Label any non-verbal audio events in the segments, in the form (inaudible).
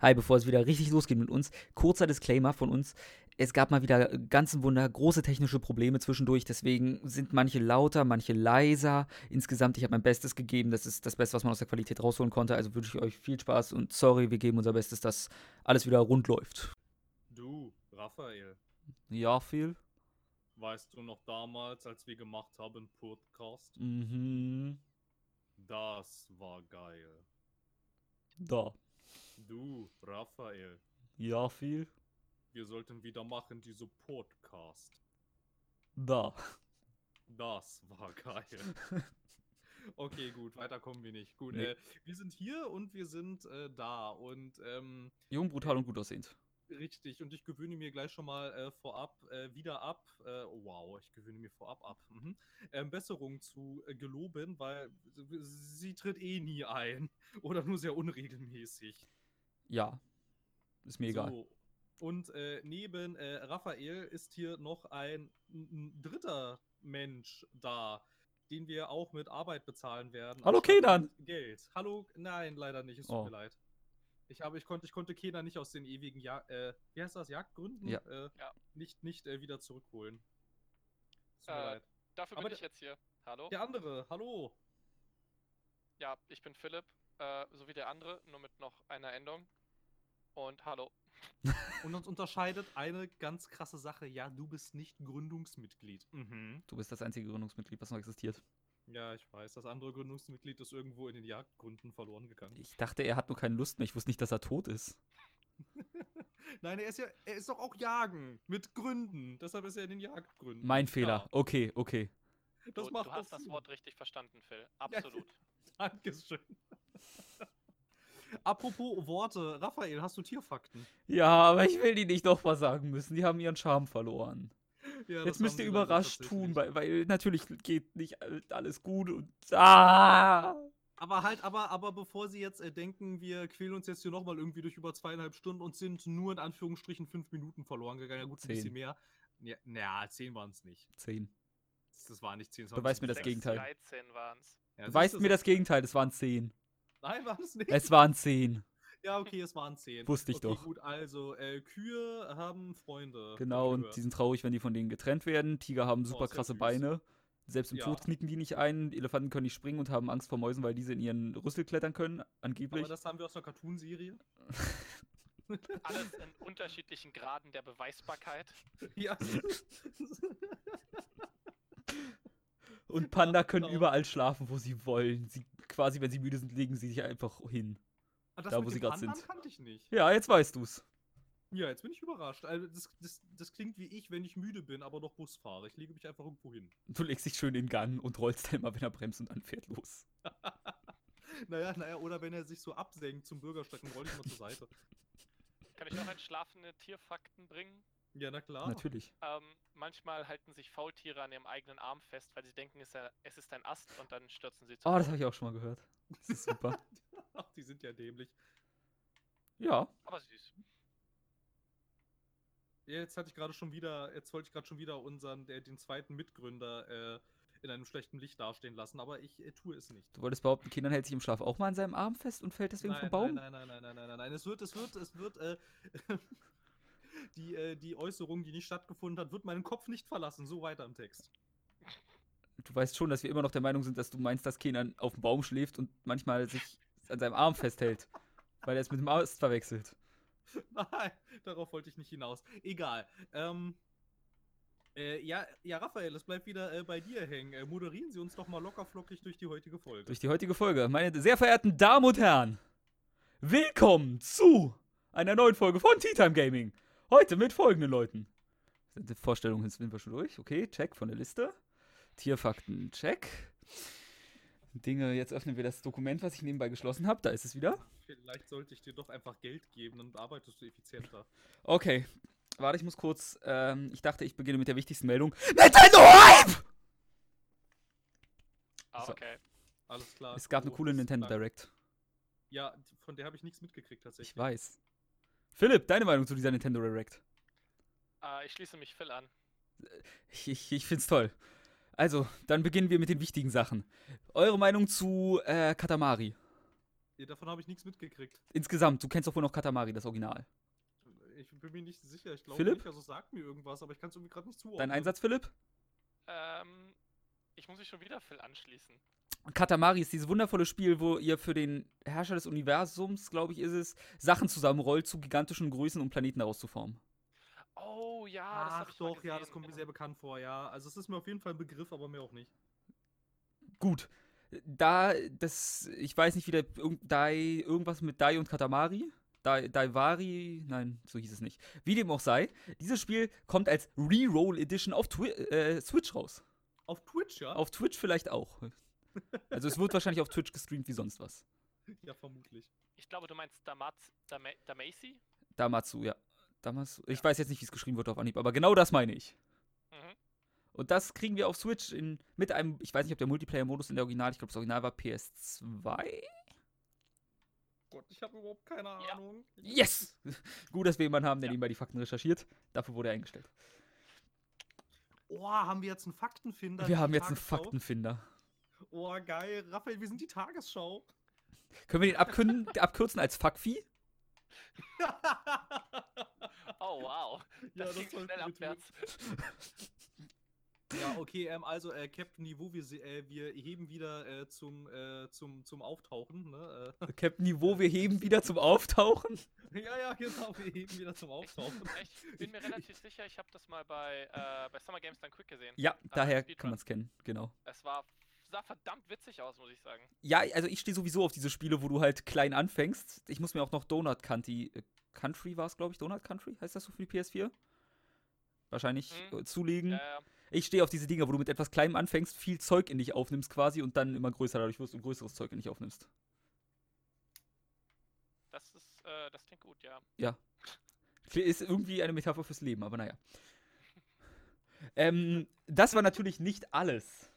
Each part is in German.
Hi, bevor es wieder richtig losgeht mit uns, kurzer Disclaimer von uns. Es gab mal wieder ganz ein Wunder, große technische Probleme zwischendurch, deswegen sind manche lauter, manche leiser. Insgesamt, ich habe mein Bestes gegeben, das ist das Beste, was man aus der Qualität rausholen konnte, also wünsche ich euch viel Spaß und sorry, wir geben unser Bestes, dass alles wieder rund läuft. Du, Raphael, Ja, viel? weißt du noch damals, als wir gemacht haben Podcast? Mhm. Das war geil. Da. Du, Raphael, Ja, viel? wir sollten wieder machen diese Podcast. Da. Das war geil. (laughs) Okay, gut, weiter kommen wir nicht. Gut, Nee. äh, wir sind hier und wir sind äh, da und ähm, Jung, brutal und gut aussehend. richtig. Und ich gewöhne mir gleich schon mal äh, vorab äh, wieder ab. Äh, wow, ich gewöhne mir vorab ab. Mhm. Ähm, Besserung zu äh, geloben, weil sie- sie tritt eh nie ein (laughs) oder nur sehr unregelmäßig. Ja. Ist mir egal. So. Und äh, neben äh, Raphael ist hier noch ein, n- n- dritter Mensch da, den wir auch mit Arbeit bezahlen werden. Hallo, Kenan! mit Geld. Hallo, nein, leider nicht. Es tut Oh. mir leid. Ich, habe, ich, konnte, ich konnte Kenan nicht aus den ewigen ja äh, wie heißt das, Jagdgründen Ja. Äh, Ja. nicht, nicht äh, wieder zurückholen. Es Tut mir Äh, leid. Dafür Aber bin ich jetzt hier. Hallo? Der andere, hallo. Ja, ich bin Philipp, äh, so wie der andere, nur mit noch einer Endung. Und hallo. (laughs) Und uns unterscheidet eine ganz krasse Sache. Ja, du bist nicht Gründungsmitglied. Mhm. Du bist das einzige Gründungsmitglied, was noch existiert. Ja, ich weiß. Das andere Gründungsmitglied ist irgendwo in den Jagdgründen verloren gegangen. Ich dachte, er hat nur keine Lust mehr. Ich wusste nicht, dass er tot ist. (laughs) Nein, er ist ja, er ist doch auch Jagen. Mit Gründen. Deshalb ist er in den Jagdgründen. Mein Fehler. Ja, Okay, okay. das du, macht du hast das. Wort richtig verstanden, Phil. Absolut. (laughs) Dankeschön. Apropos Worte. Raphael, hast du Tierfakten? Ja, aber ich will die nicht noch mal sagen müssen. Die haben ihren Charme verloren. Ja, Jetzt das müsst ihr überrascht tun, weil, weil natürlich geht nicht all- alles gut und. Ah! Aber halt, aber, aber bevor sie jetzt äh, denken, wir quälen uns jetzt hier nochmal irgendwie durch über zweieinhalb Stunden und sind nur in Anführungsstrichen fünf Minuten verloren gegangen. Ja, gut, ein Zehn. bisschen mehr. Ja, naja, zehn waren es nicht. Zehn. Das war nicht zehn. das waren Beweis mir das. Gegenteil. 13 waren's. Ja, Beweist mir das Gegenteil, es waren zehn. (laughs) Nein, waren es nicht. Es waren zehn. Ja, okay, es waren zehn. Wusste ich okay, doch. gut, also, äh, Kühe haben Freunde. Genau, und die sind traurig, wenn die von denen getrennt werden. Tiger haben super Oh, krasse süß. Beine. Selbst im Ja. Tod knicken die nicht ein. Elefanten können nicht springen und haben Angst vor Mäusen, weil diese in ihren Rüssel klettern können, angeblich. Aber das haben wir aus einer Cartoonserie. (laughs) Alles in unterschiedlichen Graden der Beweisbarkeit. (laughs) ja. Und Panda können genau. überall schlafen, wo sie wollen. Sie, quasi, wenn sie müde sind, legen sie sich einfach hin. Ah, das Da, wo sie Pandan sind. kannte ich nicht. Ja, jetzt weißt du's. Ja, jetzt bin ich überrascht. Also das, das, das klingt wie ich, wenn ich müde bin, aber noch Bus fahre. Ich lege mich einfach irgendwo hin. Du legst dich schön in Gang und rollst dann immer, wenn er bremst und dann fährt los. (laughs) naja, naja, oder wenn er sich so absenkt zum Bürgersteig, dann roll ich mal zur Seite. Kann ich noch ein schlafende Tierfakten bringen? Ja, na klar. Natürlich. Ähm, manchmal halten sich Faultiere an ihrem eigenen Arm fest, weil sie denken, es ist ein- Ast und dann stürzen sie zu Oh, das Boden. habe ich auch schon mal gehört. Das ist super. (laughs) Ach, die sind ja dämlich. ja. Aber süß. Ja, jetzt hatte ich gerade schon wieder, jetzt wollte ich gerade schon wieder unseren, der, den zweiten Mitgründer äh, in einem schlechten Licht dastehen lassen, aber ich äh, tue es nicht. Du wolltest behaupten, Kindern hält sich im Schlaf auch mal an seinem Arm fest und fällt deswegen nein, vom Baum? Nein, nein, nein, nein, nein, nein, nein. Es wird, es wird, es wird, äh, (laughs) die, äh, die Äußerung, die nicht stattgefunden hat, wird meinen Kopf nicht verlassen. So weiter im Text. Du weißt schon, dass wir immer noch der Meinung sind, dass du meinst, dass Kenan auf dem Baum schläft und manchmal sich an seinem Arm festhält. Weil er es mit dem Ast verwechselt. (laughs) Nein, darauf wollte ich nicht hinaus. Egal. Ähm, äh, ja, ja, Raphael, es bleibt wieder äh, bei dir hängen. Äh, moderieren Sie uns doch mal lockerflockig durch die heutige Folge. Durch die heutige Folge. Meine sehr verehrten Damen und Herren, willkommen zu einer neuen Folge von Tea Time Gaming. Heute mit folgenden Leuten. Die Vorstellungen sind wir schon durch. Okay, check von der Liste. Tierfakten, check. Dinge, jetzt öffnen wir das Dokument, was ich nebenbei geschlossen habe. Da ist es wieder. Vielleicht sollte ich dir doch einfach Geld geben, dann arbeitest du effizienter. Okay. Warte, ich muss kurz. Ähm, ich dachte, ich beginne mit der wichtigsten Meldung. Nintendo Hype! Ah, So. okay. Alles klar. Es gab eine coole Nintendo. Direct. Ja, von der habe ich nichts mitgekriegt tatsächlich. Ich weiß. Philipp, deine Meinung zu dieser Nintendo Direct? Äh, ich schließe mich Phil an. Ich, ich, ich find's toll. Also, dann beginnen wir mit den wichtigen Sachen. Eure Meinung zu äh, Katamari? Ja, davon habe ich nichts mitgekriegt. Insgesamt, du kennst doch wohl noch Katamari, das Original. Ich bin mir nicht sicher. Ich glaube Philipp? nicht. Also sagt mir irgendwas, aber ich kann es irgendwie gerade nicht zuordnen. Dein Einsatz, Philipp? Ähm, ich muss mich schon wieder Phil anschließen. Katamari ist dieses wundervolle Spiel, wo ihr für den Herrscher des Universums, glaube ich, ist es, Sachen zusammenrollt zu gigantischen Größen, um Planeten daraus zu formen. Oh ja, das Ach habe ich doch, ja, das kommt mir sehr bekannt vor, ja. Also es ist mir auf jeden Fall ein Begriff, aber mir auch nicht. Gut. Da, das, ich weiß nicht, wie der, irgend- Dai, irgendwas mit Dai und Katamari. Dai, Daivari, nein, so hieß es nicht. Wie dem auch sei, dieses Spiel kommt als Reroll Edition auf Twi äh, Switch raus. Auf Twitch, ja? Auf Twitch vielleicht auch. Also es wird wahrscheinlich auf Twitch gestreamt wie sonst was. Ja, vermutlich. Ich glaube, du meinst Damat, Dama Damacy? Damatsu, ja. Damatsu. Ich weiß jetzt nicht, wie es geschrieben wird auf Anhieb, aber genau das meine ich. Mhm. Und das kriegen wir auf Switch in, mit einem, ich weiß nicht, ob der Multiplayer-Modus in der Original, ich glaube, das Original war PS2. Gott, ich habe überhaupt keine Ja. Ahnung. Yes! (laughs) Gut, dass wir jemanden haben, der Ja. nebenbei die Fakten recherchiert. Dafür wurde er eingestellt. Oh, haben wir jetzt einen Faktenfinder? Wir haben jetzt einen? Faktenfinder. Oh, geil. Raphael, wir sind die Tagesschau. Können wir den abkürzen, (laughs) abkürzen als Fuckvieh? (laughs) Oh wow. Ja, Das das ging schnell abwärts. ja, okay, ähm, also äh, Captain Niveau, wir, äh, wir heben wieder äh, zum, äh, zum, zum Auftauchen. Ne? Captain Niveau, wir heben wieder zum Auftauchen. Äh, (laughs) ja, ja, genau, wir heben wieder zum Auftauchen. Ich bin mir relativ sicher, ich habe das mal bei, äh, bei Summer Games Done Quick gesehen. Ja, Ah, daher kann man es kennen, genau. Es war sah verdammt witzig aus, muss ich sagen. Ja, also ich stehe sowieso auf diese Spiele, wo du halt klein anfängst. Ich muss mir auch noch Donut Country, äh, Country war es, glaube ich, Donut Country, heißt das so für die PS4? Wahrscheinlich Mhm. äh, zulegen. Ja, ja. Ich stehe auf diese Dinger, wo du mit etwas Kleinem anfängst, viel Zeug in dich aufnimmst quasi und dann immer größer dadurch wirst und größeres Zeug in dich aufnimmst. das ist, äh, das klingt gut, ja. Kli- Ist irgendwie eine Metapher fürs Leben, aber naja. (laughs) Ähm, das war natürlich nicht alles.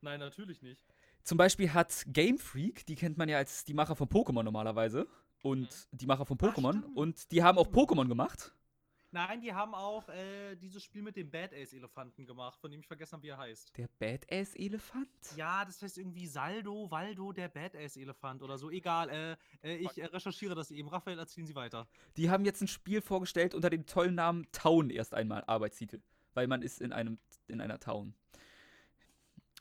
Nein, natürlich nicht. Zum Beispiel hat Game Freak, die kennt man ja als die Macher von Pokémon normalerweise. Und Mhm. die Macher von Ach, Pokémon. stimmt. und die haben auch. Pokémon gemacht. Nein, die haben auch äh, dieses Spiel mit dem Badass-Elefanten gemacht, von dem ich vergessen habe, wie er heißt. Der Badass-Elefant? Ja, das heißt irgendwie Saldo, Waldo, der Badass-Elefant oder so. Egal, äh, äh, ich recherchiere das eben. Raphael, erzählen Sie weiter. Die haben jetzt ein Spiel vorgestellt unter dem tollen Namen Town erst einmal, Arbeitstitel. Weil man ist in einem in einer Town.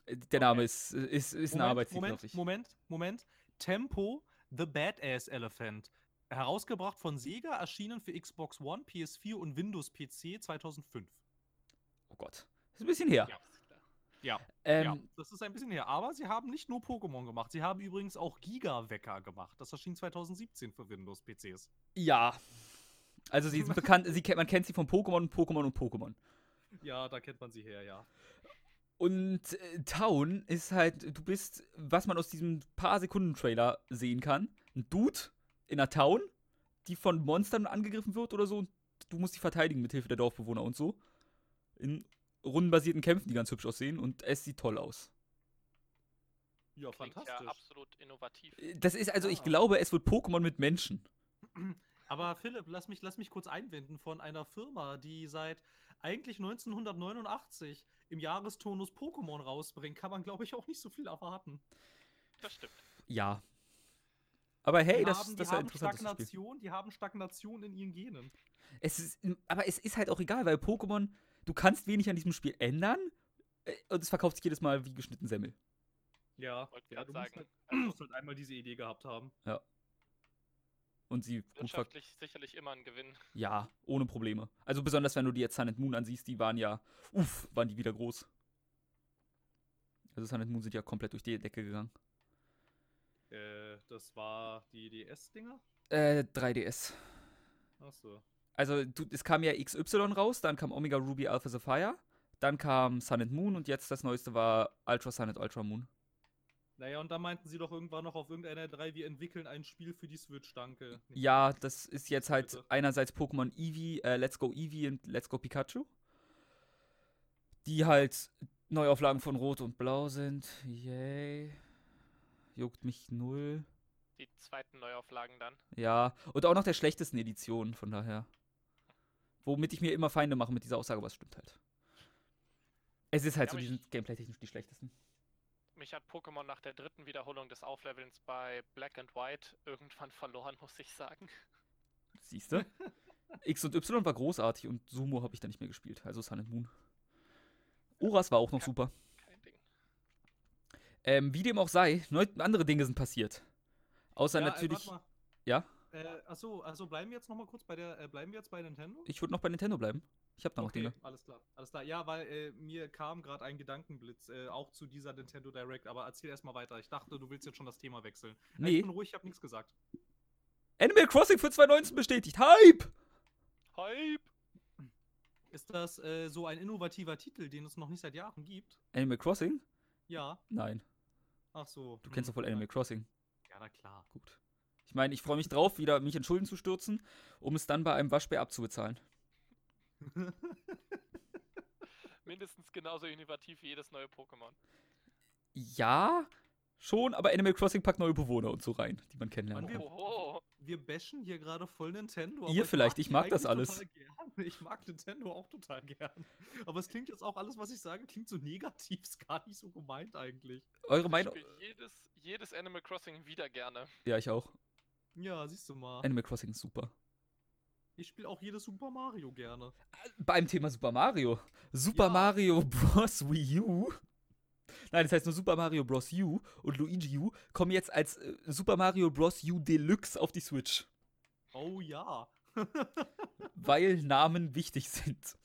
Der Name Okay. ist, ist, ist ein Arbeitstitel, Moment, ich. Moment, Moment. Tempo, The Badass Elephant. Herausgebracht von Sega, erschienen für Xbox One, PS4 und Windows PC 2005. Oh Gott. Ist ein bisschen her. Ja. Ja, Ähm, ja, das ist ein bisschen her. Aber sie haben nicht nur Pokémon gemacht, sie haben übrigens auch Giga-Wecker gemacht. Das erschien 2017 für Windows-PCs. ja. Also sie sind bekannt, sie, kennt- man kennt sie von Pokémon und Pokémon und Pokémon. Ja, da kennt man sie her, ja. Und äh, Town ist halt, du bist, was man aus diesem paar Sekunden Trailer sehen kann, ein Dude in einer Town, die von Monstern angegriffen wird oder so und du musst die verteidigen mit Hilfe der Dorfbewohner und so. In rundenbasierten Kämpfen, die ganz hübsch aussehen und es sieht toll aus. Ja, Klingt fantastisch. ja absolut innovativ. Äh, Das ist also, ich Ah. glaube, es wird Pokémon mit Menschen. (clears throat) Aber Philipp, lass mich, lass mich kurz einwenden von einer Firma, die seit eigentlich 1989 im Jahrestonus Pokémon rausbringt. Kann man, glaube ich, auch nicht so viel erwarten. Das stimmt. Ja. Aber hey, die das, haben, das die ist ein haben. Stagnation, die haben Stagnation in ihren Genen. Es ist, aber es ist halt auch egal, weil Pokémon, du kannst wenig an diesem Spiel ändern äh, und es verkauft sich jedes Mal wie geschnitten Semmel. Ja, Wollte ja du musst halt, du Also, musst (clears throat) halt einmal diese Idee gehabt haben. Und sie gut wirtschaftlich sicherlich immer ein Gewinn. Ja, ohne Probleme. Also besonders wenn du dir jetzt Sun and Moon ansiehst, die waren ja, uff, waren die wieder groß. Also Sun and Moon sind ja komplett durch die Decke gegangen. Äh, das war die DS-Dinger? Äh, 3DS. Achso. Also du, es kam ja XY raus, dann kam Omega Ruby Alpha Sapphire, dann kam Sun and Moon und jetzt das neueste war Ultra Sun and Ultra Moon. Naja, und da meinten sie doch irgendwann noch auf irgendeiner 3, wir entwickeln ein Spiel für die Switch, danke. Nicht Ja, das ist jetzt halt Bitte. einerseits Pokémon Eevee, äh, Let's Go Eevee und Let's Go Pikachu. Die halt Neuauflagen von Rot und Blau sind. Yay. Juckt mich null. Die zweiten Neuauflagen dann. Ja, und auch noch der schlechtesten Edition, von daher. Womit ich mir immer Feinde mache mit dieser Aussage, es stimmt halt. Es ist halt Ja, so, die sind gameplay-technisch die schlechtesten. Mich hat Pokémon nach der dritten Wiederholung des Auflevelns bei Black and White irgendwann (laughs) verloren, muss ich sagen. Siehst du? X und Y war großartig und Sumo habe ich dann nicht mehr gespielt. Also Sun and Moon. Oras war auch noch super. Kein Ding. Ähm, wie dem auch sei, neu andere Dinge sind passiert. Außer Ja, äh, natürlich. warte mal. Ja? Äh, achso, achso, bleiben wir jetzt noch mal kurz bei der, äh, bleiben wir jetzt bei Nintendo? Ich würde noch bei Nintendo bleiben. Ich habe da noch okay, Dinge. alles klar, alles klar. Ja, weil äh, mir kam gerade ein Gedankenblitz, äh, auch zu dieser Nintendo Direct, aber erzähl erstmal weiter. Ich dachte, du willst jetzt schon das Thema wechseln. Äh, Nee. Ich bin ruhig, ich habe nichts gesagt. Animal Crossing für 2019 bestätigt. Hype! Hype! Ist das äh, so ein innovativer Titel, den es noch nicht seit Jahren gibt? Animal Crossing? Ja. Nein. Ach so. Du kennst doch hm, wohl Animal Crossing. Ja, na klar. Gut. Ich meine, ich freue mich drauf, wieder mich in Schulden zu stürzen, um es dann bei einem Waschbär abzubezahlen. Mindestens genauso innovativ wie jedes neue Pokémon. Ja, schon, aber Animal Crossing packt neue Bewohner und so rein, die man kennenlernen Mann, kann. wir-. Wir bashen hier gerade voll Nintendo. Ihr vielleicht, ich die mag das alles. Ich mag Nintendo auch total gern. Aber es klingt jetzt auch alles, was ich sage, klingt so negativ. Ist gar nicht so gemeint eigentlich. Eure Ich Meinung? spiele jedes, jedes Animal Crossing wieder gerne. Ja, ich auch. Ja, siehst du mal. Animal Crossing ist super. Ich spiele auch jedes Super Mario gerne. Beim Thema Super Mario. Super Ja. Mario Bros. (laughs) Wii U. Nein, das heißt nur Super Mario Bros. U und Luigi U kommen jetzt als äh, Super Mario Bros. U Deluxe auf die Switch, Oh ja. (laughs) weil Namen wichtig sind.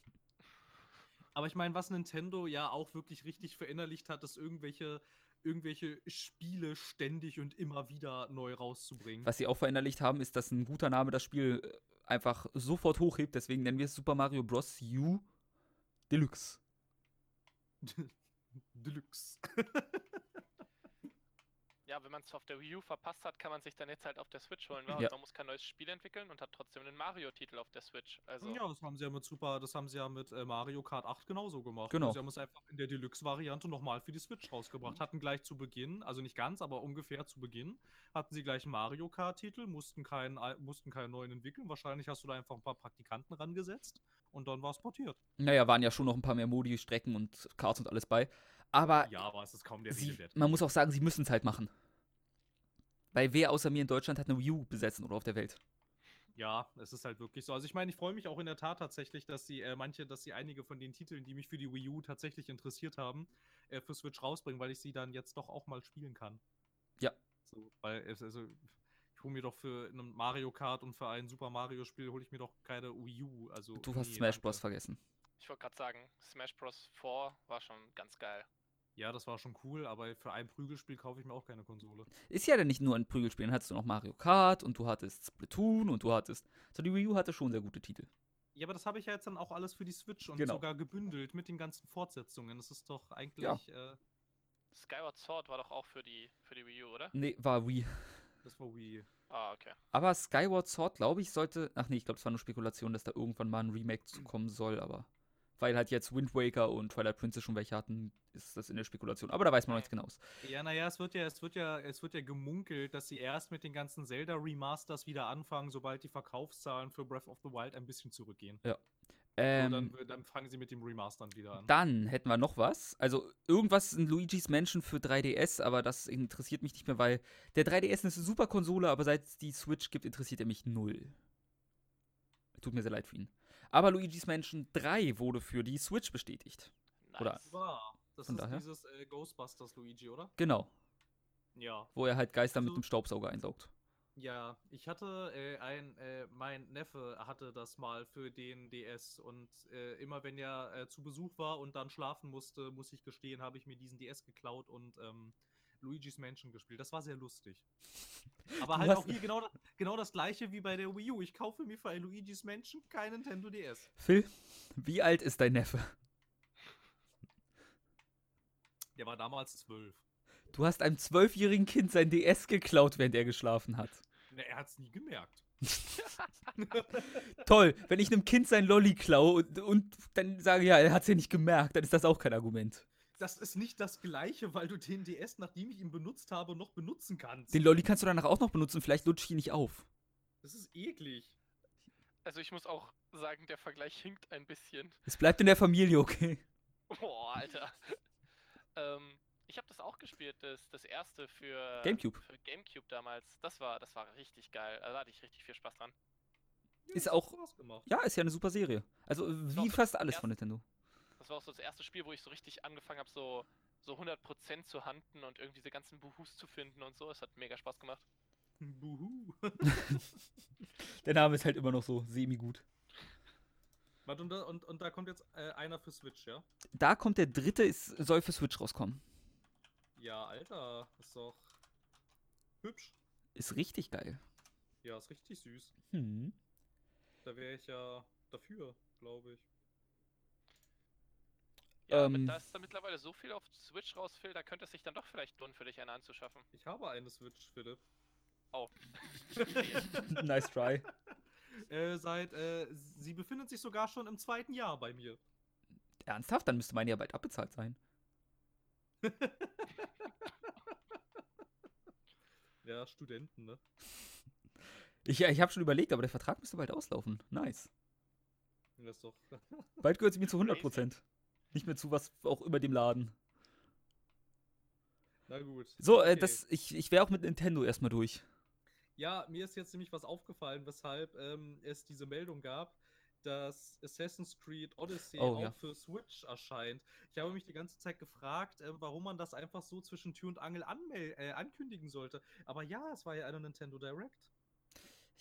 Aber ich meine, was Nintendo ja auch wirklich richtig verinnerlicht hat, ist irgendwelche, irgendwelche Spiele ständig und immer wieder neu rauszubringen. Was sie auch verinnerlicht haben, ist, dass ein guter Name das Spiel äh, einfach sofort hochhebt. Deswegen nennen wir es Super Mario Bros. U Deluxe. (laughs) Deluxe. (laughs) Ja, wenn man es auf der Wii U verpasst hat, kann man sich dann jetzt halt auf der Switch holen. wa? Ja. Man muss kein neues Spiel entwickeln und hat trotzdem einen Mario-Titel auf der Switch. Also, Ja, das haben sie ja mit Super, das haben sie ja mit äh, Mario Kart 8 genauso gemacht. Genau. Sie haben es einfach in der Deluxe-Variante nochmal für die Switch rausgebracht. Hatten gleich zu Beginn, also nicht ganz, aber ungefähr zu Beginn, hatten sie gleich einen Mario Kart-Titel, mussten keinen, mussten keinen neuen entwickeln. Wahrscheinlich hast du da einfach ein paar Praktikanten rangesetzt und dann war es portiert. Naja, waren ja schon noch ein paar mehr Modi, Strecken und Karts und alles bei. Aber Ja, aber es ist kaum der sie, man muss auch sagen, sie müssen es halt machen. Weil wer außer mir in Deutschland hat eine Wii U besessen oder auf der Welt? Ja, es ist halt wirklich so. Also ich meine, ich freue mich auch in der Tat tatsächlich, dass sie äh, manche, dass sie einige von den Titeln, die mich für die Wii U tatsächlich interessiert haben, äh, für Switch rausbringen, weil ich sie dann jetzt doch auch mal spielen kann. Ja. So, weil es, also ich hole mir doch für einen Mario Kart und für ein Super Mario Spiel hole ich mir doch keine Wii U. Also Du hast nee, Smash. Bros. vergessen. ich wollte gerade sagen, Smash Bros. 4 war schon ganz geil. Ja, das war schon cool, aber für ein Prügelspiel kaufe ich mir auch keine Konsole. Ist ja dann nicht nur ein Prügelspiel, dann hattest du noch Mario Kart und du hattest Splatoon und du hattest. So, die Wii U hatte schon sehr gute Titel. Ja, aber das habe ich ja jetzt dann auch alles für die Switch und Genau. sogar gebündelt mit den ganzen Fortsetzungen. Das ist doch eigentlich, äh, Skyward Sword war doch auch für die, für die Wii U, oder? Nee, war Wii. das war Wii. Ah, okay. Aber Skyward Sword, glaube ich, sollte. Ach nee, ich glaube, es war nur Spekulation, dass da irgendwann mal ein Remake zu kommen soll, aber. Weil halt jetzt Wind Waker und Twilight Princess schon welche hatten, ist das in der Spekulation. Aber da weiß man noch nichts genaues. Ja, naja, es wird ja, es wird ja, es wird ja gemunkelt, dass sie erst mit den ganzen Zelda Remasters wieder anfangen, sobald die Verkaufszahlen für Breath of the Wild ein bisschen zurückgehen. so, Ähm, dann, dann fangen sie mit dem Remastern wieder an. Dann hätten wir noch was. Also irgendwas in Luigi's Mansion für 3DS, aber das interessiert mich nicht mehr, weil der 3DS ist eine super Konsole, aber seit es die Switch gibt, interessiert er mich null. Tut mir sehr leid für ihn. Aber Luigi's Mansion 3 wurde für die Switch bestätigt. Nice. Oder- Wow. Das Von ist daher? dieses äh, Ghostbusters Luigi, oder? Genau. Ja. Wo er halt Geister mit Also- dem Staubsauger einsaugt. Ja, ich hatte äh, ein, äh, mein Neffe hatte das mal für den DS und äh, immer wenn er äh, zu Besuch war und dann schlafen musste, muss ich gestehen, habe ich mir diesen DS geklaut und ähm, Luigi's Mansion gespielt. Das war sehr lustig. (laughs) Aber halt auch hier genau das, genau das gleiche wie bei der Wii U. Ich kaufe mir für ein Luigi's Mansion kein Nintendo DS. Phil, wie alt ist dein Neffe? Der war damals zwölf. Du hast einem zwölfjährigen Kind sein DS geklaut, während er geschlafen hat. Ne, er hat es nie gemerkt. (laughs) (laughs) Toll, wenn ich einem Kind sein Lolli klaue und, und dann sage, ja, er hat es ja nicht gemerkt, dann ist das auch kein Argument. Das ist nicht das gleiche, weil du den DS, nachdem ich ihn benutzt habe, noch benutzen kannst. Den Lolli kannst du danach auch noch benutzen, vielleicht lutsche ich ihn nicht auf. Das ist eklig. Also ich muss auch sagen, der Vergleich hinkt ein bisschen. Es bleibt in der Familie, okay? Boah, Alter. (laughs) ähm, Ich habe das auch gespielt, das, das erste für Gamecube. für Gamecube damals. Das war, das war richtig geil. Also, da hatte ich richtig viel Spaß dran. Ja, Ist auch-. Ja, ist ja eine super Serie. Also wie fast alles erste- von Nintendo. Das war auch so das erste Spiel, wo ich so richtig angefangen habe, so, so 100% zu handen und irgendwie diese ganzen Buhus zu finden und so. Es hat mega Spaß gemacht. Buhu. (laughs) Der Name ist halt immer noch so semi-gut. Warte, und, da, und, und da kommt jetzt äh, einer für Switch, ja? Da kommt der dritte, ist, soll für Switch rauskommen. Ja, Alter, ist doch hübsch. Ist richtig geil. Ja, ist richtig süß. Hm. Da wäre ich ja dafür, glaube ich. Ja, Ähm. da ist da mittlerweile so viel auf Switch rausfällt, da könnte es sich dann doch vielleicht lohnen, für dich eine anzuschaffen. Ich habe eine Switch, Philipp. Oh. (laughs) nice try. Äh, seit, äh, sie befindet sich sogar schon im zweiten Jahr bei mir. Ernsthaft? Dann müsste meine ja bald abbezahlt sein. (laughs) Ja, Studenten, ne? Ich, ich habe schon überlegt, aber der Vertrag müsste bald auslaufen. Nice. Das doch. Bald gehört sie mir zu 100%. Nicht mehr zu was auch über dem Laden. Na gut. So, äh, Okay. das, ich, ich wäre auch mit Nintendo erstmal durch. Ja, mir ist jetzt nämlich was aufgefallen, weshalb ähm, es diese Meldung gab, dass Assassin's Creed Odyssey Oh, auch ja. für Switch erscheint. Ich habe mich die ganze Zeit gefragt, äh, warum man das einfach so zwischen Tür und Angel äh, ankündigen sollte. Aber ja, es war ja eine Nintendo Direct.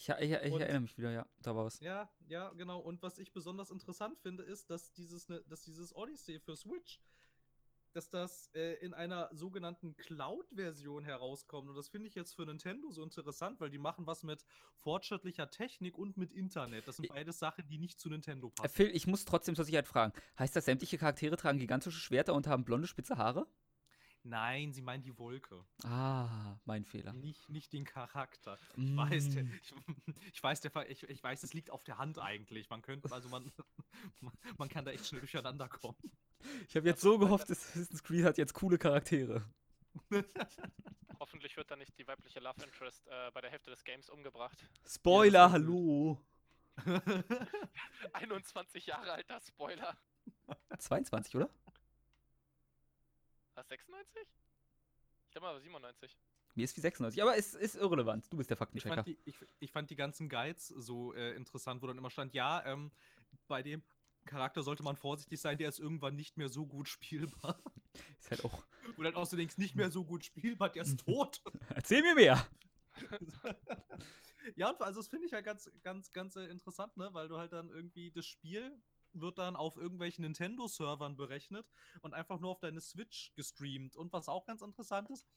Ich, ich, ich Und- erinnere mich wieder, ja, da war was. Ja, ja, genau. Und was ich besonders interessant finde, ist, dass dieses, ne, dass dieses Odyssey für Switch, dass das äh, in einer sogenannten Cloud-Version herauskommt. Und das finde ich jetzt für Nintendo so interessant, weil die machen was mit fortschrittlicher Technik und mit Internet. Das sind beides Sachen, die nicht zu Nintendo passen. Phil, ich muss trotzdem zur Sicherheit fragen. Heißt das, sämtliche Charaktere tragen gigantische Schwerter und haben blonde, spitze Haare? Nein, sie meinen die Wolke. Ah, mein Fehler. Nicht, nicht den Charakter. Ich weiß, der, Mm. ich, ich weiß, der, ich, ich weiß, es liegt auf der Hand eigentlich. Man könnte, also man, (laughs) man kann da echt schnell durcheinander kommen. Ich habe jetzt so gehofft, Assassin's Creed hat jetzt coole Charaktere. (laughs) Hoffentlich wird dann nicht die weibliche Love Interest äh, bei der Hälfte des Games umgebracht. Spoiler, das wär hallo. (laughs) 21 Jahre alter Spoiler. 22, oder? Was, 96? Ich glaube mal 97. Mir ist wie 96, aber es ist irrelevant. Du bist der Ich Faktenchecker. fand, die, ich, ich fand die ganzen Guides so äh, interessant, wo dann immer stand, ja, ähm, bei dem Charakter sollte man vorsichtig sein, der ist irgendwann nicht mehr so gut spielbar. (laughs) Ist halt auch. (laughs) Und dann auch so denkst, nicht mehr so gut spielbar, der ist (laughs) tot. Erzähl mir mehr. ja, und also das finde ich ja ganz, ganz, ganz äh, interessant, ne? Weil du halt dann irgendwie das Spiel wird dann auf irgendwelchen Nintendo-Servern berechnet und einfach nur auf deine Switch gestreamt. Und was auch ganz interessant ist,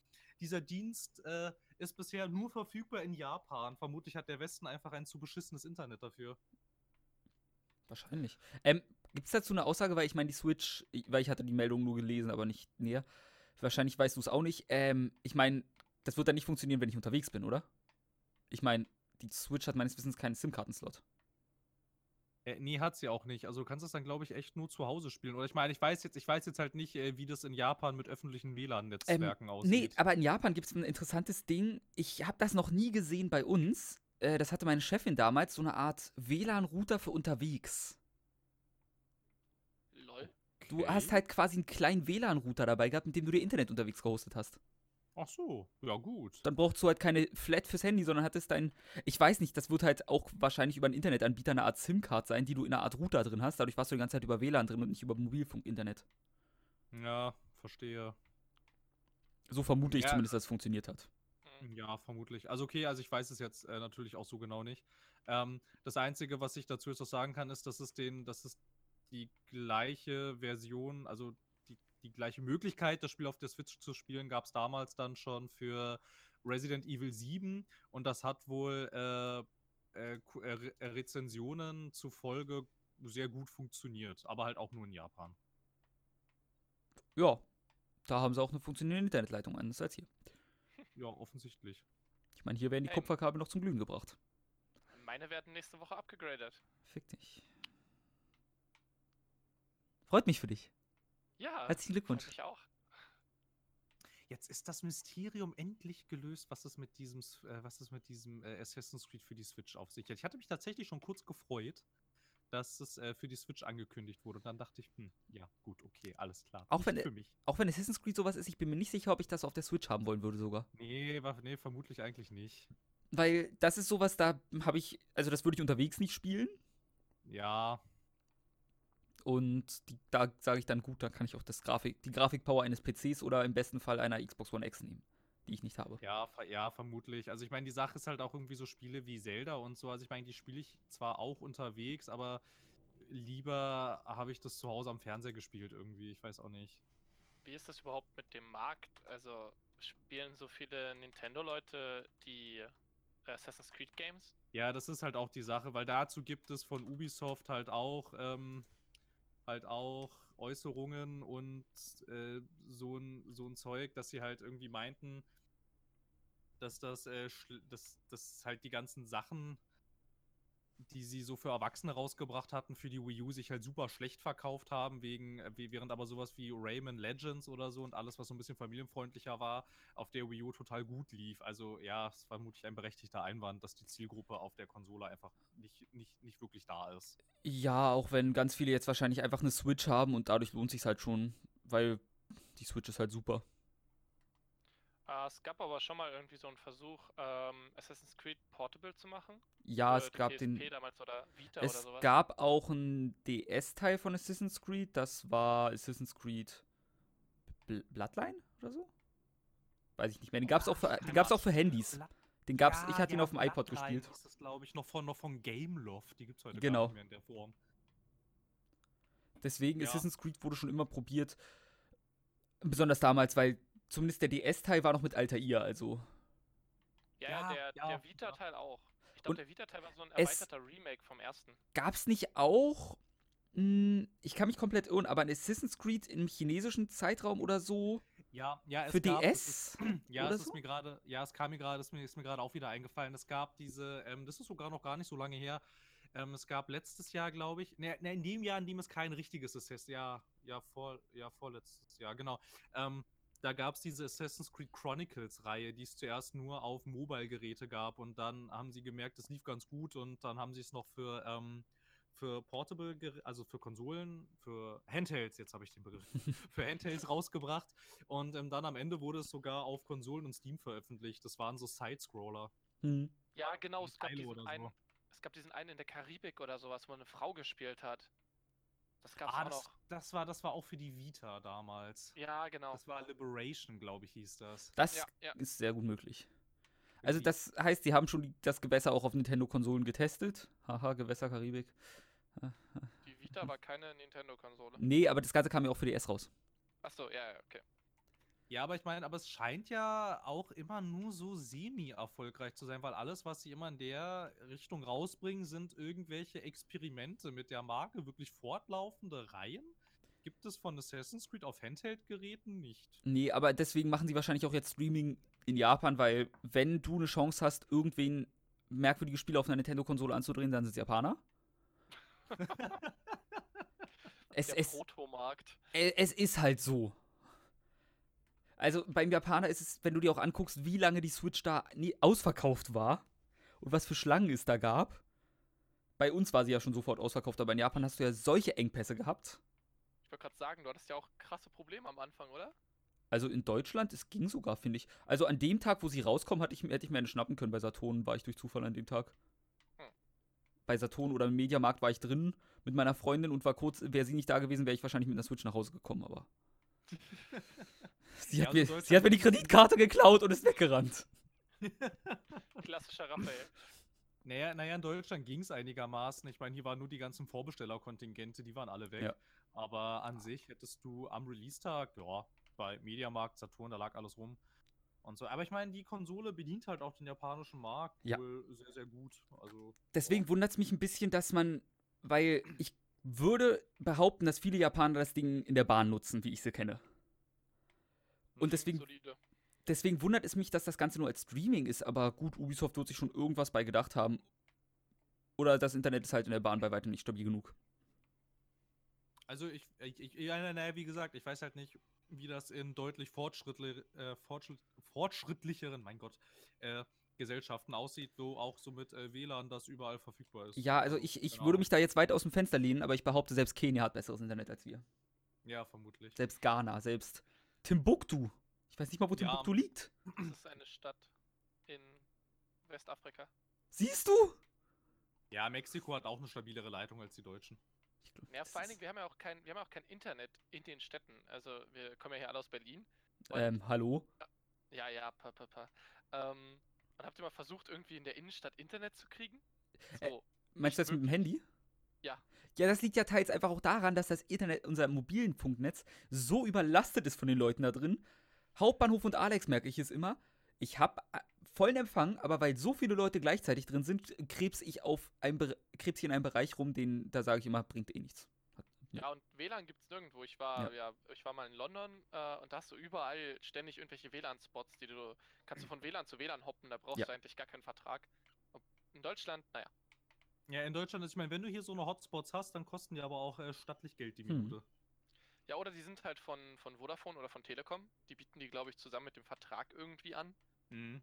dieser Dienst äh, ist bisher nur verfügbar in Japan. Vermutlich hat der Westen einfach ein zu beschissenes Internet dafür. Wahrscheinlich. Ähm, Gibt es dazu eine Aussage, weil ich meine, die Switch, weil ich hatte die Meldung nur gelesen, aber nicht näher. Wahrscheinlich weißt du es auch nicht. Ähm, ich meine, das wird dann nicht funktionieren, wenn ich unterwegs bin, oder? Ich meine, die Switch hat meines Wissens keinen SIM-Kartenslot. Äh, nee, hat sie auch nicht. Also du kannst es dann, glaube ich, echt nur zu Hause spielen. Oder ich meine, ich weiß jetzt, ich weiß jetzt halt nicht, äh, wie das in Japan mit öffentlichen WLAN-Netzwerken Nee, aussieht. aber in Japan gibt es ein interessantes Ding. Ich habe das noch nie gesehen bei uns. Äh, das hatte meine Chefin damals, so eine Art WLAN-Router für unterwegs. Lol. Du Okay. hast halt quasi einen kleinen WLAN-Router dabei gehabt, mit dem du dir Internet unterwegs gehostet hast. Ach so, ja gut. Dann brauchst du halt keine Flat fürs Handy, sondern hattest dein. Ich weiß nicht, das wird halt auch wahrscheinlich über einen Internetanbieter eine Art SIM-Card sein, die du in einer Art Router drin hast. Dadurch warst du die ganze Zeit über WLAN drin und nicht über Mobilfunk-Internet. Ja, verstehe. So vermute ich Ja. zumindest, dass es funktioniert hat. Hm. Ja, vermutlich. Also okay, also ich weiß es jetzt äh, natürlich auch so genau nicht. Ähm, das Einzige, was ich dazu jetzt noch sagen kann, ist, dass es den, dass es die gleiche Version, also die, gleiche Möglichkeit, das Spiel auf der Switch zu spielen, gab es damals dann schon für Resident Evil 7 und das hat wohl äh, äh, äh, Re- äh, Rezensionen zufolge sehr gut funktioniert, aber halt auch nur in Japan. Ja. Da haben sie auch eine funktionierende Internetleitung, anders als hier. Ja, offensichtlich. Ich meine, hier werden die Ähm. Kupferkabel noch zum Glühen gebracht. Meine werden nächste Woche abgegradet. Fick dich. Freut mich für dich. Ja. Herzlichen Glückwunsch. mich auch. Jetzt ist das Mysterium endlich gelöst, was es mit diesem, äh, was es mit diesem äh, Assassin's Creed für die Switch auf sich hat. Ich hatte mich tatsächlich schon kurz gefreut, dass es äh, für die Switch angekündigt wurde. Und dann dachte ich, hm, ja, gut, okay, alles klar. Auch wenn, Nicht für mich. auch wenn Assassin's Creed sowas ist, ich bin mir nicht sicher, ob ich das auf der Switch haben wollen würde sogar. Nee, war, nee, vermutlich eigentlich nicht. Weil das ist sowas, da habe ich, also das würde ich unterwegs nicht spielen. Ja, Und die, da sage ich dann, gut, da kann ich auch das Grafik, die Grafikpower eines PCs oder im besten Fall einer Xbox One X nehmen, die ich nicht habe. Ja, ver ja, vermutlich. Also ich meine, die Sache ist halt auch irgendwie so Spiele wie Zelda und so. Also ich meine, die spiele ich zwar auch unterwegs, aber lieber habe ich das zu Hause am Fernseher gespielt irgendwie. Ich weiß auch nicht. Wie ist das überhaupt mit dem Markt? Also spielen so viele Nintendo-Leute die Assassin's Creed Games? Ja, das ist halt auch die Sache, weil dazu gibt es von Ubisoft halt auch ähm, halt auch Äußerungen und äh, so ein so ein Zeug, dass sie halt irgendwie meinten, dass das, äh, dass, dass halt die ganzen Sachen, die sie so für Erwachsene rausgebracht hatten, für die Wii U sich halt super schlecht verkauft haben, wegen, äh, während aber sowas wie Rayman Legends oder so und alles, was so ein bisschen familienfreundlicher war, auf der Wii U total gut lief. Also ja, es war vermutlich ein berechtigter Einwand, dass die Zielgruppe auf der Konsole einfach nicht, nicht, nicht wirklich da ist. Ja, auch wenn ganz viele jetzt wahrscheinlich einfach eine Switch haben und dadurch lohnt sich halt schon, weil die Switch ist halt super. Äh, es gab aber schon mal irgendwie so einen Versuch, ähm, Assassin's Creed Portable zu machen. Ja, Für es gab PSP den. damals oder Vita oder Es sowas. gab auch einen DS-Teil von Assassin's Creed, das war Assassin's Creed Bl Bloodline oder so? Weiß ich nicht mehr. Den gab es auch, für- den gab's auch für Handys. Den gab's, ich hatte ihn auf dem iPod gespielt. Das ist, glaube ich, noch von, noch von Gameloft. Die gibt es heute Genau. gar nicht mehr in der Form. Deswegen, Ja. Assassin's Creed wurde schon immer probiert. Besonders damals, weil zumindest der DS-Teil war noch mit Altair, also. ja, ja, der, ja, der Vita-Teil auch. Ich glaube, der Vita-Teil war so ein es- erweiterter Remake vom ersten. Gab's nicht auch. Mh, ich kann mich komplett irren, aber ein Assassin's Creed im chinesischen Zeitraum oder so Ja, ja, es für gab, es DS? ist, (clears throat) ja, es ist so? mir gerade, ja, es kam mir gerade, ist mir, ist mir gerade auch wieder eingefallen. Es gab diese, ähm, das ist sogar noch gar nicht so lange her. Ähm, es gab letztes Jahr, glaube ich, ne, ne, in dem Jahr, in dem es kein richtiges Assassin's, ja, ja, vor, ja, vorletztes Jahr, genau. Ähm, da gab es diese Assassin's Creed Chronicles-Reihe, die es zuerst nur auf Mobile-Geräte gab und dann haben sie gemerkt, es lief ganz gut und dann haben sie es noch für, ähm, für Portable, also für Konsolen, für Handhelds, jetzt habe ich den Begriff, (laughs) für Handhelds rausgebracht und ähm, dann am Ende wurde es sogar auf Konsolen und Steam veröffentlicht. Das waren so Side-Scroller. Hm. Ja, genau, es gab, diesen so. einen, es gab diesen einen in der Karibik oder sowas, wo eine Frau gespielt hat. Das gab's Ah, auch das, noch. das, war, das war auch für die Vita damals. Ja, genau. Das war Liberation, glaube ich, hieß das. Das Ja, ja. ist sehr gut möglich. Also Die- das heißt, sie haben schon die, das Gewässer auch auf Nintendo-Konsolen getestet. Haha, Gewässer Karibik. Die Vita war keine Nintendo-Konsole. Nee, aber das Ganze kam ja auch für DS raus. Achso, ja, ja, okay. Ja, aber ich meine, aber es scheint ja auch immer nur so semi-erfolgreich zu sein, weil alles, was sie immer in der Richtung rausbringen, sind irgendwelche Experimente mit der Marke, wirklich fortlaufende Reihen. Gibt es von Assassin's Creed auf Handheld-Geräten nicht? Nee, aber deswegen machen sie wahrscheinlich auch jetzt Streaming in Japan, weil wenn du eine Chance hast, irgendwen merkwürdige Spiele auf einer Nintendo-Konsole anzudrehen, dann sind es Japaner. (laughs) es, Der es, Protomarkt. Es ist halt so. Also beim Japaner ist es, wenn du dir auch anguckst, wie lange die Switch da nie ausverkauft war und was für Schlangen es da gab. Bei uns war sie ja schon sofort ausverkauft, aber in Japan hast du ja solche Engpässe gehabt. Ich wollte gerade sagen, du hattest ja auch krasse Probleme am Anfang, oder? Also in Deutschland, es ging sogar, finde ich. Also an dem Tag, wo sie rauskommen, hatte ich, hätte ich mir einen schnappen können. Bei Saturn war ich durch Zufall an dem Tag. Hm. Bei Saturn oder im Mediamarkt war ich drin mit meiner Freundin und war kurz, wäre sie nicht da gewesen, wäre ich wahrscheinlich mit einer Switch nach Hause gekommen, aber. (laughs) Sie Ja, hat, mir, sie hat mir die Kreditkarte geklaut und ist weggerannt. (laughs) Klassischer Raphael. Naja, naja, in Deutschland ging es einigermaßen. Ich meine, hier waren nur die ganzen Vorbestellerkontingente, die waren alle weg. Ja. Aber an sich hättest du am Release-Tag, ja, bei Mediamarkt, Saturn, da lag alles rum. Und so. Aber ich meine, die Konsole bedient halt auch den japanischen Markt Ja. wohl sehr, sehr gut. Also, Deswegen wundert es mich ein bisschen, dass man, weil ich würde behaupten, dass viele Japaner das Ding in der Bahn nutzen, wie ich sie kenne. Und deswegen- Solide. Deswegen wundert es mich, dass das Ganze nur als Streaming ist, aber gut, Ubisoft wird sich schon irgendwas bei gedacht haben. Oder das Internet ist halt in der Bahn bei weitem nicht stabil genug. also ich, ich, ich ja, naja, wie gesagt, ich weiß halt nicht, wie das in deutlich fortschrittli äh, fortschritt fortschrittlicheren, mein Gott, äh, Gesellschaften aussieht, wo auch so mit äh, WLAN das überall verfügbar ist. Ja, also ich, ich Keine würde mich da jetzt weit aus dem Fenster lehnen, aber ich behaupte, selbst Kenia hat besseres Internet als wir. Ja, vermutlich. Selbst Ghana, selbst Timbuktu. Ich weiß nicht mal, wo Ja. Timbuktu liegt. Das ist eine Stadt in Westafrika. Siehst du? Ja, Mexiko hat auch eine stabilere Leitung als die Deutschen. Ich glaub, Ja, vor allen Dingen, wir haben ja auch kein, wir haben auch kein Internet in den Städten. Also wir kommen ja hier alle aus Berlin. Ähm, hallo? Ja, ja, pa, pa, pa. Ähm, und habt ihr mal versucht, irgendwie in der Innenstadt Internet zu kriegen? Äh, So, Meinst du das mit dem Handy? Ja. Ja, das liegt ja teils einfach auch daran, dass das Internet, unser mobilen Funknetz, so überlastet ist von den Leuten da drin. Hauptbahnhof und Alex merke ich es immer. Ich habe vollen Empfang, aber weil so viele Leute gleichzeitig drin sind, krebs ich auf einem krebs ich in einem Bereich rum, den da sage ich immer, bringt eh nichts. Ja. Ja, und WLAN gibt es nirgendwo. Ich war, ja. ich war mal in London äh, und da hast du überall ständig irgendwelche WLAN-Spots, die du kannst du von WLAN zu WLAN hoppen, da brauchst Ja. du eigentlich gar keinen Vertrag. In Deutschland, naja. Ja, in Deutschland ist, ich meine, wenn du hier so eine Hotspots hast, dann kosten die aber auch äh, stattlich Geld die Hm. Minute. Ja, oder die sind halt von, von Vodafone oder von Telekom. Die bieten die, glaube ich, zusammen mit dem Vertrag irgendwie an. Mhm.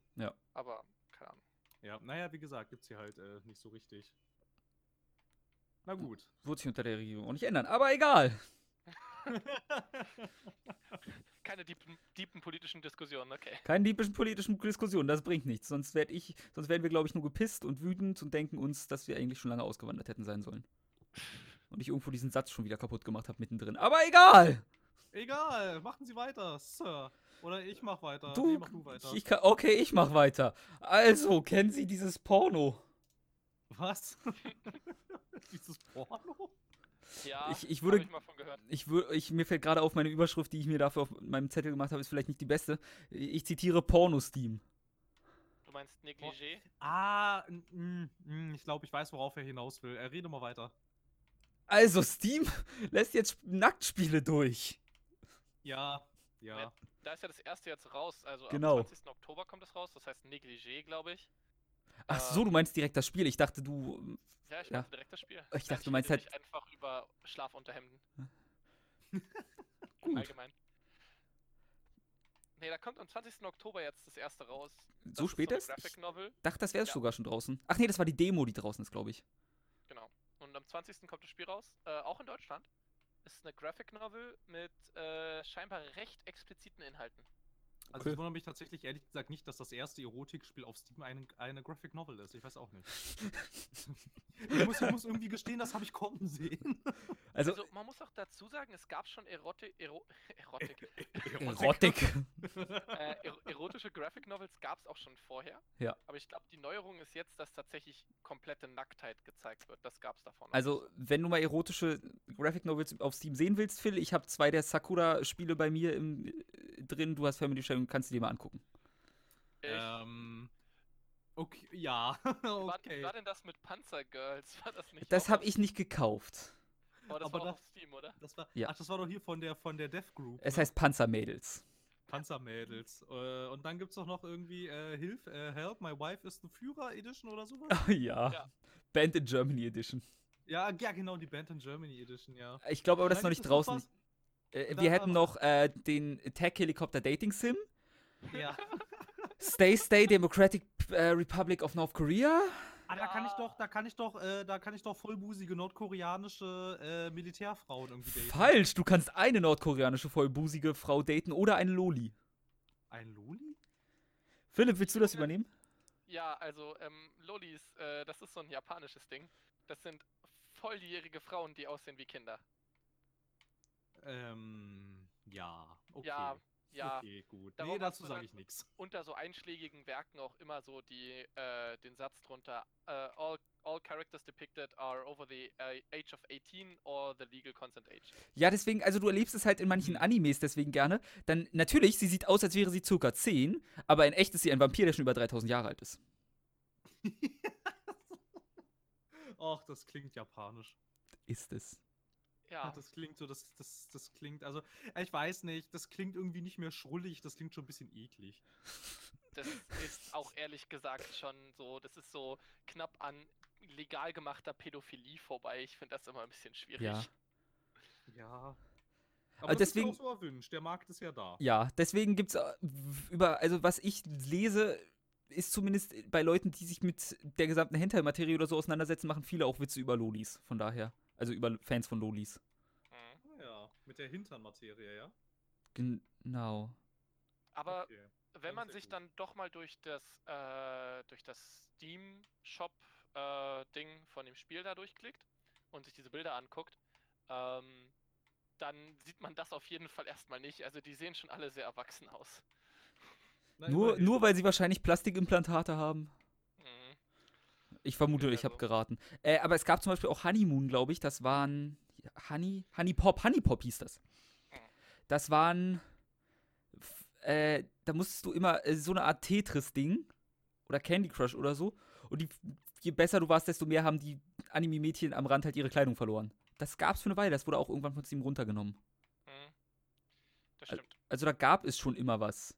Aber keine Ahnung. Ja, naja, wie gesagt, gibt's hier halt äh, nicht so richtig. Na gut. Wird sich unter der Regierung auch nicht ändern, aber egal. (laughs) (laughs) Keine deepen, deepen politischen Diskussionen, okay. Keine liebischen politischen Diskussionen, das bringt nichts. Sonst werd ich, sonst wären wir, glaube ich, nur gepisst und wütend und denken uns, dass wir eigentlich schon lange ausgewandert hätten sein sollen. Und ich irgendwo diesen Satz schon wieder kaputt gemacht habe mittendrin. Aber egal! Egal, machen Sie weiter, Sir. Oder ich mach weiter. Du, Nee, mach du weiter. ich, ich kann, okay, ich mach weiter. Also, kennen Sie dieses Porno? Was? (laughs) Dieses Porno? Ja, Ich- ich würde- ich mal von gehört. Ich, ich, mir fällt gerade auf, meine Überschrift, die ich mir dafür auf meinem Zettel gemacht habe, ist vielleicht nicht die beste. Ich zitiere Porno-Steam. Du meinst Negligé? Ah, n- n, ich glaube, ich weiß, worauf er hinaus will. Äh, rede mal weiter. Also, Steam (laughs) lässt jetzt Nacktspiele durch. Ja, ja. Da ist ja das erste jetzt raus. Also Genau. am 20. Oktober kommt es raus. Das heißt Negligé, glaube ich. Ach so, Ähm, du meinst direkt das Spiel. Ich dachte, du. Ja, ich Ja. meinte direkt das Spiel. Ich dachte, du meinst halt- einfach über Schlafunterhemden. Gut. Allgemein. Nee, da kommt am 20. Oktober jetzt das erste raus. Das So spät ist? Ich Graphic Novel, dachte, das wäre Ja. sogar schon draußen. Ach nee, das war die Demo, die draußen ist, glaube ich. genau. Und am 20. kommt das Spiel raus, äh, auch in Deutschland. Ist eine Graphic Novel mit äh, scheinbar recht expliziten Inhalten. Also Okay. ich wundere mich tatsächlich ehrlich gesagt nicht, dass das erste Erotikspiel auf Steam eine, eine Graphic Novel ist. Ich weiß auch nicht. (laughs) ich, muss, ich muss irgendwie gestehen, das habe ich kommen sehen. Also, Also man muss auch dazu sagen, es gab schon (laughs) Erotik, Ero Erotik, Erotik. äh, er erotische Graphic Novels gab es auch schon vorher. Ja. Aber ich glaube, die Neuerung ist jetzt, dass tatsächlich komplette Nacktheit gezeigt wird. Das gab es davon. Also, wenn du mal erotische Graphic Novels auf Steam sehen willst, Phil, ich habe zwei der Sakura-Spiele bei mir im, äh, drin. Du hast Family Sharing, kannst du dir mal angucken. Ähm, okay, ja, (laughs) war, okay. wie war denn das mit Panzergirls? War das nicht? Das habe ich nicht gekauft. Oh, das aber war das- auf Steam, oder? Das war, Ja. Ach, das war doch hier von der von der Death Group. Es ne? heißt Panzermädels. Panzermädels. Äh, und dann gibt's doch noch irgendwie äh, Hilf, äh, Help, My Wife is the Führer Edition oder sowas. (laughs) ja. Ja. Band in Germany Edition. ja, ja, genau, die Band in Germany Edition, ja. Ich glaube aber, das ist noch nicht noch draußen. Äh, Da wir hätten noch äh, den Tech Helicopter Dating Sim. Ja. Stay Stay Democratic äh, Republic of North Korea. Ah, da kann ich doch, da kann ich doch, äh, da kann ich doch vollbusige nordkoreanische äh, Militärfrauen irgendwie daten. Falsch, du kannst eine nordkoreanische vollbusige Frau daten oder eine Loli. Ein Loli? Philipp, willst du das übernehmen? Ja, also ähm, Lolis, äh, das ist so ein japanisches Ding. Das sind volljährige Frauen, die aussehen wie Kinder. Ähm, ja, okay. Ja, (laughs) ja. Okay, gut. Nee, dazu sage dann- ich nichts. (laughs) Unter so einschlägigen Werken auch immer so die, äh, den Satz drunter, äh, all, all characters depicted are over the äh, age of 18 or the legal consent age. Ja, deswegen, also du erlebst es halt in manchen Animes deswegen gerne. Dann natürlich, sie sieht aus, als wäre sie circa 10, aber in echt ist sie ein Vampir, der schon über 3000 Jahre alt ist. (laughs) Ach, das klingt japanisch. Ist es. Ja, das klingt so, das, das, das klingt, also, ich weiß nicht, das klingt irgendwie nicht mehr schrullig, das klingt schon ein bisschen eklig. (laughs) das ist auch ehrlich gesagt schon so, das ist so knapp an legal gemachter Pädophilie vorbei. Ich finde das immer ein bisschen schwierig. Ja. Ja. Aber Aber deswegen deswegen- ist ja auch so erwünscht, der Markt ist ja da. Ja, deswegen gibt's äh, w- über, also was ich lese, ist zumindest bei Leuten, die sich mit der gesamten Hentai-Materie oder so auseinandersetzen, machen viele auch Witze über Lolis. Von daher. Also über Fans von Lolis. Mhm. Ja, mit der Hinternmaterie, ja? Genau. Aber Okay. wenn man sich gut. dann doch mal durch das, äh, durch das Steam Shop äh, Ding von dem Spiel da durchklickt und sich diese Bilder anguckt, ähm, dann sieht man das auf jeden Fall erstmal nicht. Also die sehen schon alle sehr erwachsen aus. Na, Nur, nur weil sie wahrscheinlich Plastikimplantate haben. Ich vermute, ich habe geraten. Äh, aber es gab zum Beispiel auch Honeymoon, glaube ich. Das waren. Honey? Honey Pop. Honey Pop hieß das. Das waren. Äh, da musstest du immer äh, so eine Art Tetris-Ding. Oder Candy Crush oder so. Und die, je besser du warst, desto mehr haben die Anime-Mädchen am Rand halt ihre Kleidung verloren. Das gab's für eine Weile. Das wurde auch irgendwann von Steam runtergenommen. Mhm. Das stimmt. Also da gab es schon immer was.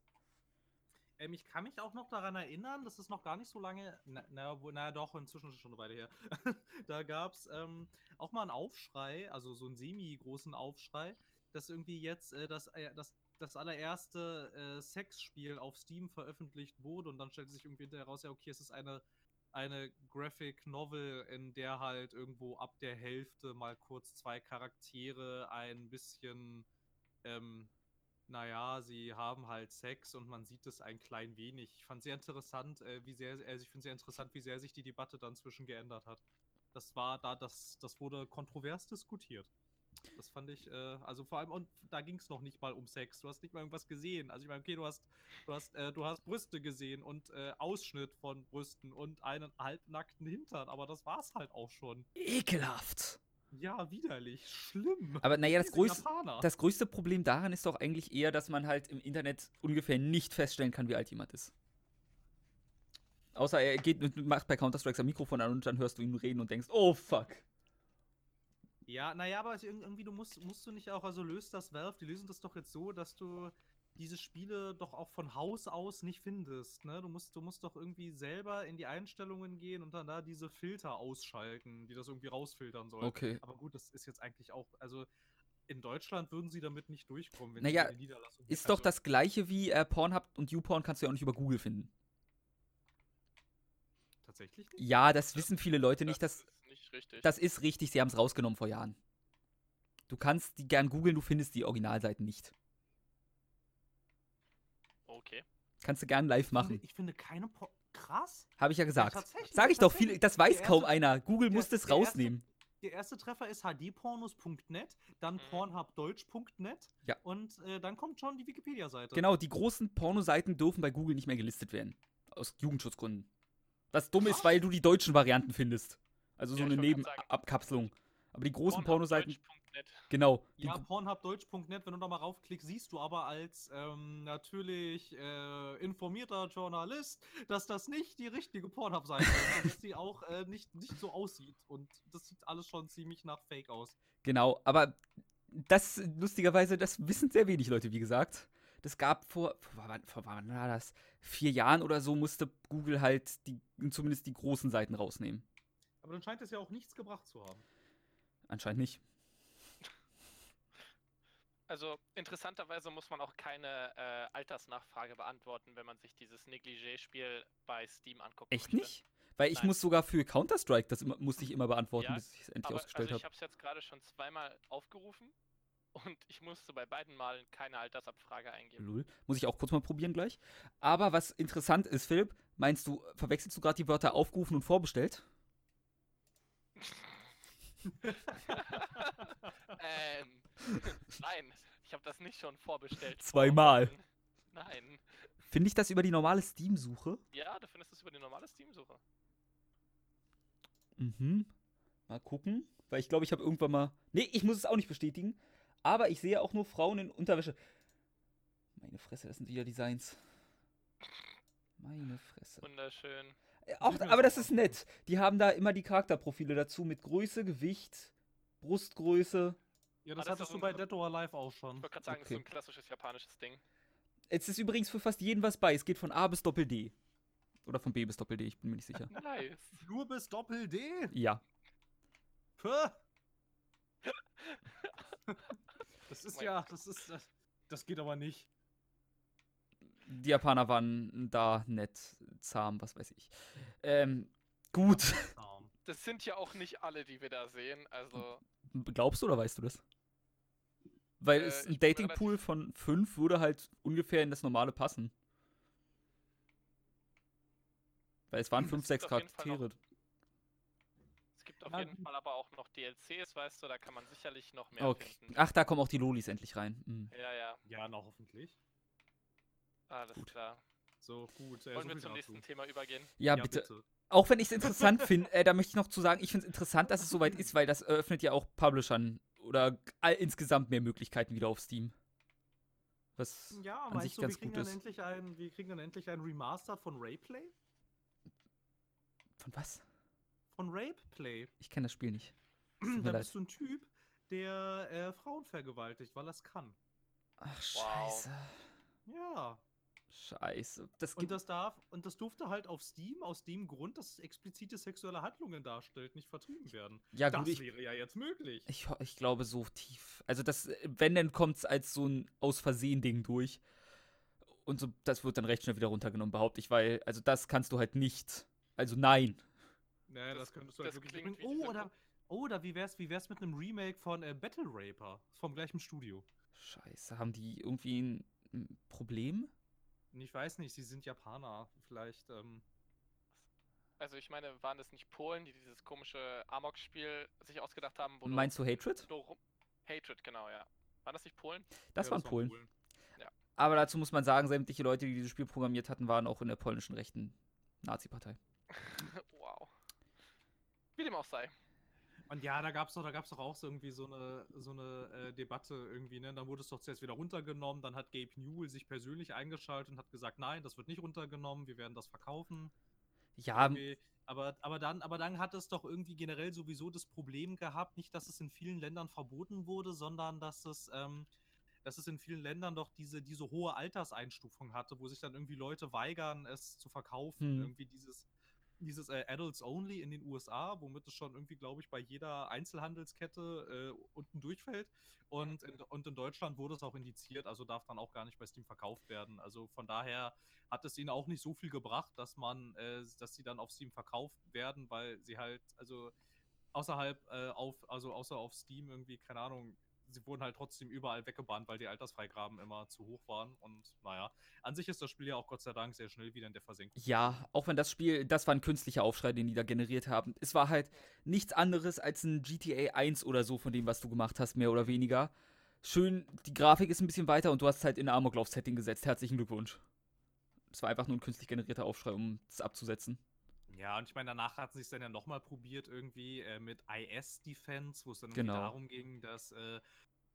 Ähm, ich kann mich auch noch daran erinnern, das ist noch gar nicht so lange, na, na, na doch, inzwischen schon eine Weile her. (laughs) da gab es ähm, auch mal einen Aufschrei, also so einen semi-großen Aufschrei, dass irgendwie jetzt äh, das, äh, das, das allererste äh, Sexspiel auf Steam veröffentlicht wurde und dann stellte sich irgendwie hinterher raus, ja, okay, es ist eine, eine Graphic Novel, in der halt irgendwo ab der Hälfte mal kurz zwei Charaktere ein bisschen ähm, naja, sie haben halt Sex und man sieht es ein klein wenig. Ich fand sehr interessant, äh, wie sehr, also ich finde sehr interessant, wie sehr sich die Debatte dann zwischen geändert hat. Das war da, das, das wurde kontrovers diskutiert. Das fand ich, äh, also vor allem, und da ging es noch nicht mal um Sex. Du hast nicht mal irgendwas gesehen. Also ich meine, okay, du hast, du hast, äh, du hast Brüste gesehen und äh, Ausschnitt von Brüsten und einen halbnackten Hintern, aber das war's halt auch schon. Ekelhaft. Ja, widerlich, schlimm. Aber naja, das größte, das größte Problem daran ist doch eigentlich eher, dass man halt im Internet ungefähr nicht feststellen kann, wie alt jemand ist. Außer er geht macht bei Counter-Strike sein Mikrofon an und dann hörst du ihn reden und denkst, oh fuck. Ja, naja, aber irgendwie, du musst, musst du nicht auch, also löst das Valve, die lösen das doch jetzt so, dass du diese Spiele doch auch von Haus aus nicht findest, ne? Du musst, du musst doch irgendwie selber in die Einstellungen gehen und dann da diese Filter ausschalten, die das irgendwie rausfiltern sollen. Okay. Aber gut, das ist jetzt eigentlich auch, also in Deutschland würden sie damit nicht durchkommen, wenn Naja, sie eine Niederlassung Ist also, doch das gleiche wie äh, Pornhub und YouPorn kannst du ja auch nicht über Google finden. Tatsächlich nicht? Ja, das wissen viele Leute nicht. Das, ist nicht richtig. das ist richtig, sie haben es rausgenommen vor Jahren. Du kannst die gern googeln, du findest die Originalseiten nicht. Okay. Kannst du gern live Ich finde, machen. ich finde keine po Krass. Habe ich ja gesagt. tatsächlich, Sag ich doch, viel, das weiß Der kaum erste- einer. Google der- muss das der erste- rausnehmen. Der erste Treffer ist hdpornos.net, dann Mhm. pornhubdeutsch.net Ja. und äh, dann kommt schon die Wikipedia-Seite. Genau, die großen Pornoseiten dürfen bei Google nicht mehr gelistet werden. Aus Jugendschutzgründen. Was dumm ist, weil du die deutschen Varianten findest. Also so Ja, eine. Nebenabkapselung. Aber die großen Pornhub Pornoseiten, genau. Die, Ja, pornhubdeutsch.net, wenn du da mal raufklickst, siehst du aber als ähm, natürlich äh, informierter Journalist, dass das nicht die richtige Pornhub-Seite ist und dass die auch äh, nicht, nicht so aussieht. Und das sieht alles schon ziemlich nach Fake aus. genau, aber das, lustigerweise, das wissen sehr wenig Leute, wie gesagt. Das gab vor, vor, wann- vor wann war das? Vier Jahren oder so musste Google halt die, zumindest die großen Seiten rausnehmen. Aber dann scheint es ja auch nichts gebracht zu haben. Anscheinend nicht. Also interessanterweise muss man auch keine äh, Altersnachfrage beantworten, wenn man sich dieses Negligé-Spiel bei Steam anguckt. Echt nicht? Weil ich Nein. muss sogar für Counter-Strike, das musste ich immer beantworten, Ja, bis ich es endlich Aber ausgestellt also ich habe. habe es jetzt gerade schon zweimal aufgerufen und ich musste bei beiden Malen keine Altersabfrage eingeben. Lul. Muss ich auch kurz mal probieren gleich. Aber was interessant ist, Philipp, meinst du, verwechselst du gerade die Wörter aufgerufen und vorbestellt? (laughs) (laughs) ähm, nein, ich habe das nicht schon vorbestellt. Zweimal. Nein. Finde ich das über die normale Steam-Suche? Ja, du findest es über die normale Steam-Suche. Mhm. Mal gucken. Weil ich glaube, ich habe irgendwann mal. Nee, ich muss es auch nicht bestätigen. Aber ich sehe auch nur Frauen in Unterwäsche. Meine Fresse, das sind wieder Designs. Meine Fresse. Wunderschön. Auch, aber das ist nett. Die haben da immer die Charakterprofile dazu mit Größe, Gewicht, Brustgröße. Ja, Ah, das das hattest auch du bei Dead or Alive auch schon. Ich wollte gerade sagen, das ist so Okay. ein klassisches japanisches Ding. Es ist übrigens für fast jeden was bei. Es geht von A bis Doppel D. Oder von B bis Doppel D, ich bin mir nicht sicher. (laughs) Nice. Nur bis Doppel D? Ja. Puh. (laughs) Das ist Mein ja, das ist, das, das geht aber nicht. Die Japaner waren da nett, zahm, was weiß ich. Ähm, gut. Das sind ja auch nicht alle, die wir da sehen. Also, Glaubst du oder weißt du das? Weil Äh, es ein Datingpool von fünf würde halt ungefähr in das normale passen. Weil es waren Es fünf, gibt sechs auf jeden Fall noch- Charaktere. es gibt auf Ja, jeden. Fall aber auch noch DLCs, weißt du, da kann man sicherlich noch mehr Okay. finden. Ach, da kommen auch die Lolis endlich rein. Hm. Ja, ja, Ja, na hoffentlich. Alles Gut. klar. So, gut. Äh, Wollen so wir zum dazu. nächsten Thema übergehen? Ja, bitte. Auch wenn ich es interessant (laughs) finde, äh, da möchte ich noch zu sagen, ich finde es interessant, dass es soweit ist, weil das eröffnet ja auch Publishern oder all, insgesamt mehr Möglichkeiten wieder auf Steam. Was Ja, an meinst sich du, ganz wir kriegen, gut dann ist. endlich ein, wir kriegen dann endlich ein Remastered von Rayplay? Von was? Von Rapeplay. Ich kenne das Spiel nicht. (clears throat) da leid. bist du ein Typ, der äh, Frauen vergewaltigt, weil er es kann. Ach, Wow. scheiße. Ja. Scheiße. Das Und gibt das darf, und das durfte halt auf Steam aus dem Grund, dass es explizite sexuelle Handlungen darstellt, nicht vertrieben werden. ja das gut, ich, wäre ja jetzt möglich. ich, ich glaube so tief. Also das, wenn, dann kommt es als so ein aus Versehen Ding durch. Und so, das wird dann recht schnell wieder runtergenommen, behaupte ich, weil, also das kannst du halt nicht. Also nein. naja, das, das- könntest du halt das wirklich klingt Oh, oder, oder wie wär's, wie wär's mit einem Remake von äh, Battle Raper vom gleichen Studio? Scheiße, haben die irgendwie ein Problem? Ich weiß nicht, sie sind Japaner. Vielleicht, ähm, Also ich meine, waren das nicht Polen, die dieses komische Amok-Spiel sich ausgedacht haben? Wo Meinst du Hatred? Hatred, genau, ja. Waren das nicht Polen? Das ja, waren war Polen. Polen. Aber dazu muss man sagen, sämtliche Leute, die dieses Spiel programmiert hatten, waren auch in der polnischen rechten Nazi-Partei. (laughs) wow. Wie dem auch sei. Und ja, da gab's doch, da gab's doch auch so irgendwie so eine, so eine äh, Debatte irgendwie, ne? Dann wurde es doch zuerst wieder runtergenommen, dann hat Gabe Newell sich persönlich eingeschaltet und hat gesagt, nein, das wird nicht runtergenommen, wir werden das verkaufen. Ja, irgendwie. Aber, aber, dann, aber dann hat es doch irgendwie generell sowieso das Problem gehabt, nicht, dass es in vielen Ländern verboten wurde, sondern dass es, ähm, dass es in vielen Ländern doch diese, diese hohe Alterseinstufung hatte, wo sich dann irgendwie Leute weigern, es zu verkaufen. Hm. Irgendwie dieses, dieses äh, Adults Only in den USA, womit es schon irgendwie, glaube ich, bei jeder Einzelhandelskette äh, unten durchfällt. Und in, und in Deutschland wurde es auch indiziert, also darf dann auch gar nicht bei Steam verkauft werden. Also von daher hat es ihnen auch nicht so viel gebracht, dass man, äh, dass sie dann auf Steam verkauft werden, weil sie halt, also außerhalb äh, auf, also außer auf Steam irgendwie, keine Ahnung, sie wurden halt trotzdem überall weggebannt, weil die Altersfreigaben immer zu hoch waren. Und naja, an sich ist das Spiel ja auch Gott sei Dank sehr schnell wieder in der Versenkung. Ja, auch wenn das Spiel, das war ein künstlicher Aufschrei, den die da generiert haben. Es war halt nichts anderes als ein GTA 1 oder so von dem, was du gemacht hast, mehr oder weniger. Schön, die Grafik ist ein bisschen weiter und du hast halt in Amoklauf-Setting gesetzt. Herzlichen Glückwunsch. Es war einfach nur ein künstlich generierter Aufschrei, um es abzusetzen. Ja, und ich meine, danach hatten sie es dann ja nochmal probiert, irgendwie äh, mit IS-Defense, wo es dann Genau. darum ging, dass, äh,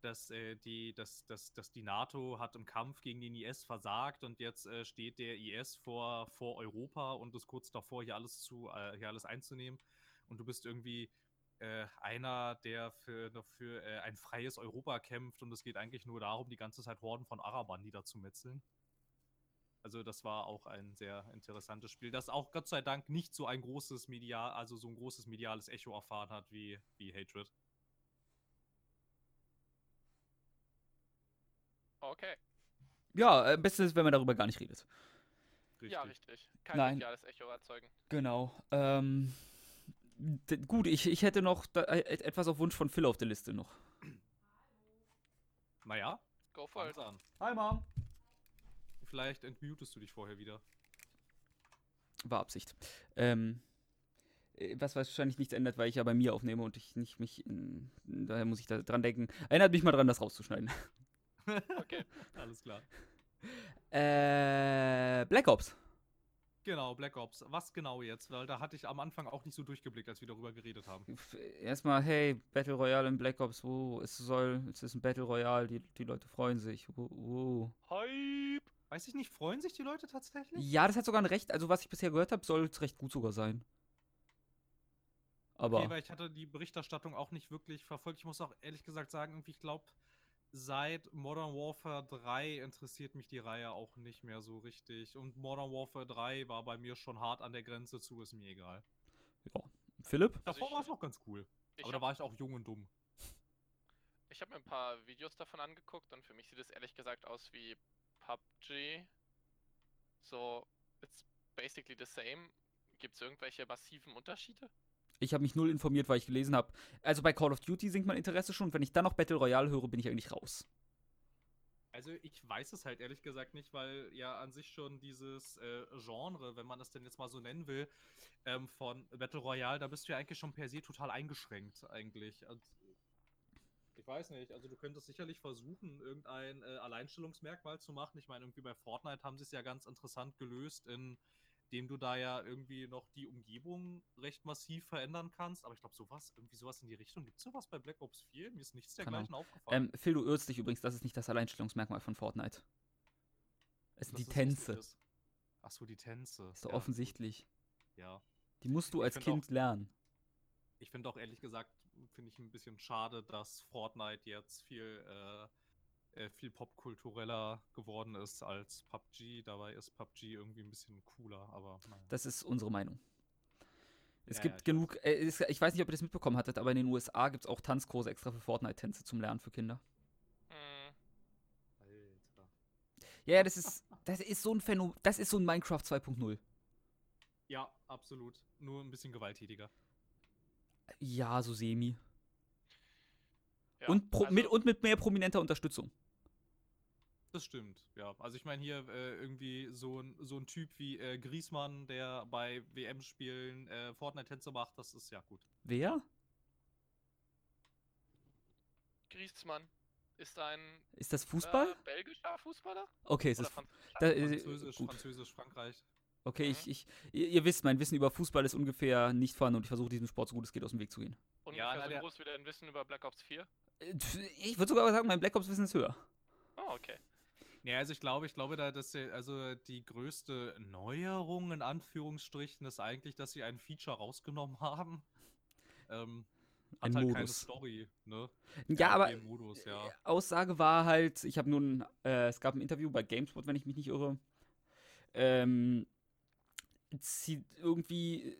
dass, äh, die, dass, dass, dass die NATO hat im Kampf gegen den IS versagt und jetzt äh, steht der IS vor, vor Europa und ist kurz davor, hier alles zu, äh, hier alles einzunehmen. Und du bist irgendwie äh, einer, der für, für ein freies Europa kämpft und es geht eigentlich nur darum, die ganze Zeit Horden von Arabern niederzumetzeln. Also das war auch ein sehr interessantes Spiel, das auch Gott sei Dank nicht so ein großes Medial, also so ein großes mediales Echo erfahren hat wie, wie Hatred. Okay. Ja, äh, bestes ist, wenn man darüber gar nicht redet. Richtig. Ja, richtig. Kein Nein. mediales Echo erzeugen. Genau. Ähm, gut, ich, ich hätte noch da, äh, etwas auf Wunsch von Phil auf der Liste noch. Naja, Go for it. an. Hi, Mom. Vielleicht entmutest du dich vorher wieder. War Absicht. Ähm, äh, was wahrscheinlich nichts ändert, weil ich ja bei mir aufnehme und ich nicht mich. In, daher muss ich da dran denken. Erinnert mich mal dran, das rauszuschneiden. (laughs) Okay. Alles klar. Äh, Black Ops. Genau, Black Ops. Was genau jetzt? Weil da hatte ich am Anfang auch nicht so durchgeblickt, als wir darüber geredet haben. Erstmal, hey, Battle Royale in Black Ops, wo es soll, es ist ein Battle Royale, die, die Leute freuen sich. Wo, wo. Hype! Weiß ich nicht, freuen sich die Leute tatsächlich? Ja, das hat sogar ein Recht, also was ich bisher gehört habe, soll es recht gut sogar sein. Aber. Okay, weil ich hatte die Berichterstattung auch nicht wirklich verfolgt. Ich muss auch ehrlich gesagt sagen, irgendwie, ich glaube, seit Modern Warfare 3 interessiert mich die Reihe auch nicht mehr so richtig. Und Modern Warfare 3 war bei mir schon hart an der Grenze zu, ist mir egal. Philipp? Also Davor ich- war es noch ganz cool. Aber da habe war ich auch jung und dumm. ich hab mir ein paar Videos davon angeguckt und für mich sieht es ehrlich gesagt aus wie PUBG So, it's basically the same. Gibt es irgendwelche massiven Unterschiede? Ich habe mich null informiert, weil ich gelesen habe. Also bei Call of Duty sinkt mein Interesse schon. Und wenn ich dann noch Battle Royale höre, bin ich eigentlich raus. Also ich weiß es halt ehrlich gesagt nicht, weil ja an sich schon dieses äh, Genre, wenn man das denn jetzt mal so nennen will, ähm, von Battle Royale, da bist du ja eigentlich schon per se total eingeschränkt eigentlich. Und ich weiß nicht, also du könntest sicherlich versuchen, irgendein äh, Alleinstellungsmerkmal zu machen. Ich meine, irgendwie bei Fortnite haben sie es ja ganz interessant gelöst, indem du da ja irgendwie noch die Umgebung recht massiv verändern kannst. Aber ich glaube, sowas, irgendwie sowas in die Richtung. Gibt es sowas bei Black Ops 4? Mir ist nichts dergleichen aufgefallen. Ähm, Phil, du irrst dich übrigens, das ist nicht das Alleinstellungsmerkmal von Fortnite. Es sind die Tänze. lustig ist. Ach so, die Tänze. Ist doch Ja, offensichtlich. Ja. Die musst du Ich als Kind lernen. Ich finde auch ehrlich gesagt, finde ich ein bisschen schade, dass Fortnite jetzt viel, äh, äh, viel popkultureller geworden ist als PUBG. Dabei ist PUBG irgendwie ein bisschen cooler, aber naja. Das ist unsere Meinung. Es Ja, gibt ja, genug, äh, es, ich weiß nicht, ob ihr das mitbekommen hattet, aber in den USA gibt es auch Tanzkurse extra für Fortnite-Tänze zum Lernen für Kinder. Alter. Ja, ja, das ist, das ist so ein Phänomen, das ist so ein Minecraft 2.0. Ja, absolut. Nur ein bisschen gewalttätiger. Ja, so semi. Ja, und, pro, also, mit, und mit mehr prominenter Unterstützung. Das stimmt, ja. Also ich meine hier äh, irgendwie so ein, so ein Typ wie äh, Griesmann, der bei WM-Spielen äh, Fortnite-Tänze macht, das ist ja gut. Wer? Griezmann ist ein Ist das Fußball? Äh, belgischer Fußballer? Okay, es Oder ist. Da, äh, Französisch, gut. Französisch, Frankreich. Okay, Mhm. ich, ich, ihr, ihr wisst, mein Wissen über Fußball ist ungefähr nicht vorhanden und ich versuche diesem Sport so gut es geht aus dem Weg zu gehen. Ungefähr na, so der- groß wie dein Wissen über Black Ops 4? Äh, Ich würde sogar sagen, mein Black Ops Wissen ist höher. Oh, okay. Ja, also ich glaube, ich glaube da, dass sie- also die größte Neuerung in Anführungsstrichen ist eigentlich, dass sie ein Feature rausgenommen (laughs) haben. Ähm, hat Ein halt keine Modus. Story, ne? Ja, aber Den Modus, ja. Aussage war halt, ich habe nun, äh, es gab ein Interview bei GameSpot, wenn ich mich nicht irre. Ähm, irgendwie äh,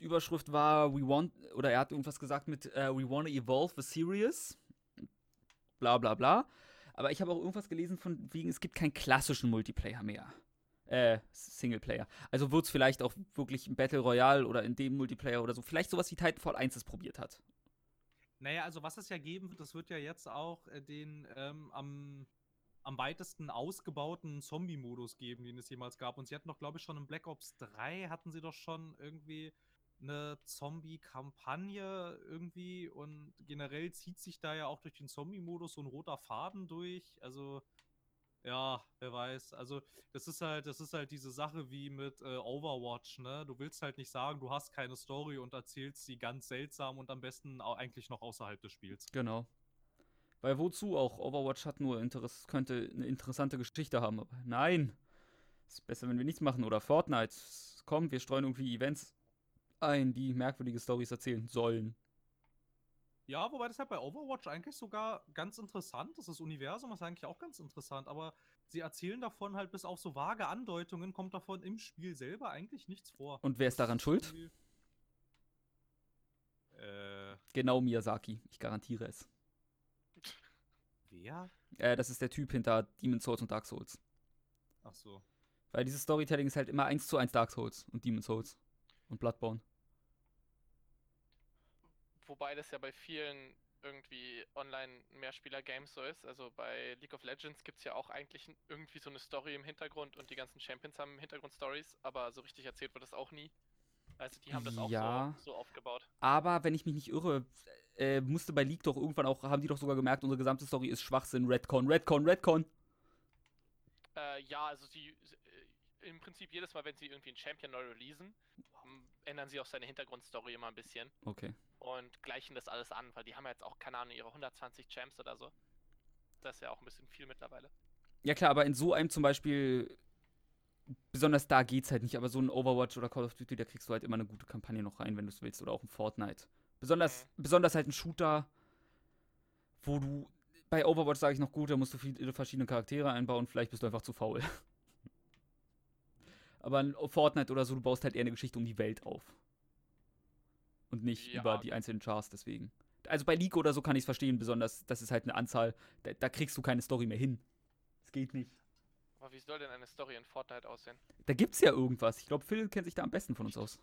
Überschrift war, we want, oder er hat irgendwas gesagt mit, äh, we wanna evolve the series. Bla bla bla. Aber ich habe auch irgendwas gelesen von wegen, es gibt keinen klassischen Multiplayer mehr. Äh, Singleplayer. Also wird es vielleicht auch wirklich im Battle Royale oder in dem Multiplayer oder so. Vielleicht sowas wie Titanfall 1 es probiert hat. Naja, also was es ja geben wird, das wird ja jetzt auch äh, den ähm, am, am weitesten ausgebauten Zombie-Modus geben, den es jemals gab. Und sie hatten doch, glaube ich, schon in Black Ops 3 hatten sie doch schon irgendwie eine Zombie-Kampagne irgendwie und generell zieht sich da ja auch durch den Zombie-Modus so ein roter Faden durch. Also, ja, wer weiß. Also, das ist halt, das ist halt diese Sache wie mit äh, Overwatch, ne? Du willst halt nicht sagen, du hast keine Story und erzählst sie ganz seltsam und am besten eigentlich noch außerhalb des Spiels. Genau. Weil wozu auch? Overwatch hat nur Interesse, könnte eine interessante Geschichte haben, aber nein. Ist besser, wenn wir nichts machen. Oder Fortnite. Komm, wir streuen irgendwie Events ein, die merkwürdige Stories erzählen sollen. Ja, wobei das halt bei Overwatch eigentlich sogar ganz interessant ist. Das Universum ist eigentlich auch ganz interessant, aber sie erzählen davon halt bis auf so vage Andeutungen, kommt davon im Spiel selber eigentlich nichts vor. Und wer ist daran schuld? Äh, Genau Miyazaki. Ich garantiere es. Wer? Äh, das ist der Typ hinter Demon's Souls und Dark Souls. Ach so. Weil dieses Storytelling ist halt immer eins zu eins Dark Souls und Demon's Souls und Bloodborne. Wobei das ja bei vielen irgendwie Online-Mehrspieler-Games so ist. Also bei League of Legends gibt es ja auch eigentlich irgendwie so eine Story im Hintergrund und die ganzen Champions haben im Hintergrund Stories, aber so richtig erzählt wird das auch nie. Also die haben das auch Ja. so, so aufgebaut. Aber wenn ich mich nicht irre, äh, musste bei League doch irgendwann auch, haben die doch sogar gemerkt, unsere gesamte Story ist Schwachsinn. Redcon, Redcon, Redcon. Äh, ja, also sie äh, im Prinzip jedes Mal, wenn sie irgendwie einen Champion neu releasen, ändern sie auch seine Hintergrundstory immer ein bisschen Okay. und gleichen das alles an, weil die haben ja jetzt auch, keine Ahnung, ihre 120 Champs oder so. Das ist ja auch ein bisschen viel mittlerweile. Ja klar, aber in so einem zum Beispiel, besonders da geht's halt nicht, aber so ein Overwatch oder Call of Duty, da kriegst du halt immer eine gute Kampagne noch rein, wenn du es willst, oder auch ein Fortnite. Besonders, besonders halt ein Shooter, wo du, bei Overwatch sage ich noch gut, da musst du viele verschiedene Charaktere einbauen, vielleicht bist du einfach zu faul. (laughs) aber ein Fortnite oder so, du baust halt eher eine Geschichte um die Welt auf. Und nicht Ja. über die einzelnen Chars, deswegen. Also bei League oder so kann ich es verstehen, besonders, das ist halt eine Anzahl, da, da kriegst du keine Story mehr hin. Es geht nicht. Aber wie soll denn eine Story in Fortnite aussehen? Da gibt's ja irgendwas. Ich glaube, Phil kennt sich da am besten von uns aus.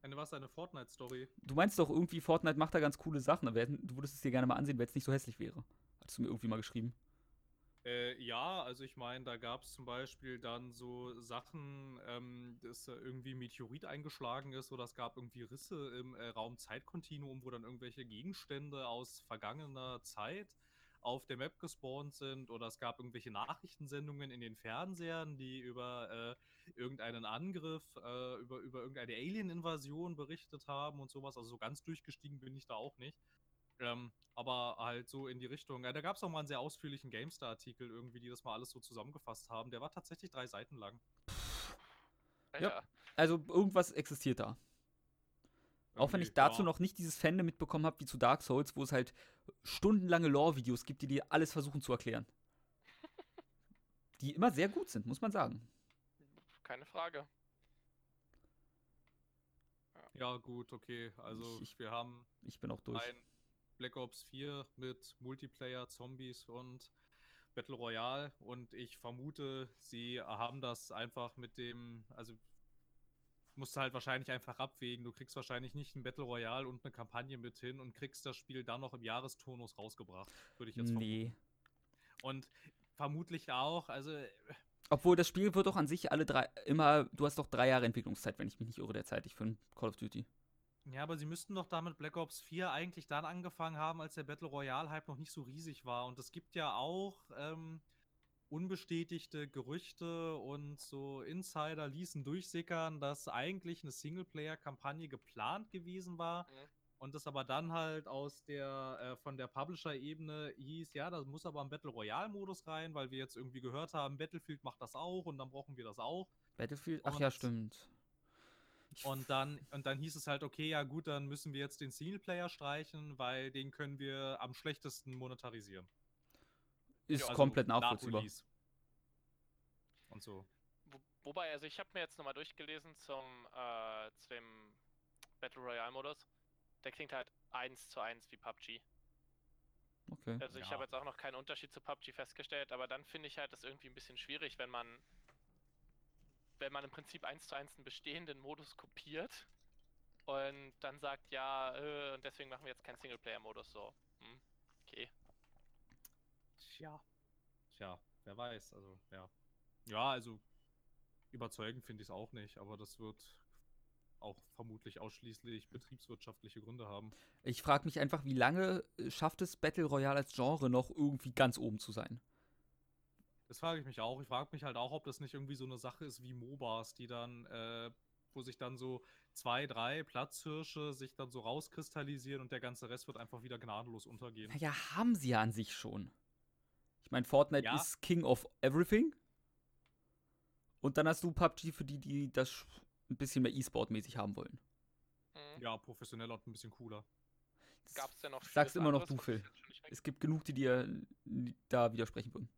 Eine was, eine Fortnite-Story? Du meinst doch irgendwie, Fortnite macht da ganz coole Sachen, aber du würdest es dir gerne mal ansehen, wenn es nicht so hässlich wäre. Hattest du mir irgendwie mal geschrieben. Äh, ja, also ich meine, da gab es zum Beispiel dann so Sachen, ähm, dass da irgendwie Meteorit eingeschlagen ist oder es gab irgendwie Risse im äh, Raum-Zeit-Kontinuum, wo dann irgendwelche Gegenstände aus vergangener Zeit auf der Map gespawnt sind oder es gab irgendwelche Nachrichtensendungen in den Fernsehern, die über äh, irgendeinen Angriff, äh, über, über irgendeine Alien-Invasion berichtet haben und sowas. Also so ganz durchgestiegen bin ich da auch nicht. Ähm, aber halt so in die Richtung. Ja, da gab es auch mal einen sehr ausführlichen GameStar-Artikel irgendwie, die das mal alles so zusammengefasst haben. Der war tatsächlich drei Seiten lang. Ja. Also irgendwas existiert da. Auch wenn ich dazu ja. noch nicht dieses Fandom mitbekommen habe wie zu Dark Souls, wo es halt stundenlange Lore-Videos gibt, die dir alles versuchen zu erklären. (laughs) die immer sehr gut sind, muss man sagen. Keine Frage. Ja, gut, okay. Also ich, wir haben. Ich bin auch durch. Ein Black Ops 4 mit Multiplayer, Zombies und Battle Royale und ich vermute, sie haben das einfach mit dem, also musst du halt wahrscheinlich einfach abwägen. Du kriegst wahrscheinlich nicht ein Battle Royale und eine Kampagne mit hin und kriegst das Spiel dann noch im Jahresturnus rausgebracht, würde ich jetzt nee. vermuten. Und vermutlich auch, also obwohl das Spiel wird doch an sich alle drei immer, du hast doch drei Jahre Entwicklungszeit, wenn ich mich nicht irre, derzeitig für ein Call of Duty. Ja, aber sie müssten doch damit Black Ops 4 eigentlich dann angefangen haben, als der Battle Royale-Hype noch nicht so riesig war. Und es gibt ja auch ähm, unbestätigte Gerüchte und so Insider ließen durchsickern, dass eigentlich eine Singleplayer-Kampagne geplant gewesen war. Mhm. Und das aber dann halt aus der, äh, von der Publisher-Ebene hieß, ja, da muss aber ein Battle Royale-Modus rein, weil wir jetzt irgendwie gehört haben, Battlefield macht das auch und dann brauchen wir das auch. Battlefield, ach und ja, stimmt. Und dann, und dann hieß es halt, okay, ja gut, dann müssen wir jetzt den Singleplayer streichen, weil den können wir am schlechtesten monetarisieren. Ist ja, also komplett nachvollziehbar. Nach und so. Wo, wobei, also ich habe mir jetzt nochmal durchgelesen zum, äh, zu dem Battle Royale Modus. Der klingt halt eins zu eins wie PUBG. Okay. Also ich ja. habe jetzt auch noch keinen Unterschied zu PUBG festgestellt, aber dann finde ich halt das irgendwie ein bisschen schwierig, wenn man wenn man im Prinzip eins zu eins einen bestehenden Modus kopiert und dann sagt, ja, äh, und deswegen machen wir jetzt keinen Singleplayer-Modus so. Hm, okay. Tja. Tja, wer weiß, also, ja. Ja, also überzeugend finde ich es auch nicht, aber das wird auch vermutlich ausschließlich betriebswirtschaftliche Gründe haben. Ich frage mich einfach, wie lange schafft es Battle Royale als Genre noch irgendwie ganz oben zu sein? Das frage ich mich auch. Ich frage mich halt auch, ob das nicht irgendwie so eine Sache ist wie MOBAs, die dann, äh, wo sich dann so zwei, drei Platzhirsche sich dann so rauskristallisieren und der ganze Rest wird einfach wieder gnadenlos untergehen. Naja, haben sie ja an sich schon. Ich meine, Fortnite ja. ist King of Everything. Und dann hast du PUBG für die, die das ein bisschen mehr E-Sport-mäßig haben wollen. Mhm. Ja, professioneller und ein bisschen cooler. Gab's denn noch Sagst immer noch du, Phil. Es gibt genug, die dir da widersprechen würden.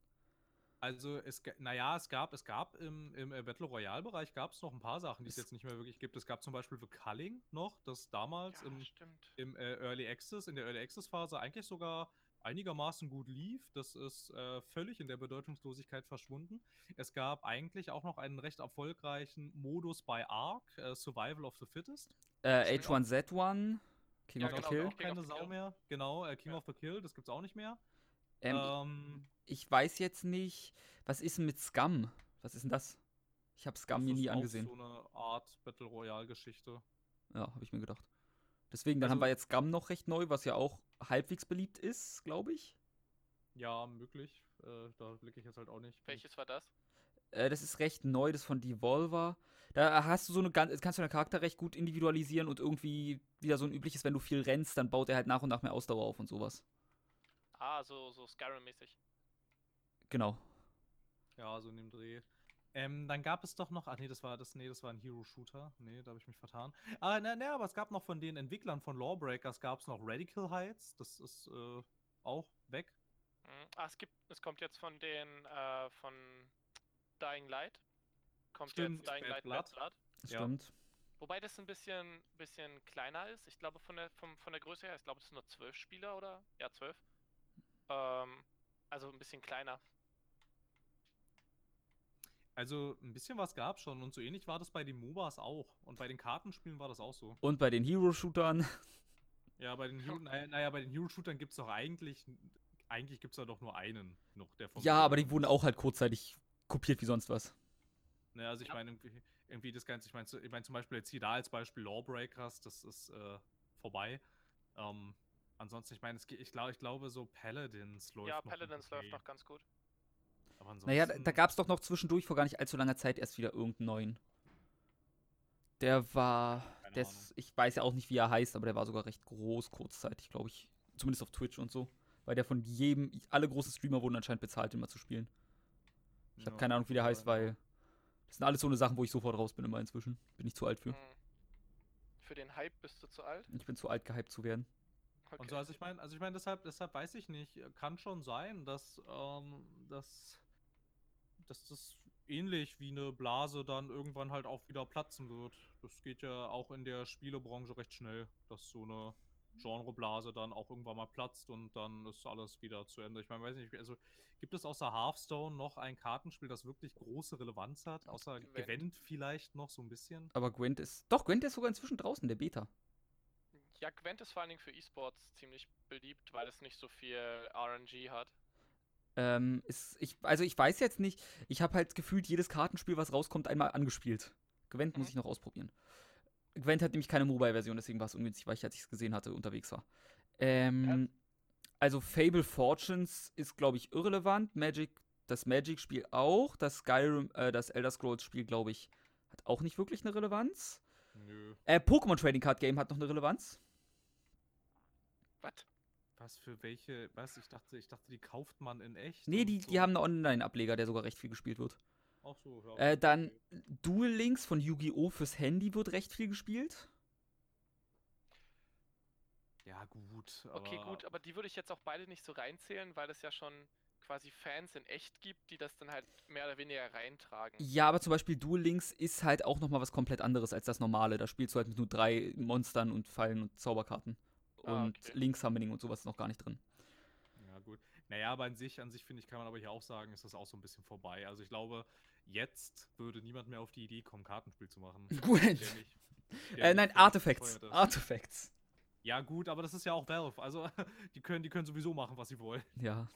Also es, naja, es gab, es gab im, im äh, Battle Royale Bereich gab es noch ein paar Sachen, die es jetzt nicht mehr wirklich gibt. Es gab zum Beispiel The Culling noch, das damals ja, im, im äh, Early Access, in der Early Access Phase eigentlich sogar einigermaßen gut lief. Das ist äh, völlig in der Bedeutungslosigkeit verschwunden. Es gab eigentlich auch noch einen recht erfolgreichen Modus bei Ark, äh, Survival of the Fittest. Äh, H1Z1, King ja, of genau, the Kill. Auch keine Sau mehr. Genau, äh, King ja. of the Kill, das gibt's auch nicht mehr. Ähm, ähm, ich weiß jetzt nicht, was ist denn mit Scum? Was ist denn das? Ich habe Scum mir nie angesehen. Das ist so eine Art Battle Royale Geschichte. Ja, habe ich mir gedacht. Deswegen, dann also, haben wir jetzt Scum noch recht neu, was ja auch halbwegs beliebt ist, glaube ich. Ja, möglich. Äh, da blicke ich jetzt halt auch nicht. Welches war das? Äh, das ist recht neu, das von Devolver. Da hast du so eine ganz, kannst du deinen Charakter recht gut individualisieren und irgendwie wieder so ein übliches, wenn du viel rennst, dann baut er halt nach und nach mehr Ausdauer auf und sowas. Ah, so, so Skyrim-mäßig. Genau. Ja, so in dem Dreh. Ähm, dann gab es doch noch, ach nee, das war das, nee, das war ein Hero-Shooter. Nee, da habe ich mich vertan. Ah, ne, ne, aber es gab noch von den Entwicklern von Lawbreakers gab es noch Radical Heights. Das ist äh, auch weg. Mhm. Ah, es gibt, es kommt jetzt von den, äh, von Dying Light. Kommt Stimmt, jetzt Dying Bad Light Blood. Bad Blood. Das ja. Stimmt. Wobei das ein bisschen, bisschen kleiner ist. Ich glaube, von der, von, von der Größe her, ich glaube, es sind nur zwölf Spieler oder? Ja, zwölf. Ähm, also ein bisschen kleiner. Also ein bisschen was gab schon und so ähnlich war das bei den MOBAs auch. Und bei den Kartenspielen war das auch so. Und bei den Hero-Shootern. Ja, bei den Hero, naja, naja, bei den Hero-Shootern gibt es doch eigentlich, eigentlich gibt es da doch nur einen noch, der von Ja, aber die wurden auch halt kurzzeitig kopiert wie sonst was. Ne, also ich Ja. meine, irgendwie, irgendwie das Ganze, ich meine ich mein zum Beispiel jetzt hier da als Beispiel Lawbreakers, das ist äh, vorbei. Ähm, ansonsten, ich meine, es geht- ich glaube, ich glaube, so Paladins läuft Ja, noch Paladins okay. läuft noch ganz gut. Aber Naja, da, ansonsten- da gab es doch noch zwischendurch vor gar nicht allzu langer Zeit erst wieder irgendeinen neuen. Der war. Keine Der ist, ich weiß ja auch nicht, wie er heißt, aber der war sogar recht groß kurzzeitig, glaube ich. Zumindest auf Twitch und so. Weil der von jedem. Alle großen Streamer wurden anscheinend bezahlt, mal zu spielen. Ich habe Ja, keine Ahnung, wie der heißt, ja. weil. Das sind alles so eine Sachen, wo ich sofort raus bin immer inzwischen. Bin ich zu alt für. Hm. Für den Hype bist du zu alt? Ich bin zu alt, gehypt zu werden. Okay. Und so, also ich meine, also ich meine, deshalb, deshalb weiß ich nicht, kann schon sein, dass, ähm, dass, dass das ähnlich wie eine Blase dann irgendwann halt auch wieder platzen wird. Das geht ja auch in der Spielebranche recht schnell, dass so eine Genreblase dann auch irgendwann mal platzt und dann ist alles wieder zu Ende. Ich meine, weiß nicht, also gibt es außer Hearthstone noch ein Kartenspiel, das wirklich große Relevanz hat? Außer Gwent. Gwent vielleicht noch so ein bisschen? Aber Gwent ist. Doch, Gwent ist sogar inzwischen draußen, der Beta. Ja, Gwent ist vor allen Dingen für E-Sports ziemlich beliebt, weil es nicht so viel RNG hat. Ähm, ist, ich, also ich weiß jetzt nicht, ich habe halt gefühlt jedes Kartenspiel, was rauskommt, einmal angespielt. Gwent muss Mhm. ich noch ausprobieren. Gwent hat nämlich keine Mobile-Version, deswegen war es ungünstig, weil ich, als ich es gesehen hatte, unterwegs war. Ähm, also Fable Fortunes ist, glaube ich, irrelevant. Magic, das Magic-Spiel auch. Das Skyrim, äh, das Elder Scrolls-Spiel, glaube ich, hat auch nicht wirklich eine Relevanz. Nö. Äh, Pokémon Trading Card Game hat noch eine Relevanz. Was? Was für welche? Was? Ich dachte, ich dachte, die kauft man in echt. Nee, die, so. die haben einen Online-Ableger, der sogar recht viel gespielt wird. Ach so, ja. Äh, dann. Duel Links von Yu-Gi-Oh! fürs Handy wird recht viel gespielt. Ja, gut. Okay, gut, aber die würde ich jetzt auch beide nicht so reinzählen, weil es ja schon quasi Fans in echt gibt, die das dann halt mehr oder weniger reintragen. Ja, aber zum Beispiel Duel Links ist halt auch nochmal was komplett anderes als das normale. Da spielst du halt mit nur drei Monstern und Pfeilen und Zauberkarten. Ah, Und okay. Link Summoning und sowas ist noch gar nicht drin. Ja, gut. Naja, aber an sich, an sich finde ich, kann man aber hier auch sagen, ist das auch so ein bisschen vorbei. Also ich glaube, jetzt würde niemand mehr auf die Idee kommen, Kartenspiel zu machen. (laughs) Gut. Der nicht- der Äh, nein, Artifacts. Artifacts. Ja, gut, aber das ist ja auch Valve. Also, (laughs) die können, die können sowieso machen, was sie wollen. Ja.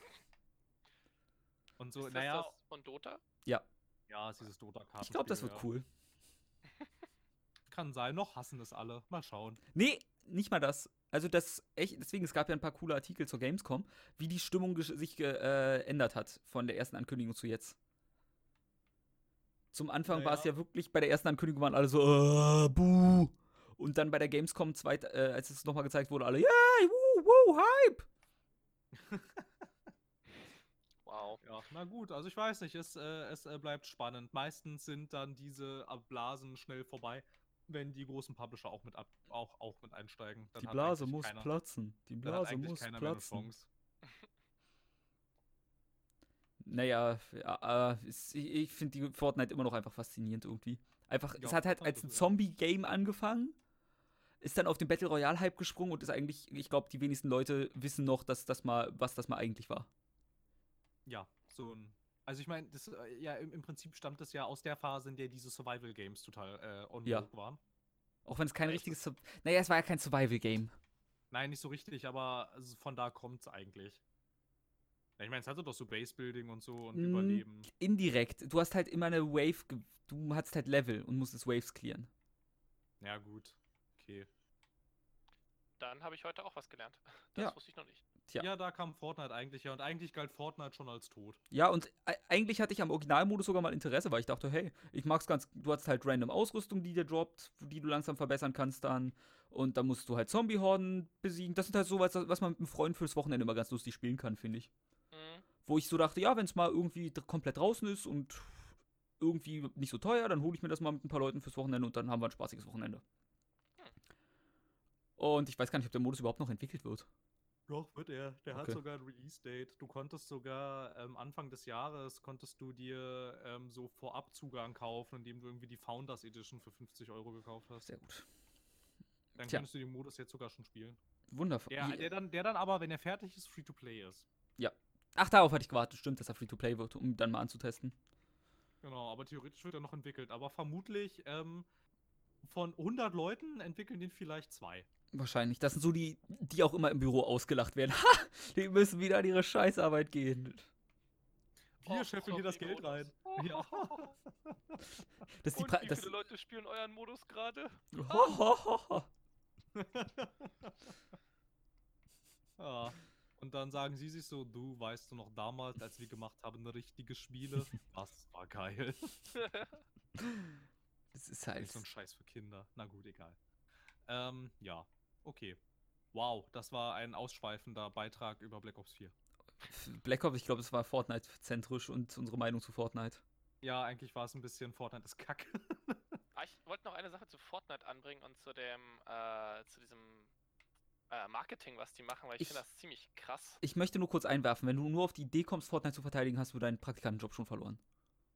Und so, ist naja, das das von Dota? ja, es ist dieses Dota-Kartenspiel. Ich glaube, das wird ja. cool. (laughs) Kann sein, noch hassen es alle. Mal schauen. Nee, nicht mal das. Also das echt, deswegen, es gab ja ein paar coole Artikel zur Gamescom, wie die Stimmung sich geändert hat von der ersten Ankündigung zu jetzt. Zum Anfang war es Naja. ja wirklich, bei der ersten Ankündigung waren alle so, äh, buh. Und dann bei der Gamescom, zweit, äh, als es nochmal gezeigt wurde, alle, yay, wuh, wuh, Hype. (laughs) Wow. Ja, na gut, also ich weiß nicht, es, äh, es äh, bleibt spannend. Meistens sind dann diese äh, Blasen schnell vorbei, wenn die großen Publisher auch mit, ab, auch, auch mit einsteigen. Dann Die Blase muss keiner, platzen. Die Blase muss platzen. (laughs) Naja, ja, äh, ich, ich finde die Fortnite immer noch einfach faszinierend irgendwie. Einfach, es Ja, hat halt ja, als ein Zombie-Game angefangen, ist dann auf den Battle Royale-Hype gesprungen und ist eigentlich, ich glaube, die wenigsten Leute wissen noch, dass das mal, was das mal eigentlich war. Ja, so ein. Also ich meine, das äh, ja im, im Prinzip stammt das ja aus der Phase, in der diese Survival Games total äh, on Ja. waren. Auch wenn es kein richtiges. Sur- Naja, es war ja kein Survival-Game. Nein, nicht so richtig, aber also von da kommt's eigentlich. Ja, ich meine, es hatte doch so Base-Building und so und Mm, Überleben. Indirekt. Du hast halt immer eine Wave. Du hattest halt Level und musstest Waves clearen. Ja, gut. Okay. Dann habe ich heute auch was gelernt. Das Ja. wusste ich noch nicht. Tja. Ja. da kam Fortnite eigentlich ja. Und eigentlich galt Fortnite schon als tot. Ja, und e- eigentlich hatte ich am Originalmodus sogar mal Interesse, weil ich dachte, hey, ich mag's ganz. Du hast halt random Ausrüstung, die dir droppt, die du langsam verbessern kannst dann. Und dann musst du halt Zombie-Horden besiegen. Das sind halt so was, was man mit einem Freund fürs Wochenende immer ganz lustig spielen kann, finde ich. Mhm. Wo ich so dachte, ja, wenn es mal irgendwie komplett draußen ist und irgendwie nicht so teuer, dann hole ich mir das mal mit ein paar Leuten fürs Wochenende und dann haben wir ein spaßiges Wochenende. Und ich weiß gar nicht, ob der Modus überhaupt noch entwickelt wird. Doch, wird er. Der hat Okay. sogar ein Release-Date. Du konntest sogar ähm, Anfang des Jahres konntest du dir ähm, so Vorabzugang kaufen, indem du irgendwie die Founders Edition für 50 Euro gekauft hast. Sehr gut. Dann Tja. könntest du den Modus jetzt sogar schon spielen. Wundervoll. Der, der, dann, der dann aber, wenn er fertig ist, free to play ist. Ach, darauf hatte ich gewartet. Stimmt, dass er Free-to-Play wird, um dann mal anzutesten. Genau, aber theoretisch wird er noch entwickelt. Aber vermutlich ähm, von 100 Leuten entwickeln den vielleicht zwei. Wahrscheinlich. Das sind so die, die auch immer im Büro ausgelacht werden. (laughs) Ha! Die müssen wieder an ihre Scheißarbeit gehen. Wir Oh, scheffeln hier das. Geld rein. (laughs) Ja. Das ist die Und wie das viele Leute spielen euren Modus gerade? (laughs) ja. Und dann sagen sie sich so, du weißt du noch damals, als wir gemacht haben, richtige Spiele, das war geil. Das ist halt. Ist so ein Scheiß für Kinder. Na gut, egal. Ähm, ja, okay. Wow, das war ein ausschweifender Beitrag über Black Ops 4. Black Ops, ich glaube, es war Fortnite-zentrisch und unsere Meinung zu Fortnite. Ja, eigentlich war es ein bisschen Fortnite ist Kack. (laughs) Ah, ich wollte noch eine Sache zu Fortnite anbringen und zu dem, äh, zu diesem äh, Marketing, was die machen, weil ich, Ich- finde das ziemlich krass. Ich möchte nur kurz einwerfen, wenn du nur auf die Idee kommst, Fortnite zu verteidigen, hast du deinen Praktikantenjob schon verloren.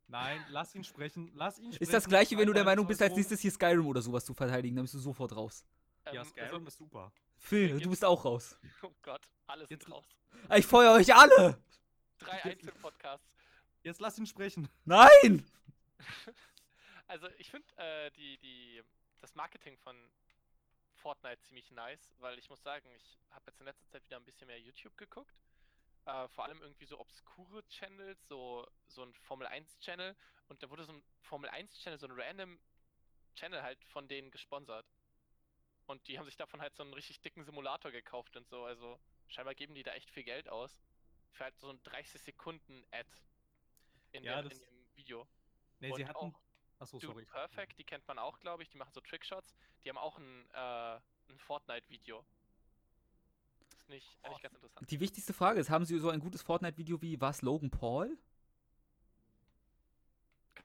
Nein, lass ihn sprechen. Lass ihn sprechen. Ist das gleiche, wenn du der Meinung bist, als nächstes hier Skyrim oder sowas zu verteidigen, dann bist du sofort raus. Ja, Ähm, Skyrim also, ist super. Phil, du bist auch raus. oh Gott, alles Jetzt- sind raus. Ich feuer euch alle! Drei Einzelpodcasts. Jetzt lass ihn sprechen. Nein! (laughs) Also ich finde äh, die, die, das Marketing von Fortnite ziemlich nice, weil ich muss sagen, ich habe jetzt in letzter Zeit wieder ein bisschen mehr YouTube geguckt. Äh, vor allem irgendwie so obskure Channels, so, so ein Formel 1 Channel und da wurde so ein Formel 1 Channel, so ein random Channel halt von denen gesponsert. Und die haben sich davon halt so einen richtig dicken Simulator gekauft und so, also scheinbar geben die da echt viel Geld aus. Für halt so ein 30 Sekunden Ad in, Ja, der, das- in dem Video. Nee, sie Und hatten. auch Achso, Dude sorry. Perfect, die kennt man auch, glaube ich. Die machen so Trickshots. Die haben auch ein, äh, ein Fortnite-Video. Ist nicht, eigentlich ganz interessant. Die wichtigste Frage ist, haben sie so ein gutes Fortnite-Video wie was Logan Paul?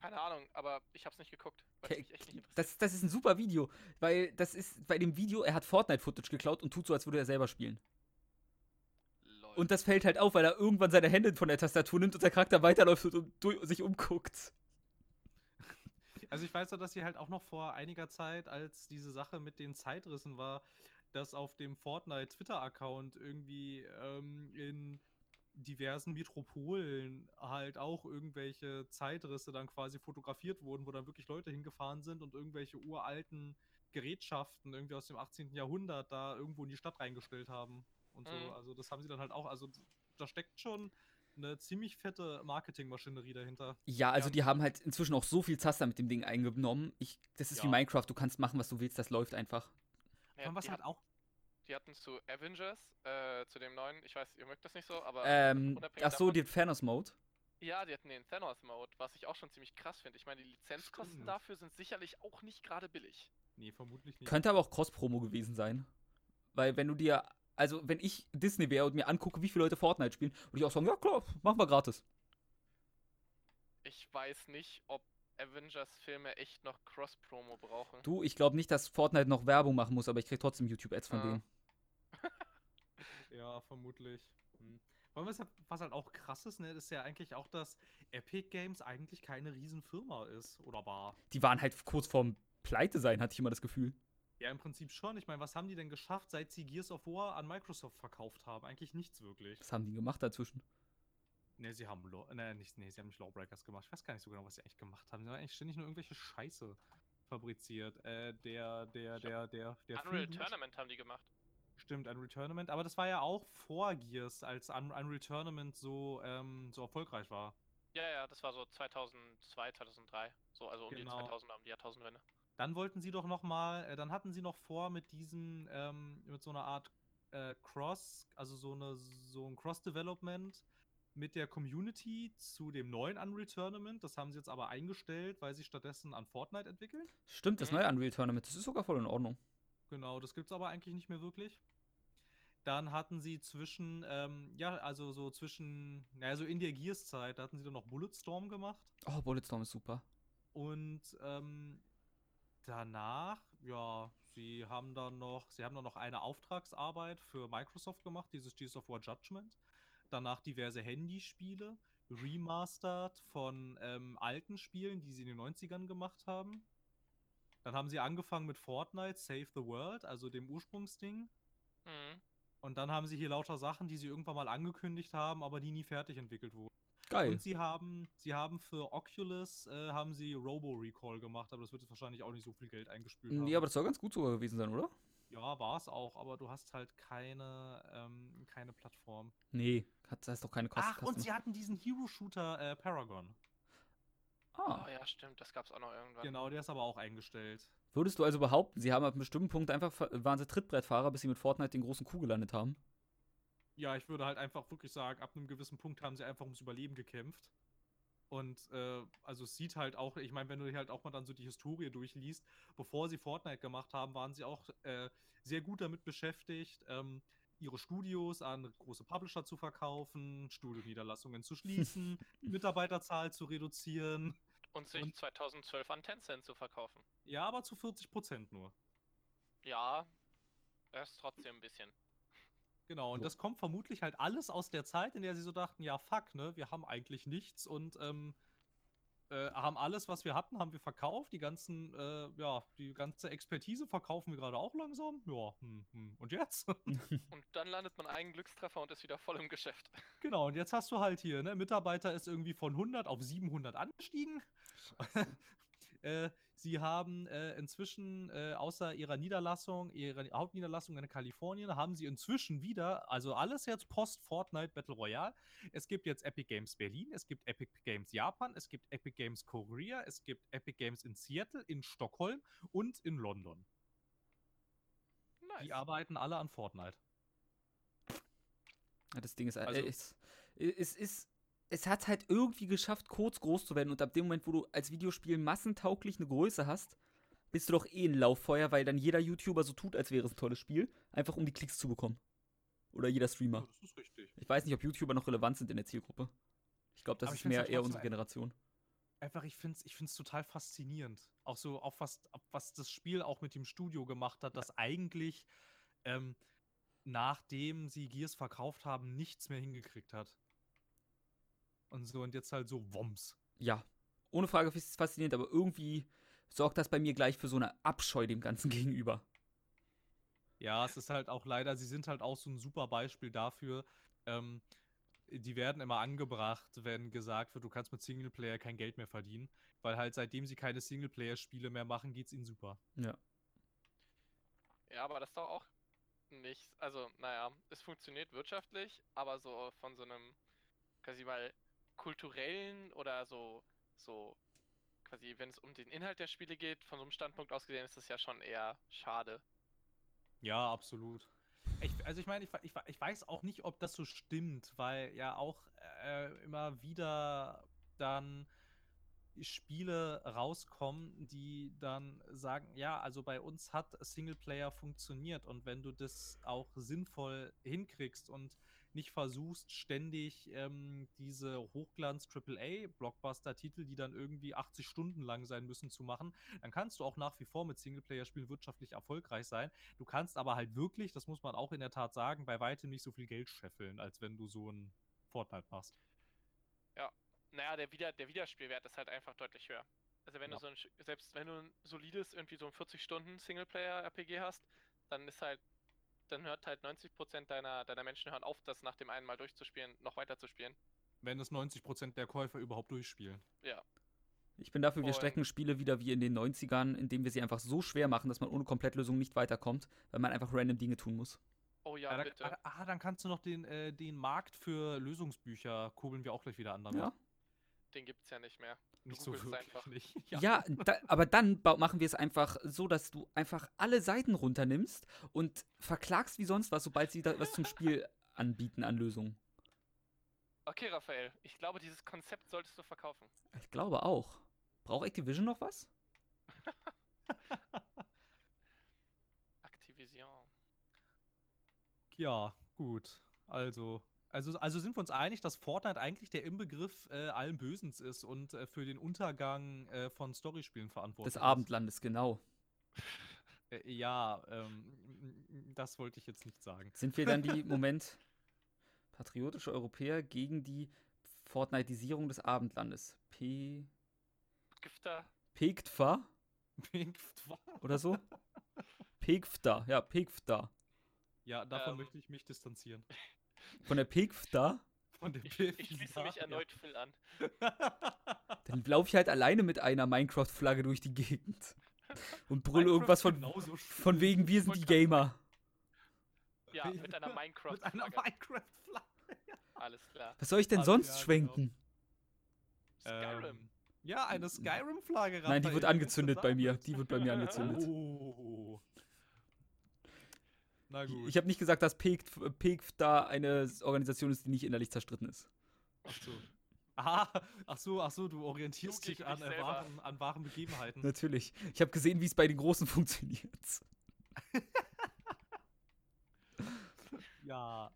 Keine Ahnung, aber ich habe es nicht geguckt. Weil Okay, mich echt nicht interessiert. Das, das ist ein super Video, weil das ist bei dem Video, er hat Fortnite-Footage geklaut und tut so, als würde er selber spielen. Lol. Und das fällt halt auf, weil er irgendwann seine Hände von der Tastatur nimmt und der Charakter weiterläuft und durch, sich umguckt. Also ich weiß ja, dass sie halt auch noch vor einiger Zeit, als diese Sache mit den Zeitrissen war, dass auf dem Fortnite Twitter-Account irgendwie ähm, in diversen Metropolen halt auch irgendwelche Zeitrisse dann quasi fotografiert wurden, wo dann wirklich Leute hingefahren sind und irgendwelche uralten Gerätschaften irgendwie aus dem 18. Jahrhundert da irgendwo in die Stadt reingestellt haben und so. Mhm. Also das haben sie dann halt auch, also da steckt schon eine ziemlich fette Marketingmaschinerie dahinter. Ja, also die haben halt inzwischen auch so viel Zaster mit dem Ding eingenommen. Ich, das ist wie Ja. Minecraft, du kannst machen, was du willst, das läuft einfach. ja, was halt hat, auch die hatten zu Avengers, äh, zu dem neuen, ich weiß, ihr mögt das nicht so, aber Ähm, ach so, davon- den Thanos-Mode. ja, die hatten den Thanos-Mode, was ich auch schon ziemlich krass finde. Ich meine, die Lizenzkosten Stimmt. dafür sind sicherlich auch nicht gerade billig. Nee, vermutlich nicht. Könnte aber auch Cross-Promo gewesen sein. Weil wenn du dir, also wenn ich Disney wäre und mir angucke, wie viele Leute Fortnite spielen, würde ich auch sagen, ja klar, machen wir gratis. Ich weiß nicht, ob Avengers-Filme echt noch Cross-Promo brauchen. Du, ich glaube nicht, dass Fortnite noch Werbung machen muss, aber ich krieg trotzdem YouTube-Ads von Ah. denen. Ja, vermutlich. Hm. Was halt, auch krass ist, ne, ist ja eigentlich auch, dass Epic Games eigentlich keine Riesenfirma ist oder war. Die waren halt kurz vorm Pleite sein, hatte ich immer das Gefühl. Ja, im Prinzip schon. Ich meine, was haben die denn geschafft, seit sie Gears of War an Microsoft verkauft haben? Eigentlich nichts wirklich. Was haben die gemacht dazwischen? Ne, sie haben Law ne, nicht, nee, sie haben nicht Lawbreakers gemacht. Ich weiß gar nicht so genau, was sie eigentlich gemacht haben. Sie haben eigentlich ständig nur irgendwelche Scheiße fabriziert. Äh, der, der, der, der, der Unreal Tournament haben die gemacht. Stimmt, Unreal Tournament. Aber das war ja auch vor Gears, als Un Unreal Tournament so, ähm, so erfolgreich war. Ja, ja, das war so 2002, 2003. So, also um Genau. die 2000er, um die Jahrtausendwende. Dann wollten sie doch noch mal, äh, dann hatten sie noch vor mit diesem, ähm, mit so einer Art äh, Cross, also so eine so ein Cross-Development mit der Community zu dem neuen Unreal Tournament. Das haben sie jetzt aber eingestellt, weil sie stattdessen an Fortnite entwickeln. Stimmt, das Mhm. neue Unreal Tournament, das ist sogar voll in Ordnung. Genau, das gibt's aber eigentlich nicht mehr wirklich. Dann hatten sie zwischen, ähm, ja, also so zwischen, naja, so in der Gears-Zeit, da hatten sie dann noch Bulletstorm gemacht. Oh, Bulletstorm ist super. Und ähm, danach, ja, sie haben dann noch, sie haben dann noch eine Auftragsarbeit für Microsoft gemacht, dieses Gears of War Judgment. Danach diverse Handyspiele, remastered von ähm, alten Spielen, die sie in den 90ern gemacht haben. Dann haben sie angefangen mit Fortnite, Save the World, also dem Ursprungsding. Mhm. Und dann haben sie hier lauter Sachen, die sie irgendwann mal angekündigt haben, aber die nie fertig entwickelt wurden. Geil. Und sie haben, sie haben für Oculus äh, haben sie Robo Recall gemacht, aber das wird jetzt wahrscheinlich auch nicht so viel Geld eingespült haben. Nee, aber das soll ganz gut sogar gewesen sein, oder? ja, war es auch, aber du hast halt keine, ähm, keine Plattform. Nee, hat, das heißt doch keine Kosten. Ach, und sie hatten diesen Hero-Shooter äh, Paragon. Ah. Oh ja, stimmt, das gab's auch noch irgendwann. Genau, der ist aber auch eingestellt. Würdest du also behaupten, sie haben ab einem bestimmten Punkt einfach, waren sie Trittbrettfahrer, bis sie mit Fortnite den großen Kuh gelandet haben? Ja, ich würde halt einfach wirklich sagen, ab einem gewissen Punkt haben sie einfach ums Überleben gekämpft. Und äh, also es sieht halt auch, ich meine, wenn du dir halt auch mal dann so die Historie durchliest, bevor sie Fortnite gemacht haben, waren sie auch äh, sehr gut damit beschäftigt, ähm, ihre Studios an große Publisher zu verkaufen, Studioniederlassungen zu schließen, (laughs) die Mitarbeiterzahl zu reduzieren. Und sich Und- 2012 an Tencent zu verkaufen. Ja, aber zu 40 Prozent nur. Ja, das ist trotzdem ein bisschen. Genau, und So. das kommt vermutlich halt alles aus der Zeit, in der sie so dachten, ja, fuck, ne, wir haben eigentlich nichts und ähm, äh, haben alles, was wir hatten, haben wir verkauft. Die ganzen, äh, ja, die ganze Expertise verkaufen wir gerade auch langsam. Ja, hm, hm. und jetzt? (laughs) Und dann landet man einen Glückstreffer und ist wieder voll im Geschäft. genau, und jetzt hast du halt hier, ne, Mitarbeiter ist irgendwie von 100 auf 700 angestiegen. (laughs) äh, sie haben äh, inzwischen, äh, außer ihrer Niederlassung, ihrer Hauptniederlassung in Kalifornien, haben sie inzwischen wieder, also alles jetzt Post-Fortnite Battle Royale. Es gibt jetzt Epic Games Berlin, es gibt Epic Games Japan, es gibt Epic Games Korea, es gibt Epic Games in Seattle, in Stockholm und in London. Nice. Die arbeiten alle an Fortnite. Das Ding ist, äh, Also- es, es ist, es hat halt irgendwie geschafft, kurz groß zu werden. Und ab dem Moment, wo du als Videospiel massentauglich eine Größe hast, bist du doch eh ein Lauffeuer, weil dann jeder YouTuber so tut, als wäre es ein tolles Spiel, einfach um die Klicks zu bekommen. Oder jeder Streamer. das ist richtig. Ich weiß nicht, ob YouTuber noch relevant sind in der Zielgruppe. Ich glaube, das Aber ist mehr halt eher unsere Generation. einfach, ich finde es ich find's total faszinierend. Auch so, auf was, auf was das Spiel auch mit dem Studio gemacht hat, das eigentlich, ähm, nachdem sie Gears verkauft haben, nichts mehr hingekriegt hat. Und so, und jetzt halt so Woms. Ja, ohne Frage ist es faszinierend, aber irgendwie sorgt das bei mir gleich für so eine Abscheu dem Ganzen (laughs) gegenüber. Ja, es ist halt auch leider, sie sind halt auch so ein super Beispiel dafür. Ähm, die werden immer angebracht, wenn gesagt wird, du kannst mit Singleplayer kein Geld mehr verdienen. Weil halt seitdem sie keine Singleplayer-Spiele mehr machen, geht's ihnen super. Ja. Ja, aber das ist doch auch nicht. Also, naja, es funktioniert wirtschaftlich, aber so von so einem quasi mal kulturellen oder so, so quasi, wenn es um den Inhalt der Spiele geht, von so einem Standpunkt aus gesehen, ist das ja schon eher schade. Ja, absolut. Ich, also ich meine, ich, ich, ich weiß auch nicht, ob das so stimmt, weil ja auch äh, immer wieder dann Spiele rauskommen, die dann sagen, ja, also bei uns hat Singleplayer funktioniert und wenn du das auch sinnvoll hinkriegst und nicht versuchst, ständig ähm, diese Hochglanz-AAA-Blockbuster-Titel, die dann irgendwie 80 Stunden lang sein müssen, zu machen, dann kannst du auch nach wie vor mit Singleplayer-Spielen wirtschaftlich erfolgreich sein. Du kannst aber halt wirklich, das muss man auch in der Tat sagen, bei weitem nicht so viel Geld scheffeln, als wenn du so ein Fortnite machst. Naja, der, Wieder der Wiederspielwert ist halt einfach deutlich höher. Also wenn Ja. du so ein, selbst wenn du ein solides, irgendwie so ein 40-Stunden-Singleplayer-RPG hast, dann ist halt, dann hört halt 90% deiner, deiner Menschen hören auf, das nach dem einen Mal durchzuspielen, noch weiter zu spielen. Wenn es 90% der Käufer überhaupt durchspielen. Ich bin dafür, wir strecken Spiele wieder wie in den 90ern, indem wir sie einfach so schwer machen, dass man ohne Komplettlösung nicht weiterkommt, weil man einfach random Dinge tun muss. Oh ja, Ja, bitte. ah, ah, dann kannst du noch den, äh, den Markt für Lösungsbücher kurbeln wir auch gleich wieder an. damit. Ja, Den gibt's ja nicht mehr. Nicht so einfach. nicht. (laughs) ja. da, aber dann machen wir es einfach so, dass du einfach alle Seiten runternimmst und verklagst wie sonst was, sobald sie da was zum Spiel anbieten an Lösungen. Okay, Raphael, ich glaube, dieses Konzept solltest du verkaufen. Ich glaube auch. Braucht Activision noch was? (laughs) Activision. Ja, gut. Also, also, also sind wir uns einig, dass Fortnite eigentlich der Inbegriff äh, allen Bösens ist und äh, für den Untergang äh, von Storyspielen verantwortlich Des ist. Abendlandes, genau. (laughs) Äh, ja, ähm, das wollte ich jetzt nicht sagen. Sind wir dann die, (laughs) Moment, patriotische Europäer gegen die Fortnitisierung des Abendlandes? P. Gifter. Pegtfa oder so? (laughs) Pegfta, ja, Pegfta. ja, davon Ähm. möchte ich mich distanzieren. Von der Pegfta? von dem Ich, Bild. ich schließe mich erneut Phil an. (laughs) Dann laufe ich halt alleine mit einer Minecraft-Flagge durch die Gegend. (laughs) Und brülle irgendwas von, von wegen, wir sind die Gamer. Ja, mit einer Minecraft. (laughs) Mit einer Minecraft-Flagge. Alles klar. Was soll ich denn sonst ja, genau. schwenken? Skyrim. Ähm, ja, eine Skyrim-Flagge. Nein, die wird angezündet bei mir. Die wird bei mir angezündet. Oh. Na gut. Ich habe nicht gesagt, dass PEGF, PEGF da eine Organisation ist, die nicht innerlich zerstritten ist. Ach so. Ah, ach so, ach so, du orientierst Du dich an, äh, wahren, an wahren Begebenheiten. Natürlich. Ich habe gesehen, wie es bei den Großen funktioniert. (laughs) ja.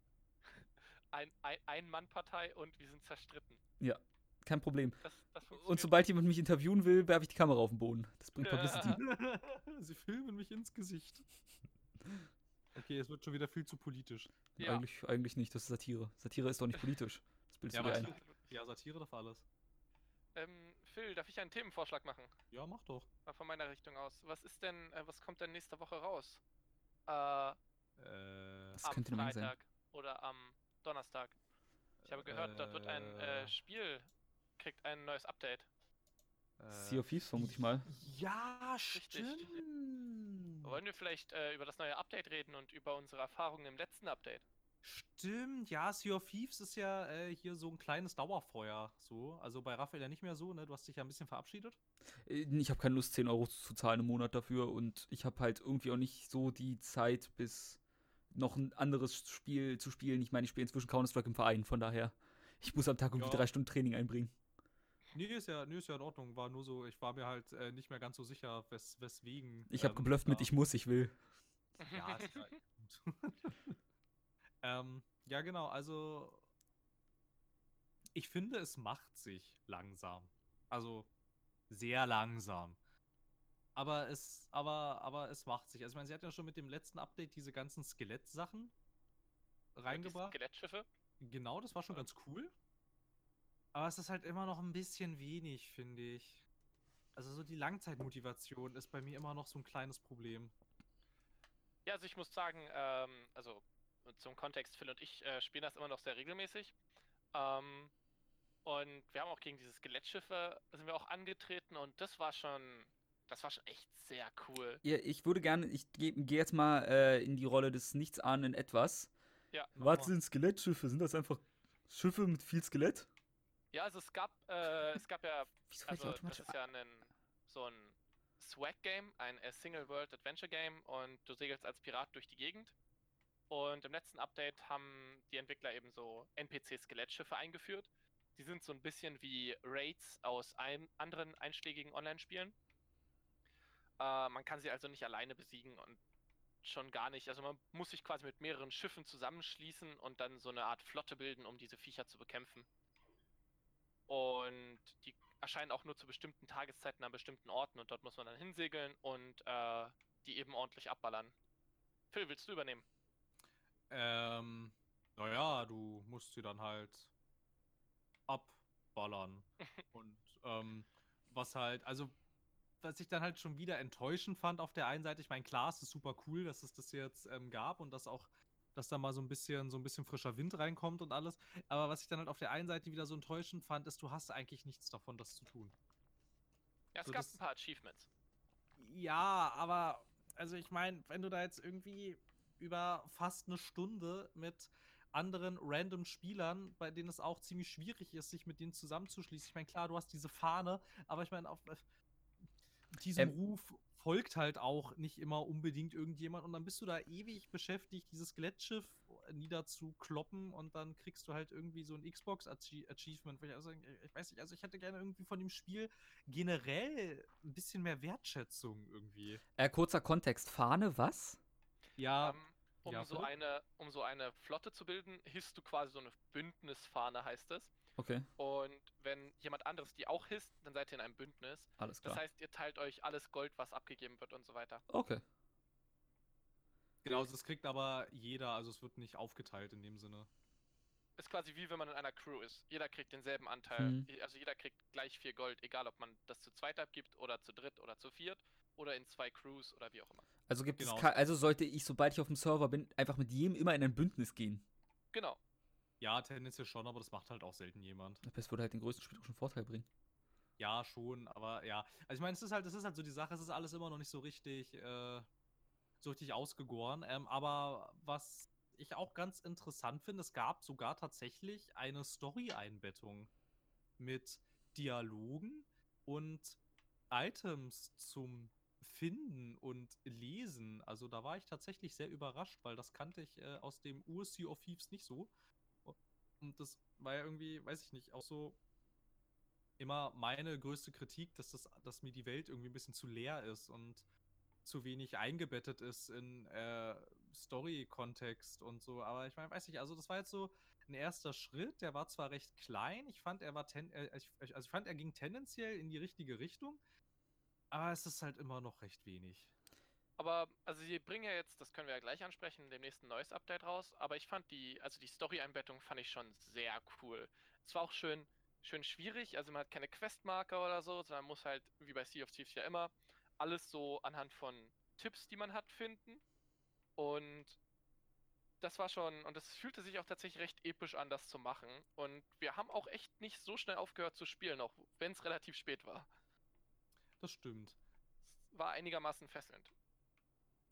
Ein, ein, Ein-Mann-Partei und wir sind zerstritten. Kein Problem. Das, das. Und sobald jemand mich interviewen will, werfe ich die Kamera auf den Boden. Das bringt (laughs) Publicity. (laughs) Sie filmen mich ins Gesicht. Okay, es wird schon wieder viel zu politisch. Ja. Eigentlich, eigentlich nicht, das ist Satire. Satire ist doch nicht politisch. Das bildest Ja, du dir ein. ja, Satire darf alles. ähm, Phil, darf ich einen Themenvorschlag machen? Ja, mach doch. Mal von meiner Richtung aus. Was ist denn, äh, was kommt denn nächste Woche raus? Äh, Äh, Das am könnte Menge sein. Freitag oder am Donnerstag. Ich habe gehört, dort wird ein äh, Äh. Spiel, kriegt ein neues Update. Sea of Thieves, vermute ich mal. Ja, Richtig. Stimmt. Wollen wir vielleicht äh, über das neue Update reden und über unsere Erfahrungen im letzten Update? Stimmt, ja, Sea of Thieves ist ja äh, hier so ein kleines Dauerfeuer. So, also bei Raphael ja nicht mehr so, ne? Du hast dich ja ein bisschen verabschiedet. Äh, Ich habe keine Lust, 10 Euro zu zahlen im Monat dafür und ich habe halt irgendwie auch nicht so die Zeit, bis noch ein anderes Spiel zu spielen. Ich meine, ich spiele inzwischen Counter-Strike im Verein, von daher, ich muss am Tag irgendwie Ja. drei Stunden Training einbringen. Nee, ist ja, nee, ist ja in Ordnung. War nur so, ich war mir halt äh, nicht mehr ganz so sicher, wes weswegen. Ich habe ähm, geblufft mit ich muss, ich will. Ja, ist ja gut. (laughs) ähm, ja, genau, also ich finde, es macht sich langsam. Also sehr langsam. Aber es, aber, aber es macht sich. Also ich meine, sie hat ja schon mit dem letzten Update diese ganzen Skelettsachen Diese reingebracht. Skelettschiffe? Genau, das war schon ganz cool. Aber es ist halt immer noch ein bisschen wenig, finde ich. Also so die Langzeitmotivation ist bei mir immer noch so ein kleines Problem. Ja, also ich muss sagen, ähm, also zum Kontext, Phil und ich äh, spielen das immer noch sehr regelmäßig. Ähm, und wir haben auch gegen diese Skelettschiffe sind wir auch angetreten und das war schon, das war schon echt sehr cool. Ja, ich würde gerne, ich gehe geh jetzt mal äh, in die Rolle des Nichtsahnenden Etwas. Ja. Was sind Skelettschiffe? Sind das einfach Schiffe mit viel Skelett? Ja, also es gab, äh, es gab ja, (laughs) also das ist ja ein, so ein Swag-Game, ein äh, Single-World-Adventure-Game und du segelst als Pirat durch die Gegend. Und im letzten Update haben die Entwickler eben so NPC-Skelettschiffe eingeführt. Die sind so ein bisschen wie Raids aus ein, anderen einschlägigen Online-Spielen. Äh, man kann sie also nicht alleine besiegen und schon gar nicht. Also man muss sich quasi mit mehreren Schiffen zusammenschließen und dann so eine Art Flotte bilden, um diese Viecher zu bekämpfen. Und die erscheinen auch nur zu bestimmten Tageszeiten an bestimmten Orten und dort muss man dann hinsegeln und äh, die eben ordentlich abballern. Phil, willst du übernehmen? Ähm, naja, du musst sie dann halt abballern. (laughs) Und ähm, was halt, also was ich dann halt schon wieder enttäuschend fand auf der einen Seite, ich meine, klar, es ist super cool, dass es das jetzt ähm, gab und dass auch, dass da mal so ein bisschen, so ein bisschen frischer Wind reinkommt und alles. Aber was ich dann halt auf der einen Seite wieder so enttäuschend fand, ist, du hast eigentlich nichts davon, das zu tun. Ja, es So, gab das- ein paar Achievements. Ja, aber also ich meine, wenn du da jetzt irgendwie über fast eine Stunde mit anderen random Spielern, bei denen es auch ziemlich schwierig ist, sich mit denen zusammenzuschließen. Ich meine, klar, du hast diese Fahne, aber ich meine, auf diesem Ähm. Ruf folgt halt auch nicht immer unbedingt irgendjemand und dann bist du da ewig beschäftigt, dieses Skelettschiff niederzukloppen und dann kriegst du halt irgendwie so ein Xbox Achie- Achievement. wo Ich, also, ich weiß nicht, also ich hätte gerne irgendwie von dem Spiel generell ein bisschen mehr Wertschätzung irgendwie. Äh, kurzer Kontext. Fahne, was? Ja, Ähm, um, ja, so bitte? eine, um so eine Flotte zu bilden, hisst du quasi so eine Bündnisfahne, heißt es. Okay, Und wenn jemand anderes die auch hisst, dann seid ihr in einem Bündnis. alles Das klar. heißt, ihr teilt euch alles Gold, was abgegeben wird und so weiter. Okay. genau, das kriegt aber jeder, also es wird nicht aufgeteilt in dem Sinne. Ist quasi wie wenn man in einer Crew ist. Jeder kriegt denselben Anteil. Mhm. Also jeder kriegt gleich viel Gold, egal ob man das zu zweit abgibt oder zu dritt oder zu viert oder in zwei Crews oder wie auch immer. Also gibt Genau. es also sollte ich, sobald ich auf dem Server bin, einfach mit jedem immer in ein Bündnis gehen. Genau. Ja, tendenziell schon, aber das macht halt auch selten jemand. Das würde halt den größten spielerischen Vorteil bringen. Ja, schon, aber ja. Also ich meine, es ist halt, es ist halt so die Sache, es ist alles immer noch nicht so richtig, äh, so richtig ausgegoren. Ähm, aber was ich auch ganz interessant finde, es gab sogar tatsächlich eine Story-Einbettung mit Dialogen und Items zum Finden und Lesen. Also da war ich tatsächlich sehr überrascht, weil das kannte ich äh, aus dem Ur-Sea of Thieves nicht so. Und das war ja irgendwie, weiß ich nicht, auch so immer meine größte Kritik, dass, das, dass mir die Welt irgendwie ein bisschen zu leer ist und zu wenig eingebettet ist in äh, Story-Kontext und so. Aber ich meine, weiß nicht, also das war jetzt so ein erster Schritt. Der war zwar recht klein, ich fand, er war ten, äh, ich, also ich fand, er ging tendenziell in die richtige Richtung, aber es ist halt immer noch recht wenig. Aber, also sie bringen ja jetzt, das können wir ja gleich ansprechen, demnächst ein neues Update raus, aber ich fand die, also die Story-Einbettung fand ich schon sehr cool. Es war auch schön, schön schwierig, also man hat keine Questmarker oder so, sondern muss halt, wie bei Sea of Thieves ja immer, alles so anhand von Tipps, die man hat, finden. Und das war schon, und es fühlte sich auch tatsächlich recht episch an, das zu machen. Und wir haben auch echt nicht so schnell aufgehört zu spielen, auch wenn es relativ spät war. Das stimmt. Es war einigermaßen fesselnd.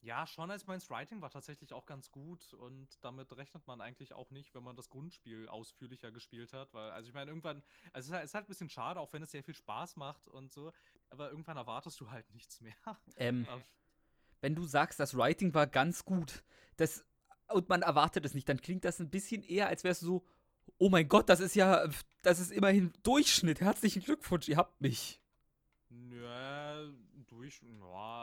Ja, schon als meins Writing war tatsächlich auch ganz gut und damit rechnet man eigentlich auch nicht, wenn man das Grundspiel ausführlicher gespielt hat, weil, also ich meine, irgendwann, also es ist halt, es ist halt ein bisschen schade, auch wenn es sehr viel Spaß macht und so, aber irgendwann erwartest du halt nichts mehr. (laughs) Ähm, Aber- wenn du sagst, das Writing war ganz gut, das, und man erwartet es nicht, dann klingt das ein bisschen eher, als wärst du so, oh mein Gott, das ist ja, das ist immerhin Durchschnitt. Herzlichen Glückwunsch, ihr habt mich. Ja, durch, ja,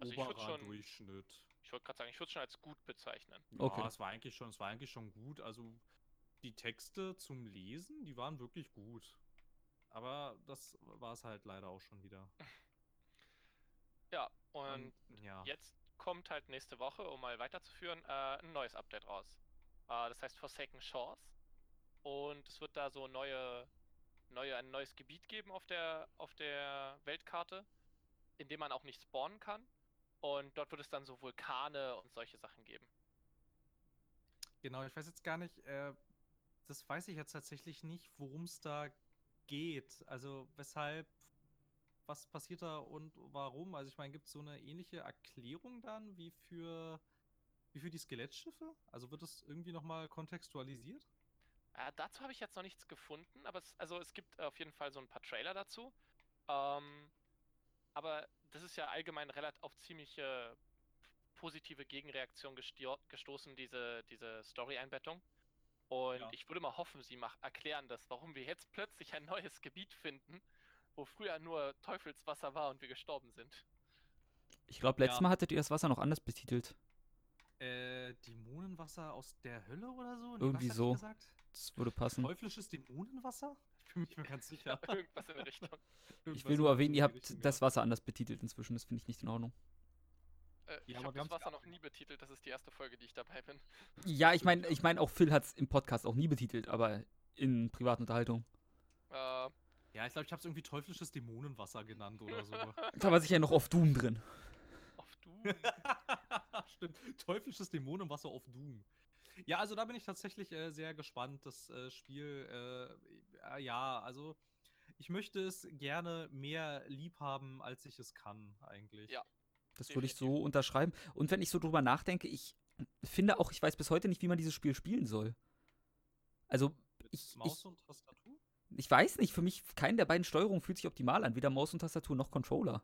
Also ich oberer schon- Durchschnitt. Ich wollte gerade sagen, ich würde es schon als gut bezeichnen. Ja, Okay. es war eigentlich schon, es war eigentlich schon gut. Also die Texte zum Lesen, die waren wirklich gut. Aber das war es halt leider auch schon wieder. (laughs) Ja, und ja. jetzt kommt halt nächste Woche, um mal weiterzuführen, äh, ein neues Update raus. Äh, das heißt Forsaken Shores. Und es wird da so neue, neue, ein neues Gebiet geben auf der, auf der Weltkarte, in dem man auch nicht spawnen kann. Und dort wird es dann so Vulkane und solche Sachen geben. Genau, ich weiß jetzt gar nicht, äh, das weiß ich jetzt tatsächlich nicht, worum es da geht. Also weshalb, was passiert da und warum? Also ich meine, gibt es so eine ähnliche Erklärung dann wie für, wie für die Skelettschiffe? Also wird das irgendwie nochmal kontextualisiert? Äh, dazu habe ich jetzt noch nichts gefunden, aber es, also es gibt auf jeden Fall so ein paar Trailer dazu. Ähm, aber das ist ja allgemein relativ auf ziemliche positive Gegenreaktion gestoßen, diese, diese Story-Einbettung. Und Ja. ich würde mal hoffen, sie mach, erklären das, warum wir jetzt plötzlich ein neues Gebiet finden, wo früher nur Teufelswasser war und wir gestorben sind. Ich glaube, letztes Ja. Mal hattet ihr das Wasser noch anders betitelt. Äh, Dämonenwasser aus der Hölle oder so? Irgendwie was hat die so. Gesagt? Das würde passen. Teuflisches Dämonenwasser? Ich bin mir ganz sicher. (laughs) Irgendwas in der Richtung. Ich will nur erwähnen, ihr habt das. Wasser anders betitelt inzwischen. Das finde ich nicht in Ordnung. Äh, ich Ja, aber habe wir das Wasser noch nie betitelt, das ist die erste Folge, die ich dabei bin. Ja, ich meine, (laughs) ich meine auch Phil hat es im Podcast auch nie betitelt, aber in privaten Unterhaltung. Äh, Ja, ich glaube, ich habe es irgendwie teuflisches Dämonenwasser genannt oder so. (laughs) Da war sicher noch auf Doom drin. auf du. Stimmt. Teuflisches Dämonenwasser auf Doom. Ja, also da bin ich tatsächlich äh, sehr gespannt. Das äh, Spiel, äh, ja, also ich möchte es gerne mehr lieb haben, als ich es kann, eigentlich. Ja. Das würde ich so unterschreiben. Und wenn ich so drüber nachdenke, ich finde auch, ich weiß bis heute nicht, wie man dieses Spiel spielen soll. Also, Mit ich, Maus ich, und Tastatur? ich weiß nicht, für mich, keine der beiden Steuerungen fühlt sich optimal an. Weder Maus und Tastatur noch Controller.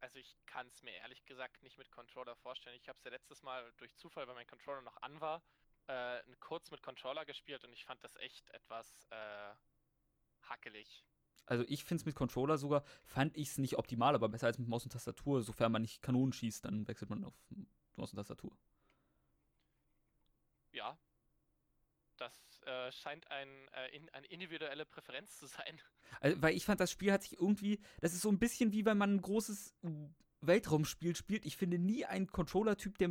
Also ich kann es mir ehrlich gesagt nicht mit Controller vorstellen. Ich habe es ja letztes Mal durch Zufall, weil mein Controller noch an war, äh, kurz mit Controller gespielt und ich fand das echt etwas äh, hackelig. Also ich finde es mit Controller sogar, fand ich es nicht optimal, aber besser als mit Maus und Tastatur. Sofern man nicht Kanonen schießt, dann wechselt man auf Maus und Tastatur. Ja, das äh, scheint ein, äh, in, eine individuelle Präferenz zu sein. Also, weil ich fand, das Spiel hat sich irgendwie, das ist so ein bisschen wie wenn man ein großes Weltraumspiel spielt. Ich finde nie einen Controller-Typ, der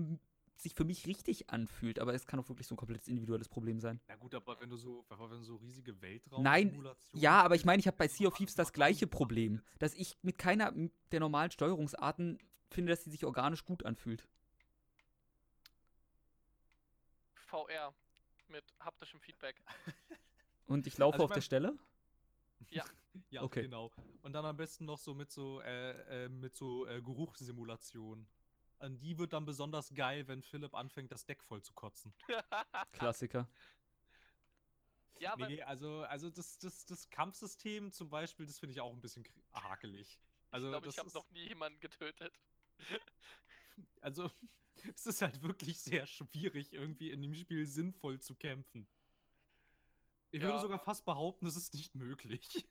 sich für mich richtig anfühlt, aber es kann auch wirklich so ein komplettes individuelles Problem sein. Na gut, aber wenn du so, wenn du so riesige Weltraum Nein, Ja, aber ich meine, ich habe bei Sea of Thieves das gleiche Problem, dass ich mit keiner der normalen Steuerungsarten finde, dass sie sich organisch gut anfühlt. VR. mit haptischem Feedback. Und ich laufe Also ich auf der mein- Stelle? Ja, (laughs) (laughs) Okay. genau. Und dann am besten noch so mit so, äh, äh, mit so äh, Geruchssimulation. An die wird dann besonders geil, wenn Philipp anfängt, das Deck voll zu kotzen. (laughs) Klassiker. ja, aber nee, also, also das, das, das Kampfsystem zum Beispiel, das finde ich auch ein bisschen hakelig. Also, ich glaube, ich habe noch nie jemanden getötet. (laughs) also es ist halt wirklich sehr schwierig, irgendwie in dem Spiel sinnvoll zu kämpfen. Ich würde Ja. sogar fast behaupten, es ist nicht möglich.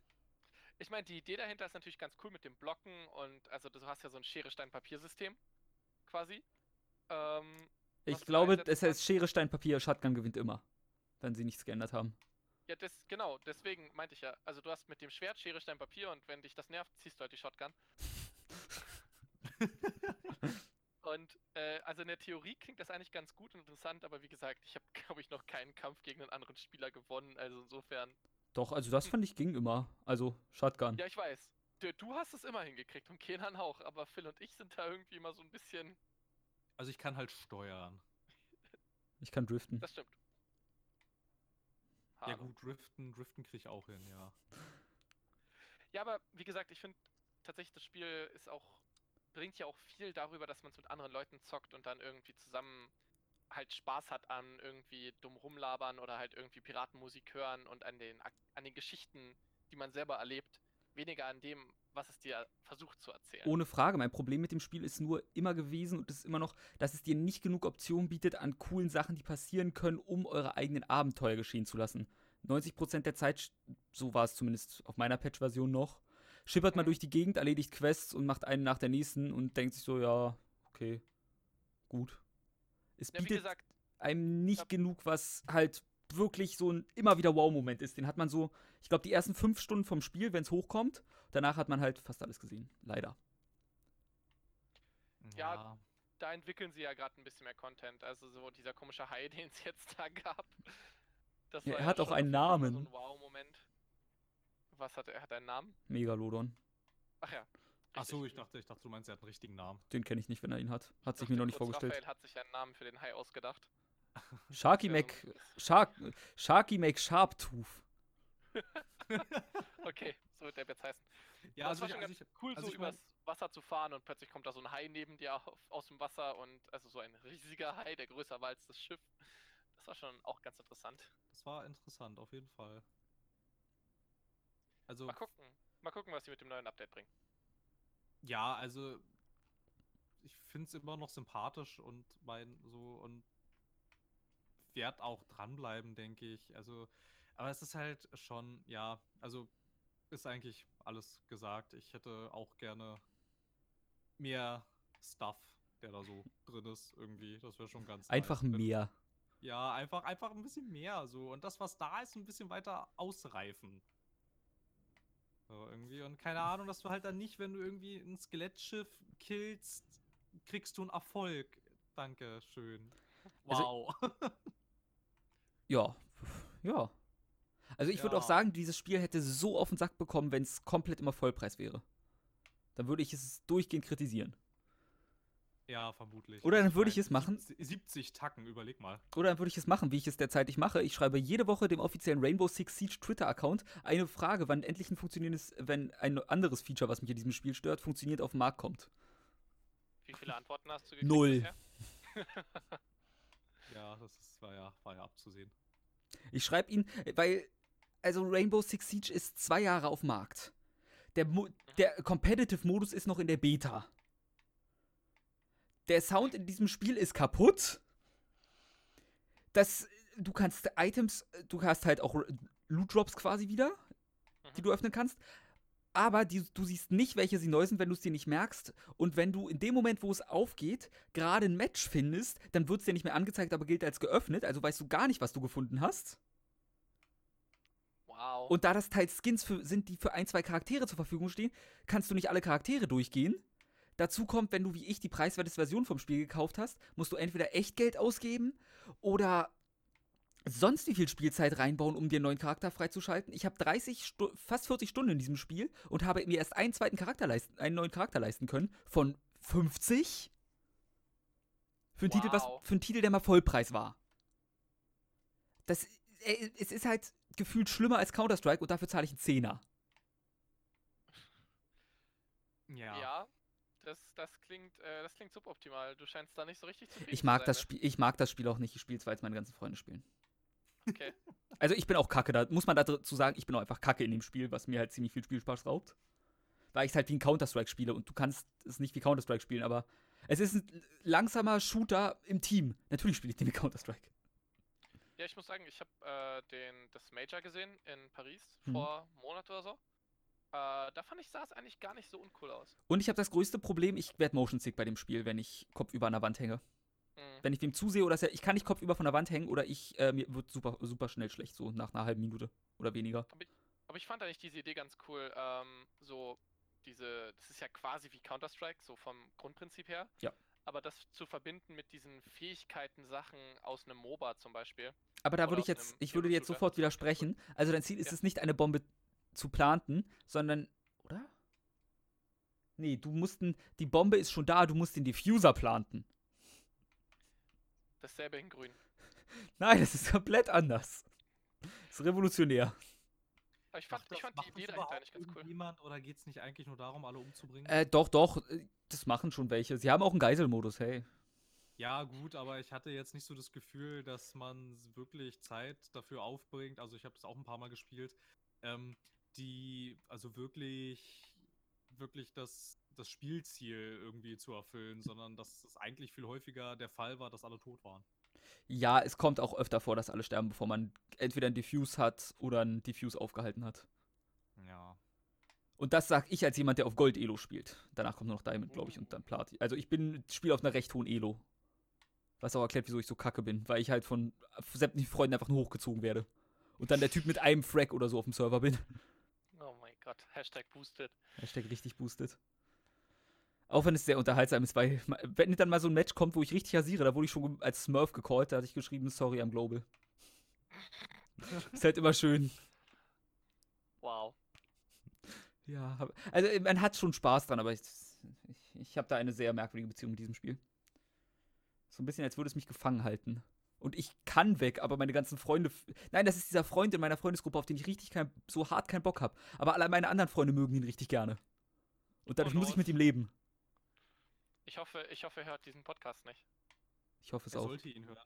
Ich meine, die Idee dahinter ist natürlich ganz cool mit dem Blocken und also du hast ja so ein Schere-Stein-Papier-System quasi. Ähm, Ich glaube, es heißt Schere, Stein, Papier, Shotgun gewinnt immer. Wenn sie nichts geändert haben. ja, das, genau, deswegen meinte ich ja. Also du hast mit dem Schwert Schere, Stein, Papier und wenn dich das nervt, ziehst du halt die Shotgun. (laughs) Und äh, also in der Theorie klingt das eigentlich ganz gut und interessant, aber wie gesagt, ich habe, glaube ich, noch keinen Kampf gegen einen anderen Spieler gewonnen. Also insofern. Doch, also das fand ich ging immer. Also Shotgun. Ja, ich weiß. Du, du hast es immer hingekriegt und Kenan auch, aber Phil und ich sind da irgendwie immer so ein bisschen. Also ich kann halt steuern. Ich kann driften. Das stimmt. Ja gut, driften, driften kriege ich auch hin, ja. Ja, aber wie gesagt, ich finde tatsächlich, das Spiel ist auch, bringt ja auch viel darüber, dass man es mit anderen Leuten zockt und dann irgendwie zusammen halt Spaß hat an irgendwie dumm rumlabern oder halt irgendwie Piratenmusik hören und an den, an den Geschichten, die man selber erlebt, weniger an dem, was es dir versucht zu erzählen. Ohne Frage. Mein Problem mit dem Spiel ist nur immer gewesen und ist immer noch, dass es dir nicht genug Optionen bietet an coolen Sachen, die passieren können, um eure eigenen Abenteuer geschehen zu lassen. 90% der Zeit, so war es zumindest auf meiner Patch-Version noch, schippert man Mhm. durch die Gegend, erledigt Quests und macht einen nach der nächsten und denkt sich so, ja, okay, gut. Es ja, bietet gesagt, einem nicht Ja. genug, was halt wirklich so ein immer wieder Wow-Moment ist. Den hat man so, ich glaube, die ersten fünf Stunden vom Spiel, wenn es hochkommt. Danach hat man halt fast alles gesehen. Leider. Ja, da entwickeln sie ja gerade ein bisschen mehr Content. Also so dieser komische Hai, (laughs) den es jetzt da gab. Das Ja, war er hat auch einen Namen. So ein Wow-Moment. Was hat er? Er hat einen Namen? Megalodon. Ach ja. Ach so, richtig. ich dachte, ich dachte, du meinst, er hat einen richtigen Namen. Den kenne ich nicht, wenn er ihn hat. Hat sich Dr. mir noch nicht Kurz vorgestellt. Raphael hat sich einen Namen für den Hai ausgedacht. Sharky Mac. Shark, Sharky Mac Sharptooth. (laughs) Okay, so wird der jetzt heißen. Ja, also war ich, schon also ganz ich, cool, also so ich mein- übers Wasser zu fahren und plötzlich kommt da so ein Hai neben dir auf, aus dem Wasser und also so ein riesiger Hai, der größer war als das Schiff. Das war schon auch ganz interessant. das war interessant, auf jeden Fall. Also, Mal gucken. Mal gucken, was sie mit dem neuen Update bringen. Ja, also ich finde es immer noch sympathisch und mein so und werd auch dranbleiben, denke ich. Also, aber es ist halt schon, ja, also ist eigentlich alles gesagt. Ich hätte auch gerne mehr Stuff, der da so drin ist, irgendwie. Das wäre schon ganz Einfach nice, mehr. Ja, einfach, einfach ein bisschen mehr so. Und das, was da ist, ein bisschen weiter ausreifen. So, irgendwie. Und keine Ahnung, dass du halt dann nicht, wenn du irgendwie ein Skelettschiff killst, kriegst du einen Erfolg. Danke, schön. Also- Wow. (laughs) Ja. Ja. Also ich würde auch Ja. sagen, dieses Spiel hätte so auf den Sack bekommen, wenn es komplett immer Vollpreis wäre. Dann würde ich es durchgehend kritisieren. Ja, vermutlich. Oder dann würde ich es machen. 70 70 Tacken, überleg mal. Oder dann würde ich es machen, wie ich es derzeitig mache. Ich schreibe jede Woche dem offiziellen Rainbow Six Siege Twitter-Account eine Frage, wann endlich ein funktionierendes, wenn ein anderes Feature, was mich in diesem Spiel stört, funktioniert, auf den Markt kommt. Wie viele Antworten hast du gekriegt? Null. (laughs) Ja, das ist, war, ja, war ja abzusehen. Ich schreibe ihn, weil, also Rainbow Six Siege ist zwei Jahre auf dem Markt. Der, Mo der Competitive-Modus ist noch in der Beta. Der Sound in diesem Spiel ist kaputt. Das, du kannst Items, du hast halt auch Loot Drops quasi wieder, die Mhm. du öffnen kannst. Aber die, du siehst nicht, welche sie neu sind, wenn du es dir nicht merkst. Und wenn du in dem Moment, wo es aufgeht, gerade ein Match findest, dann wird es dir nicht mehr angezeigt, aber gilt als geöffnet. Also weißt du gar nicht, was du gefunden hast. Wow. Und da das Teil Skins für, sind, die für ein, zwei Charaktere zur Verfügung stehen, kannst du nicht alle Charaktere durchgehen. Dazu kommt, wenn du wie ich die preiswerteste Version vom Spiel gekauft hast, musst du entweder Echtgeld ausgeben oder sonst wie viel Spielzeit reinbauen, um dir einen neuen Charakter freizuschalten. Ich habe 30, Stu fast 40 Stunden in diesem Spiel und habe mir erst einen zweiten Charakter leisten, einen neuen Charakter leisten können. Von 50? Für einen, Titel, was, Wow. für einen Titel, der mal Vollpreis war. das, äh, es ist halt gefühlt schlimmer als Counter-Strike und dafür zahle ich einen Zehner. Ja. Ja, das, das, klingt, äh, das klingt suboptimal. Du scheinst da nicht so richtig zufrieden Ich zu mag, sein das mit. Spiel, ich mag das Spiel auch nicht. Ich spiele es, weil es meine ganzen Freunde spielen. Okay. (laughs) Also ich bin auch kacke, da muss man dazu sagen, ich bin auch einfach kacke in dem Spiel, was mir halt ziemlich viel Spielspaß raubt. Weil ich es halt wie ein Counter-Strike spiele und du kannst es nicht wie Counter-Strike spielen, aber es ist ein langsamer Shooter im Team. Natürlich spiele ich den wie Counter-Strike. Ja, ich muss sagen, ich habe äh, den das Major gesehen in Paris Mhm. vor einem Monat oder so. Äh, da fand ich, sah es eigentlich gar nicht so uncool aus. Und ich habe das größte Problem, ich werde motion sick bei dem Spiel, wenn ich kopfüber an der Wand hänge. Mhm. Wenn ich dem zusehe oder ich kann nicht kopfüber von der Wand hängen oder ich äh, mir wird super super schnell schlecht so nach einer halben Minute oder weniger. Aber ich fand eigentlich diese Idee ganz cool. Ähm, so diese, das ist ja quasi wie Counter-Strike, so vom Grundprinzip her. Ja. Aber das zu verbinden mit diesen Fähigkeiten, Sachen aus einem MOBA zum Beispiel. Aber da würde ich jetzt ich würde dir jetzt sofort widersprechen. Also dein Ziel ist Ja. es nicht eine Bombe zu planten, sondern oder? Nee, du mussten die Bombe ist schon da, du musst den Diffuser planten. Dasselbe in grün. (laughs) Nein, das ist komplett anders. Das ist revolutionär. Aber ich fand, ich fand macht die Idee dahinter eigentlich ganz cool. irgendjemand oder geht es nicht eigentlich nur darum, alle umzubringen? Äh, doch, doch, äh, das machen schon welche. Sie haben auch einen Geiselmodus, hey. Ja, gut, aber ich hatte jetzt nicht so das Gefühl, dass man wirklich Zeit dafür aufbringt. Also ich habe das auch ein paar Mal gespielt. Ähm, die, also wirklich, wirklich das, das Spielziel irgendwie zu erfüllen, sondern dass es eigentlich viel häufiger der Fall war, dass alle tot waren. Ja, es kommt auch öfter vor, dass alle sterben, bevor man entweder einen Diffuse hat oder einen Diffuse aufgehalten hat. Ja. Und das sag ich als jemand, der auf Gold Elo spielt. Danach kommt nur noch Diamond, glaube ich, und dann Platin. Also ich bin spiele auf einer recht hohen Elo. Was auch erklärt, wieso ich so kacke bin, weil ich halt von sämtlichen Freunden einfach nur hochgezogen werde. Und dann der Typ mit einem Frag oder so auf dem Server bin. Gott, Hashtag boosted. Hashtag richtig boostet. Auch wenn es sehr unterhaltsam ist, weil wenn dann mal so ein Match kommt, wo ich richtig rasiere, da wurde ich schon als Smurf gecallt, da hatte ich geschrieben, sorry, am Global. (laughs) ist halt immer schön. Wow. Ja, also äh, man hat schon Spaß dran, aber ich, ich, ich habe da eine sehr merkwürdige Beziehung mit diesem Spiel. So ein bisschen, als würde es mich gefangen halten. Und ich kann weg, aber meine ganzen Freunde. Nein, das ist dieser Freund in meiner Freundesgruppe, auf den ich richtig kein, so hart keinen Bock habe. Aber alle meine anderen Freunde mögen ihn richtig gerne. Und dadurch Oh, muss ich mit ihm leben. Ich hoffe, ich hoffe, er hört diesen Podcast nicht. Ich hoffe es Er auch. sollte ihn hören.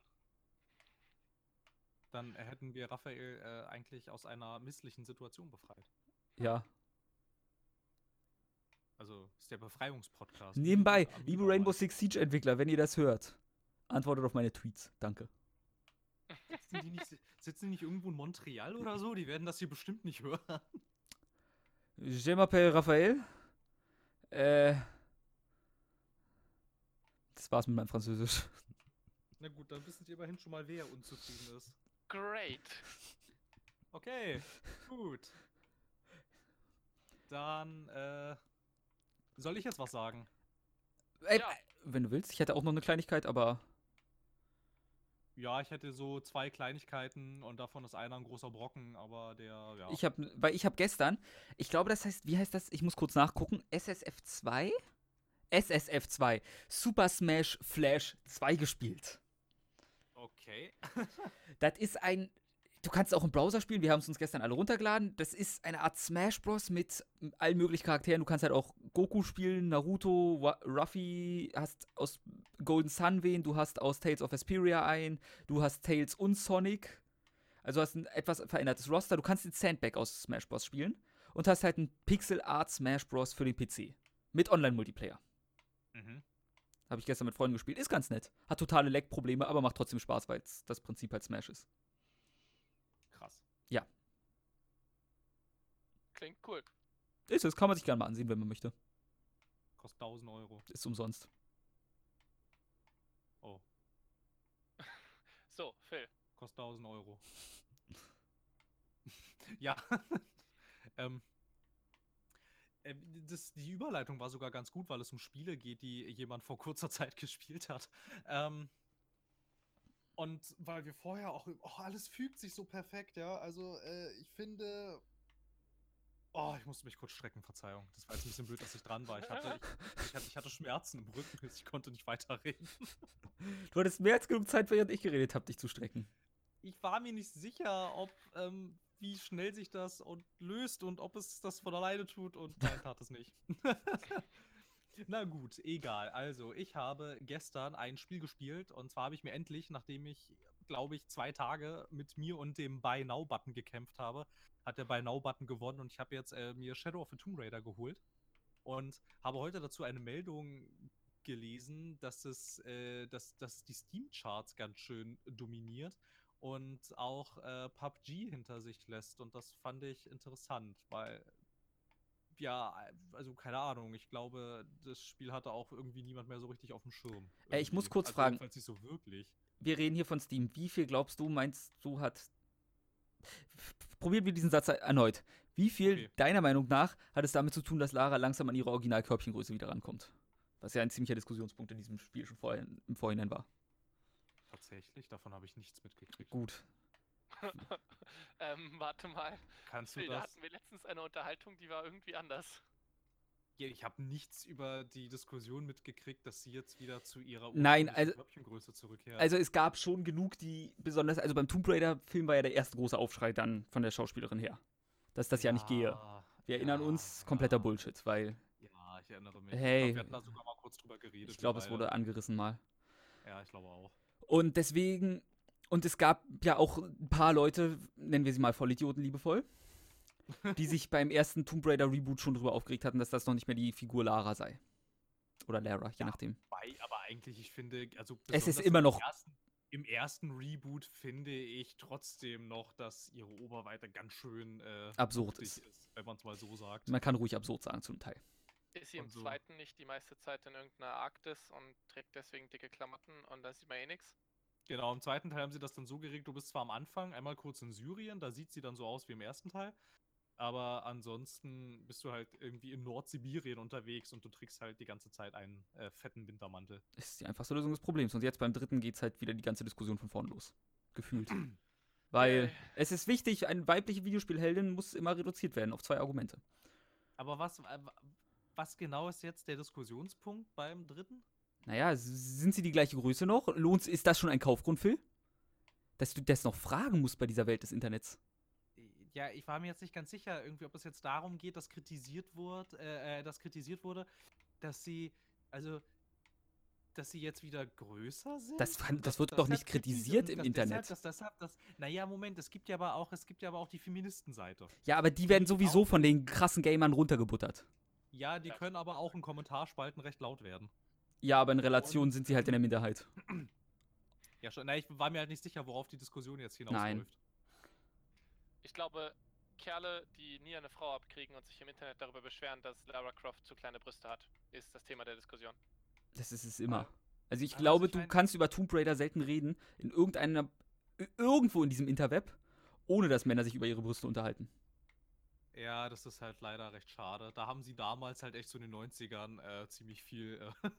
Dann hätten wir Raphael äh, eigentlich aus einer misslichen Situation befreit. Ja. Also ist der Befreiungspodcast. Nebenbei, liebe. Rainbow Six Siege Entwickler, wenn ihr das hört, antwortet auf meine Tweets. Danke. Sitzen die, nicht, sitzen die nicht irgendwo in Montreal oder so? Die werden das hier bestimmt nicht hören. Je m'appelle Raphael. Äh. Das war's mit meinem Französisch. Na gut, dann wissen Sie immerhin schon mal, wer unzufrieden ist. Great. Okay, gut. Dann, äh, soll ich jetzt was sagen? Äh, Ja. Wenn du willst, ich hätte auch noch eine Kleinigkeit, aber. Ja, ich hätte so zwei Kleinigkeiten und davon ist einer ein großer Brocken, aber der, ja. Ich habe, weil ich habe gestern, ich glaube, das heißt, wie heißt das? Ich muss kurz nachgucken. SSF 2? SSF 2. Super Smash Flash 2 gespielt. okay. Das ist ein. Du kannst auch im Browser spielen, wir haben es uns gestern alle runtergeladen. Das ist eine Art Smash Bros. mit allen möglichen Charakteren. Du kannst halt auch Goku spielen, Naruto, Wa- Ruffy, hast aus Golden Sun wen, du hast aus Tales of Vesperia ein, du hast Tails und Sonic. Also hast ein etwas verändertes Roster. Du kannst den Sandbag aus Smash Bros. spielen und hast halt ein Pixel Art Smash Bros. für den PC. Mit Online-Multiplayer. Mhm. Habe ich gestern mit Freunden gespielt. Ist ganz nett. Hat totale Lag-Probleme, aber macht trotzdem Spaß, weil es das Prinzip halt Smash ist. Krass. Klingt cool. Ist es, kann man sich gerne mal ansehen, wenn man möchte. Kostet 1000 Euro. Ist umsonst. Oh, (laughs) So, Phil. kostet 1000 Euro. (laughs) ja. (laughs) ähm, äh, das, die Überleitung war sogar ganz gut, weil es um Spiele geht, die jemand vor kurzer Zeit gespielt hat. Ähm, und weil wir vorher auch, oh, alles fügt sich so perfekt, ja. Also äh, ich finde, oh, ich musste mich kurz strecken, Verzeihung. Das war jetzt ein bisschen blöd, dass ich dran war. Ich hatte, ich, ich hatte, ich hatte Schmerzen im Rücken, (laughs) ich konnte nicht weiterreden. Du hattest mehr als genug Zeit, während ich geredet habe, dich zu strecken. ich war mir nicht sicher, ob ähm, wie schnell sich das und löst und ob es das von alleine tut und nein, tat es nicht. (laughs) Na gut, egal. Also, ich habe gestern ein Spiel gespielt und zwar habe ich mir endlich, nachdem ich, glaube ich, zwei Tage mit mir und dem Buy Now-Button gekämpft habe, hat der Buy Now-Button gewonnen und ich habe jetzt äh, mir Shadow of the Tomb Raider geholt und habe heute dazu eine Meldung gelesen, dass es, äh, dass, dass die Steam-Charts ganz schön dominiert und auch äh, PUBG hinter sich lässt. Und das fand ich interessant, weil ja, also keine Ahnung, ich glaube, das Spiel hatte auch irgendwie niemand mehr so richtig auf dem Schirm. Äh, ich muss Irgendwie. kurz also fragen. nicht so wirklich. Wir reden hier von Steam. Wie viel glaubst du, meinst du, hat. Probieren wir diesen Satz erneut. Wie viel, Okay. deiner Meinung nach, hat es damit zu tun, dass Lara langsam an ihre Originalkörbchengröße wieder rankommt? Was ja ein ziemlicher Diskussionspunkt in diesem Spiel schon vorher, im Vorhinein war. Tatsächlich, davon habe ich nichts mitgekriegt. Gut. (laughs) ähm, warte mal. Kannst du Phil, da das? hatten wir letztens eine Unterhaltung, die war irgendwie anders. Ja, ich habe nichts über die Diskussion mitgekriegt, dass sie jetzt wieder zu ihrer Nein, also- Körbchengröße zurückkehrt. Also es gab schon genug, die besonders, also beim Tomb Raider-Film war ja der erste große Aufschrei dann von der Schauspielerin her. Dass das ja, nicht gehe. Wir erinnern ja, uns, kompletter ja. Bullshit, weil Ja, ich erinnere mich. Hey. Ich glaub, wir hatten da sogar mal kurz drüber geredet. ich glaube, es wurde angerissen mal. Ja, ich glaube auch. Und deswegen, und es gab ja auch ein paar Leute, nennen wir sie mal Vollidioten liebevoll, die sich beim ersten Tomb Raider Reboot schon drüber aufgeregt hatten, dass das noch nicht mehr die Figur Lara sei. Oder Lara, je Ja. nachdem. Bei, aber eigentlich, ich finde, also Es ist immer im noch- Ersten, Im ersten Reboot finde ich trotzdem noch, dass ihre Oberweite ganz schön äh, Absurd ist. ist, wenn man es mal so sagt. Man kann ruhig absurd sagen zum Teil. Ist sie im so. zweiten nicht die meiste Zeit in irgendeiner Arktis und trägt deswegen dicke Klamotten und da sieht man eh nix? Genau, im zweiten Teil haben sie das dann so geregelt, du bist zwar am Anfang einmal kurz in Syrien, da sieht sie dann so aus wie im ersten Teil, aber ansonsten bist du halt irgendwie in Nordsibirien unterwegs und du trägst halt die ganze Zeit einen äh, fetten Wintermantel. Ist die einfachste Lösung des Problems. Und jetzt beim dritten geht es halt wieder die ganze Diskussion von vorn los. Gefühlt. (clears throat) Weil Yay. es ist wichtig, eine weibliche Videospielheldin muss immer reduziert werden auf zwei Argumente. Aber was, äh, was genau ist jetzt der Diskussionspunkt beim dritten? Naja, sind sie die gleiche Größe noch? Lohnt, ist das schon ein Kaufgrund, Phil? Dass du das noch fragen musst bei dieser Welt des Internets. Ja, ich war mir jetzt nicht ganz sicher, irgendwie, ob es jetzt darum geht, dass kritisiert wurde, äh, äh, dass kritisiert wurde, dass sie, also, dass sie jetzt wieder größer sind. Das fand- das dass wird doch nicht kritisiert im dass Internet. Deshalb, dass deshalb, das, naja, Moment, es gibt ja aber auch, es gibt ja aber auch die Feministenseite. Ja, aber die werden sowieso von den krassen Gamern runtergebuttert. Ja, die Ja. können aber auch in Kommentarspalten recht laut werden. Ja, aber in Relation sind sie halt in der Minderheit. Ja, schon. Na, ich war mir halt nicht sicher, worauf die Diskussion jetzt hinausläuft. Nein. Ich glaube, Kerle, die nie eine Frau abkriegen und sich im Internet darüber beschweren, dass Lara Croft zu kleine Brüste hat, ist das Thema der Diskussion. Das ist es immer. Aber- Also ich aber glaube, ich du kannst über Tomb Raider selten reden, in irgendeiner, irgendwo in diesem Interweb, ohne dass Männer sich über ihre Brüste unterhalten. Ja, das ist halt leider recht schade. Da haben sie damals halt echt so in den 90ern äh, ziemlich viel. Äh,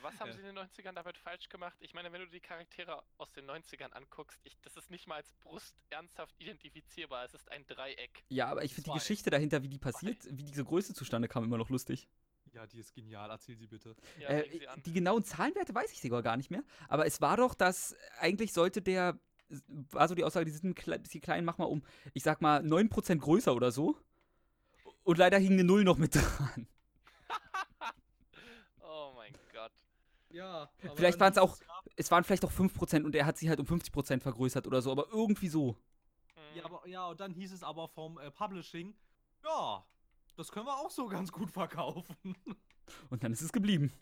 was haben Ja. sie in den 90ern damit falsch gemacht? Ich meine, wenn du die Charaktere aus den 90ern anguckst, ich, das ist nicht mal als Brust ernsthaft identifizierbar. Es ist ein Dreieck. Ja, aber ich finde die. Geschichte dahinter, wie die passiert, wie diese Größe zustande kam, immer noch lustig. ja, die ist genial. Erzähl sie bitte. Ja, Äh, sie an. die genauen Zahlenwerte weiß ich sogar gar nicht mehr. Aber es war doch, dass eigentlich sollte der, war so die Aussage, die sind ein bisschen klein, mach mal um, ich sag mal, 9% größer oder so. Und leider hing eine Null noch mit dran. oh mein Gott. Ja, aber Vielleicht waren's hieß auch- es Es waren vielleicht auch 5% und er hat sie halt um 50% vergrößert oder so, aber irgendwie so. Hm. ja, aber, ja, und dann hieß es aber vom äh, Publishing, ja, das können wir auch so ganz gut verkaufen. (laughs) Und dann ist es geblieben.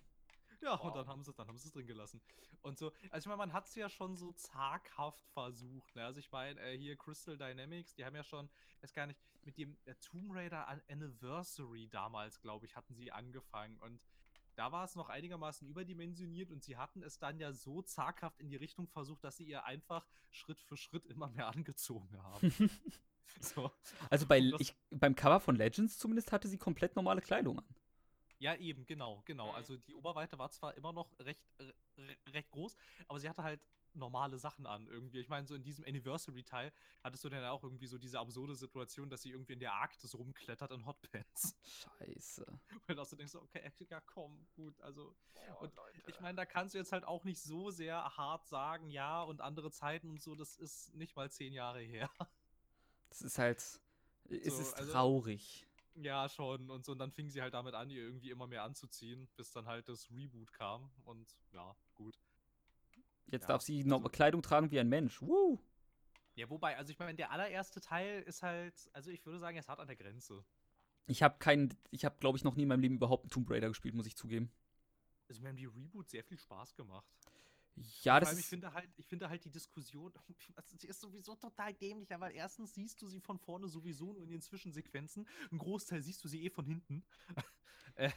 Ja, Wow. und dann haben sie es dann haben sie es drin gelassen. Und so, also ich meine, man hat es ja schon so zaghaft versucht. Ne? Also ich meine, äh, hier Crystal Dynamics, die haben ja schon, weiß gar nicht, mit dem äh, Tomb Raider An- Anniversary damals, glaube ich, hatten sie angefangen. Und da war es noch einigermaßen überdimensioniert und sie hatten es dann ja so zaghaft in die Richtung versucht, dass sie ihr einfach Schritt für Schritt immer mehr (laughs) angezogen haben. (laughs) so. Also bei, ich, beim Cover von Legends zumindest hatte sie komplett normale Kleidung an. Ja, eben, genau, genau. Also die Oberweite war zwar immer noch recht, re- re- recht groß, aber sie hatte halt normale Sachen an irgendwie. Ich meine, so in diesem Anniversary-Teil hattest du dann auch irgendwie so diese absurde Situation, dass sie irgendwie in der Arktis rumklettert in Hotpants. Scheiße. (laughs) Und auch so denkst du, okay, ja komm, gut, also Oh, Und Leute. ich meine, da kannst du jetzt halt auch nicht so sehr hart sagen, ja, und andere Zeiten und so, das ist nicht mal zehn Jahre her. Das ist halt. Es So, ist also- traurig. Ja, schon. Und so, und dann fing sie halt damit an, ihr irgendwie immer mehr anzuziehen, bis dann halt das Reboot kam. Und ja, gut. Jetzt Ja, darf sie noch also- Kleidung tragen wie ein Mensch. Woo! Ja, wobei, also ich meine, der allererste Teil ist halt, also ich würde sagen, er ist hart an der Grenze. Ich habe keinen. Ich habe, glaube ich, noch nie in meinem Leben überhaupt einen Tomb Raider gespielt, muss ich zugeben. Also mir haben die Reboot sehr viel Spaß gemacht. Ja, Vor das allem, ich ist. finde halt, ich finde halt die Diskussion, (laughs) also sie ist sowieso total dämlich, weil erstens siehst du sie von vorne sowieso nur in den Zwischensequenzen. Ein Großteil siehst du sie eh von hinten. (laughs) äh,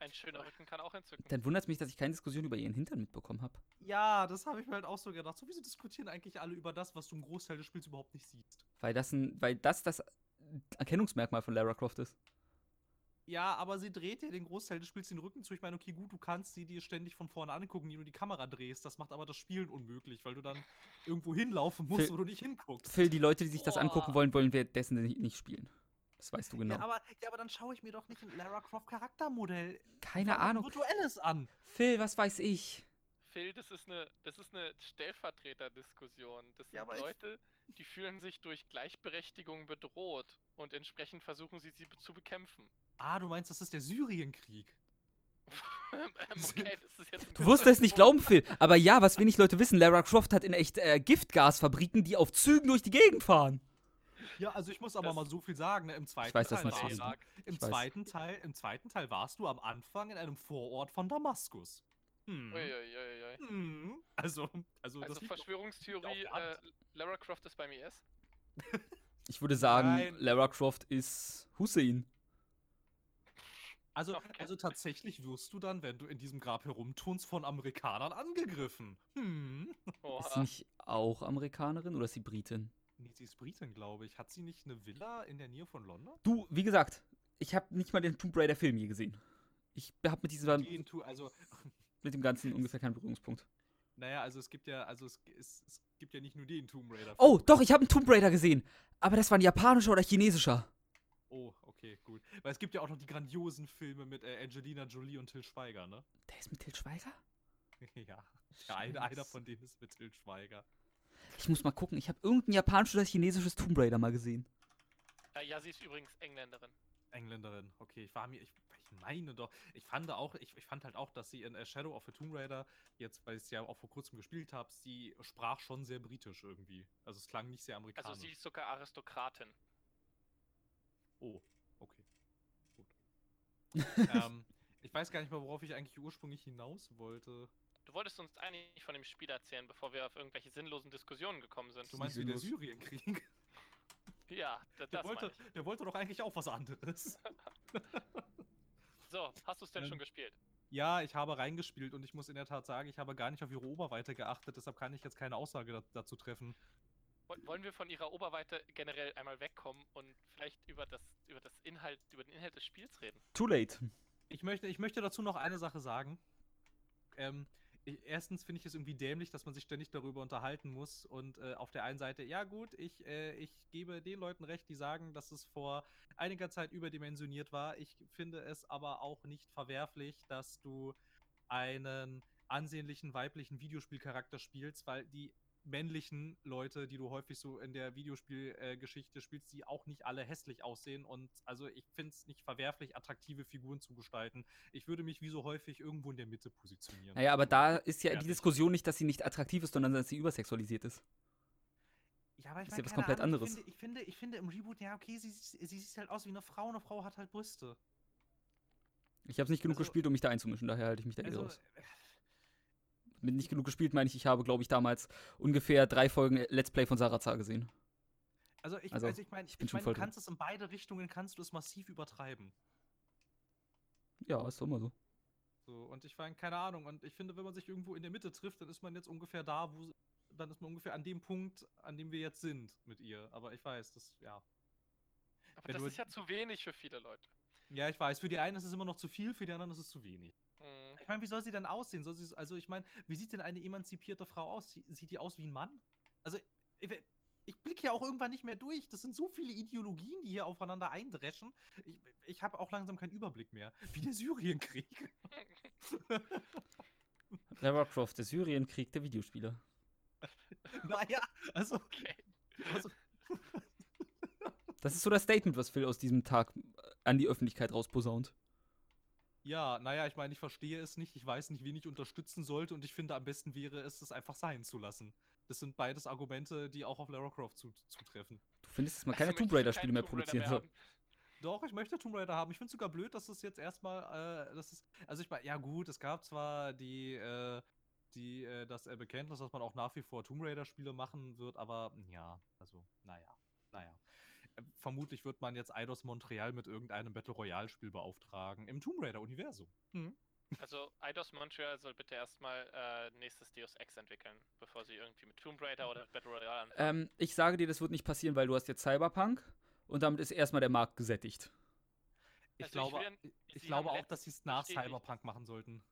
Ein schöner Rücken kann auch entzücken. Dann wundert es mich, dass ich keine Diskussion über ihren Hintern mitbekommen habe. ja, das habe ich mir halt auch so gedacht. So, wieso diskutieren eigentlich alle über das, was du im Großteil des Spiels überhaupt nicht siehst? Weil das ein, weil das das Erkennungsmerkmal von Lara Croft ist. Ja, aber sie dreht dir den Großteil des Spiels den Rücken zu. Ich meine, okay, gut, du kannst sie dir ständig von vorne angucken, indem du die Kamera drehst. Das macht aber das Spielen unmöglich, weil du dann irgendwo hinlaufen musst, Phil- wo du nicht hinguckst. Phil, die Leute, die sich das angucken wollen, wollen währenddessen nicht nicht spielen. Das weißt du genau. Ja, aber, ja, aber dann schaue ich mir doch nicht ein Lara Croft Charaktermodell Keine Ahnung. virtuelles an. Phil, was weiß ich? Phil, das ist eine, das ist eine Stellvertreterdiskussion. Das sind Ja, Leute, die fühlen sich durch Gleichberechtigung bedroht und entsprechend versuchen sie sie zu bekämpfen. Ah, du meinst, das ist der Syrienkrieg. (laughs) Okay, das ist jetzt ein Du wirst es nicht glauben, Phil. Aber ja, was wenig Leute wissen, Lara Croft hat in echt äh, Giftgasfabriken, die auf Zügen durch die Gegend fahren. Ja, also ich muss aber Das- mal so viel sagen, ne? im zweiten weiß das Teil nicht warst so du, gut. im Ich weiß. zweiten Teil, im zweiten Teil warst du am Anfang in einem Vorort von Damaskus. Hm. Uiuiuiui. Hm. Also, also, Also das Verschwörungstheorie, äh, Lara Croft ist beim IS. (laughs) Ich würde sagen, Nein. Lara Croft ist Hussein. Also, Okay. also tatsächlich wirst du dann, wenn du in diesem Grab herumturnst, von Amerikanern angegriffen. Hm. Ist sie nicht auch Amerikanerin oder ist sie Britin? Nee, sie ist Britin, glaube ich. Hat sie nicht eine Villa in der Nähe von London? Du, wie gesagt, ich habe nicht mal den Tomb Raider Film je gesehen. Ich habe mit diesem also, (laughs) mit dem Ganzen ungefähr keinen Berührungspunkt. naja, also es gibt ja, also es, es, es gibt ja nicht nur den Tomb Raider. Oh, doch, ich habe einen Tomb Raider gesehen. Aber das war ein japanischer oder chinesischer. Oh, okay, gut. Weil es gibt ja auch noch die grandiosen Filme mit äh, Angelina Jolie und Till Schweiger, ne? Der ist mit Til Schweiger? (laughs) ja. ja einer, einer von denen ist mit Till Schweiger. Ich muss mal gucken. Ich habe irgendein japanisches oder chinesisches Tomb Raider mal gesehen. Äh, ja, sie ist übrigens Engländerin. Engländerin, okay. Ich war mir, ich, ich meine doch, ich fand auch, ich, ich fand halt auch, dass sie in äh, Shadow of the Tomb Raider, jetzt, weil ich es ja auch vor kurzem gespielt habe, sie sprach schon sehr britisch irgendwie. Also es klang nicht sehr amerikanisch. Also sie ist sogar Aristokratin. Oh, okay. Gut. (laughs) ähm, ich weiß gar nicht mehr, worauf ich eigentlich ursprünglich hinaus wollte. Du wolltest uns eigentlich von dem Spiel erzählen, bevor wir auf irgendwelche sinnlosen Diskussionen gekommen sind. Du meinst wie der. Syrienkrieg? (laughs) Ja, da- Der das wollte, der wollte doch eigentlich auch was anderes. (laughs) So, hast du es denn Ähm, schon gespielt? Ja, ich habe reingespielt und ich muss in der Tat sagen, ich habe gar nicht auf ihre Oberweite geachtet, deshalb kann ich jetzt keine Aussage da, dazu treffen. Woll- Wollen wir von ihrer Oberweite generell einmal wegkommen und vielleicht über das, über das Inhalt, über den Inhalt des Spiels reden? Too late. Ich möchte, ich möchte dazu noch eine Sache sagen. Ähm, ich, erstens finde ich es irgendwie dämlich, dass man sich ständig darüber unterhalten muss. Und äh, auf der einen Seite, ja gut, ich, äh, ich gebe den Leuten recht, die sagen, dass es vor einiger Zeit überdimensioniert war. Ich finde es aber auch nicht verwerflich, dass du einen ansehnlichen weiblichen Videospielcharakter spielst, weil die männlichen Leute, die du häufig so in der Videospielgeschichte spielst, die auch nicht alle hässlich aussehen. Und also ich finde es nicht verwerflich, attraktive Figuren zu gestalten. Ich würde mich wie so häufig irgendwo in der Mitte positionieren. Naja, aber da ist ja die Fertig. Diskussion nicht, dass sie nicht attraktiv ist, sondern dass sie übersexualisiert ist. Ja, aber ich Ist mein, ja was komplett Ahnung, anderes. Ich finde, ich, finde, ich finde im Reboot, ja, okay, sie, sie sie sieht halt aus wie eine Frau. Eine Frau hat halt Brüste. Ich habe nicht genug Also- gespielt, um mich da einzumischen, daher halte ich mich da eher Also, raus. Mit nicht genug gespielt meine ich, ich habe, glaube ich, damals ungefähr drei Folgen Let's Play von Sarazar gesehen. also ich, also, also ich meine, ich bin ich schon mein, voll du drin. kannst es in beide Richtungen, kannst du es massiv übertreiben. Ja, ist doch immer so. So, und ich meine, keine Ahnung, und ich finde, wenn man sich irgendwo in der Mitte trifft, dann ist man jetzt ungefähr da, wo, dann ist man ungefähr an dem Punkt, an dem wir jetzt sind mit ihr. Aber ich weiß, das, ja. Aber wenn das du- ist ja zu wenig für viele Leute. Ja, ich weiß, für die einen ist es immer noch zu viel, für die anderen ist es zu wenig. Mhm. Ich meine, wie soll sie denn aussehen? Soll sie, also ich meine, wie sieht denn eine emanzipierte Frau aus? Sie- Sieht die aus wie ein Mann? Also ich, ich blicke ja auch irgendwann nicht mehr durch. Das sind so viele Ideologien, die hier aufeinander eindreschen. Ich, ich habe auch langsam keinen Überblick mehr. Wie der Syrienkrieg. (laughs) Lara Croft, der Syrienkrieg der Videospiele. (laughs) naja, also, Okay. also Das ist so das Statement, was Phil aus diesem Tag äh, an die Öffentlichkeit rausposaunt. Ja, naja, ich meine, ich verstehe es nicht. Ich weiß nicht, wen ich unterstützen sollte und ich finde, am besten wäre es, es einfach sein zu lassen. Das sind beides Argumente, die auch auf Lara Croft zu, zutreffen. Du findest, dass man keine Also Tomb Raider-Spiele mehr produzieren soll. Doch, ich möchte Tomb Raider haben. Ich finde es sogar blöd, dass es jetzt erstmal, äh, das ist, also ich meine, ja gut, es gab zwar die, äh, die, äh, das äh, Bekenntnis, dass man auch nach wie vor Tomb Raider-Spiele machen wird, aber ja, also, naja, naja. Vermutlich wird man jetzt Eidos Montreal mit irgendeinem Battle Royale-Spiel beauftragen im Tomb Raider-Universum. Hm. Also Eidos Montreal soll bitte erstmal äh, nächstes Deus Ex entwickeln, bevor sie irgendwie mit Tomb Raider oder Battle Royale anfangen. Ähm, ich sage dir, das wird nicht passieren, weil du hast jetzt Cyberpunk und damit ist erstmal der Markt gesättigt. Ich Also ich glaube, will- ich, ich sie glaube auch, dass sie es nach Cyberpunk machen sollten.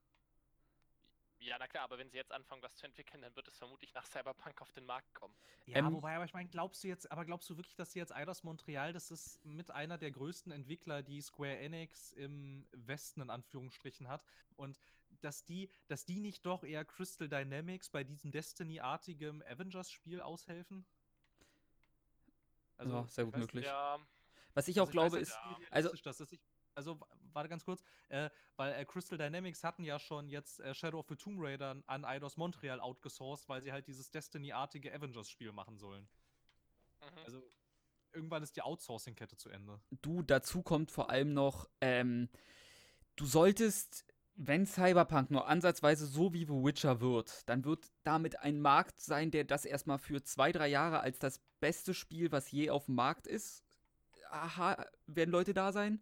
Ja, na klar, aber wenn sie jetzt anfangen, was zu entwickeln, dann wird es vermutlich nach Cyberpunk auf den Markt kommen. Ja, Ähm, wobei, aber ich meine, glaubst du jetzt, aber glaubst du wirklich, dass sie jetzt Eidos Montreal, das ist mit einer der größten Entwickler, die Square Enix im Westen in Anführungsstrichen hat, und dass die, dass die nicht doch eher Crystal Dynamics bei diesem Destiny-artigen Avengers-Spiel aushelfen? Ja, sehr ich gut möglich. nicht, Ja, Was ich also auch weiß glaube jetzt ist, nicht, wie also- realistisch das ist. Ich, also, wa- warte ganz kurz, äh, weil äh, Crystal Dynamics hatten ja schon jetzt äh, Shadow of the Tomb Raider an Eidos Montreal outgesourced, weil sie halt dieses Destiny-artige Avengers-Spiel machen sollen. mhm. Also irgendwann ist die Outsourcing-Kette zu Ende. du, dazu kommt vor allem noch, ähm, du solltest, wenn Cyberpunk nur ansatzweise so wie The Witcher wird, dann wird damit ein Markt sein, der das erstmal für zwei, drei Jahre als das beste Spiel, was je auf dem Markt ist, aha, werden Leute da sein.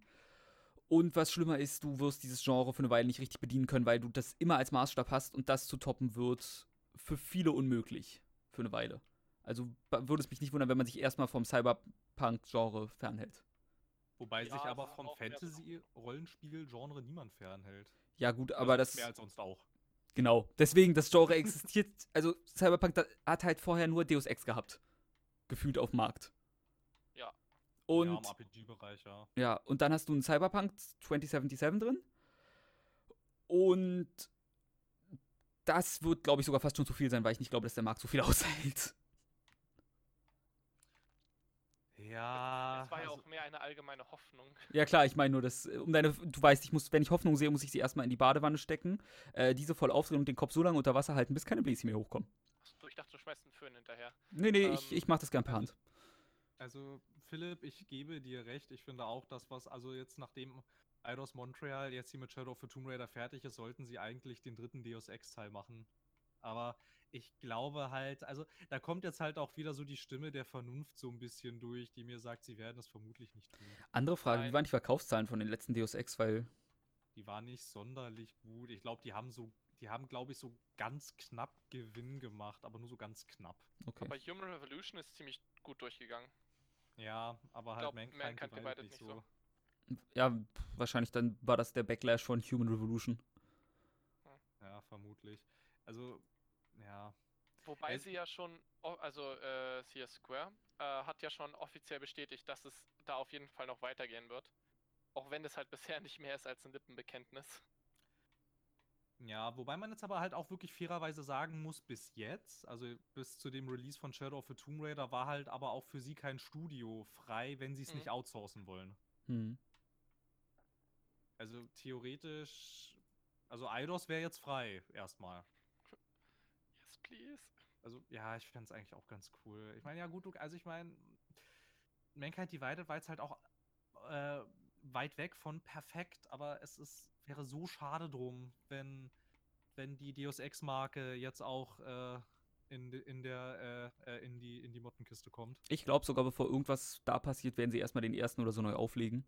Und was schlimmer ist, du wirst dieses Genre für eine Weile nicht richtig bedienen können, weil du das immer als Maßstab hast und das zu toppen wird für viele unmöglich für eine Weile. Also würde es mich nicht wundern, wenn man sich erstmal vom Cyberpunk-Genre fernhält. Wobei Ja, sich aber vom Fantasy-Rollenspiel-Genre niemand fernhält. Ja, gut, Also aber das. Mehr als sonst auch. Genau. Deswegen, das Genre existiert. Also, Cyberpunk da, hat halt vorher nur Deus Ex gehabt. Gefühlt auf dem Markt. Ja. Und. ja, im RPG-Bereich, ja. Ja, und dann hast du einen Cyberpunk 2077 drin. Und das wird, glaube ich, sogar fast schon zu viel sein, weil ich nicht glaube, dass der Markt so viel (laughs) aushält. Ja. Es war ja also- auch mehr eine allgemeine Hoffnung. Ja, klar, ich meine nur, dass, äh, um deine, du weißt, ich muss, wenn ich Hoffnung sehe, muss ich sie erstmal in die Badewanne stecken, äh, diese voll aufdrehen und den Kopf so lange unter Wasser halten, bis keine Bläschen mehr hochkommen. Achso, ich dachte, du schmeißt einen Föhn hinterher. Nee, nee, ich, Ähm, ich mach das gern per Hand. Also, Philipp, ich gebe dir recht. Ich finde auch, dass was, also jetzt nachdem Eidos Montreal jetzt hier mit Shadow of the Tomb Raider fertig ist, sollten sie eigentlich den dritten Deus Ex-Teil machen. Aber ich glaube halt, also da kommt jetzt halt auch wieder so die Stimme der Vernunft so ein bisschen durch, die mir sagt, sie werden es vermutlich nicht tun. Andere Frage, wie Nein. waren die Verkaufszahlen von den letzten Deus Ex? Weil, Die waren nicht sonderlich gut. Ich glaube, die haben so, die haben, glaube ich, so ganz knapp Gewinn gemacht, aber nur so ganz knapp. okay. Aber Human Revolution ist ziemlich gut durchgegangen. Ja, aber halt glaub, Mankind, Mankind Divided Divided nicht so. so. Ja, wahrscheinlich dann war das der Backlash von Human Revolution. Ja, vermutlich. Also, ja. Wobei Es- sie ja schon, also äh, CS Square äh, hat ja schon offiziell bestätigt, dass es da auf jeden Fall noch weitergehen wird. Auch wenn es halt bisher (laughs) nicht mehr ist als ein Lippenbekenntnis. Ja, wobei man jetzt aber halt auch wirklich fairerweise sagen muss, bis jetzt, also bis zu dem Release von Shadow of the Tomb Raider, war halt aber auch für sie kein Studio frei, wenn sie es Mhm. nicht outsourcen wollen. Hm. Also theoretisch, also Eidos wäre jetzt frei, erstmal. Yes, please. Also ja, ich fände es eigentlich auch ganz cool. Ich meine, ja gut, also ich meine, Mankind Divided war jetzt halt auch äh, weit weg von perfekt, aber es ist, wäre so schade drum, wenn, wenn die Deus Ex-Marke jetzt auch äh, in, in, der, äh, äh, in, die, in die Mottenkiste kommt. Ich glaube sogar, bevor irgendwas da passiert, werden sie erstmal den ersten oder so neu auflegen.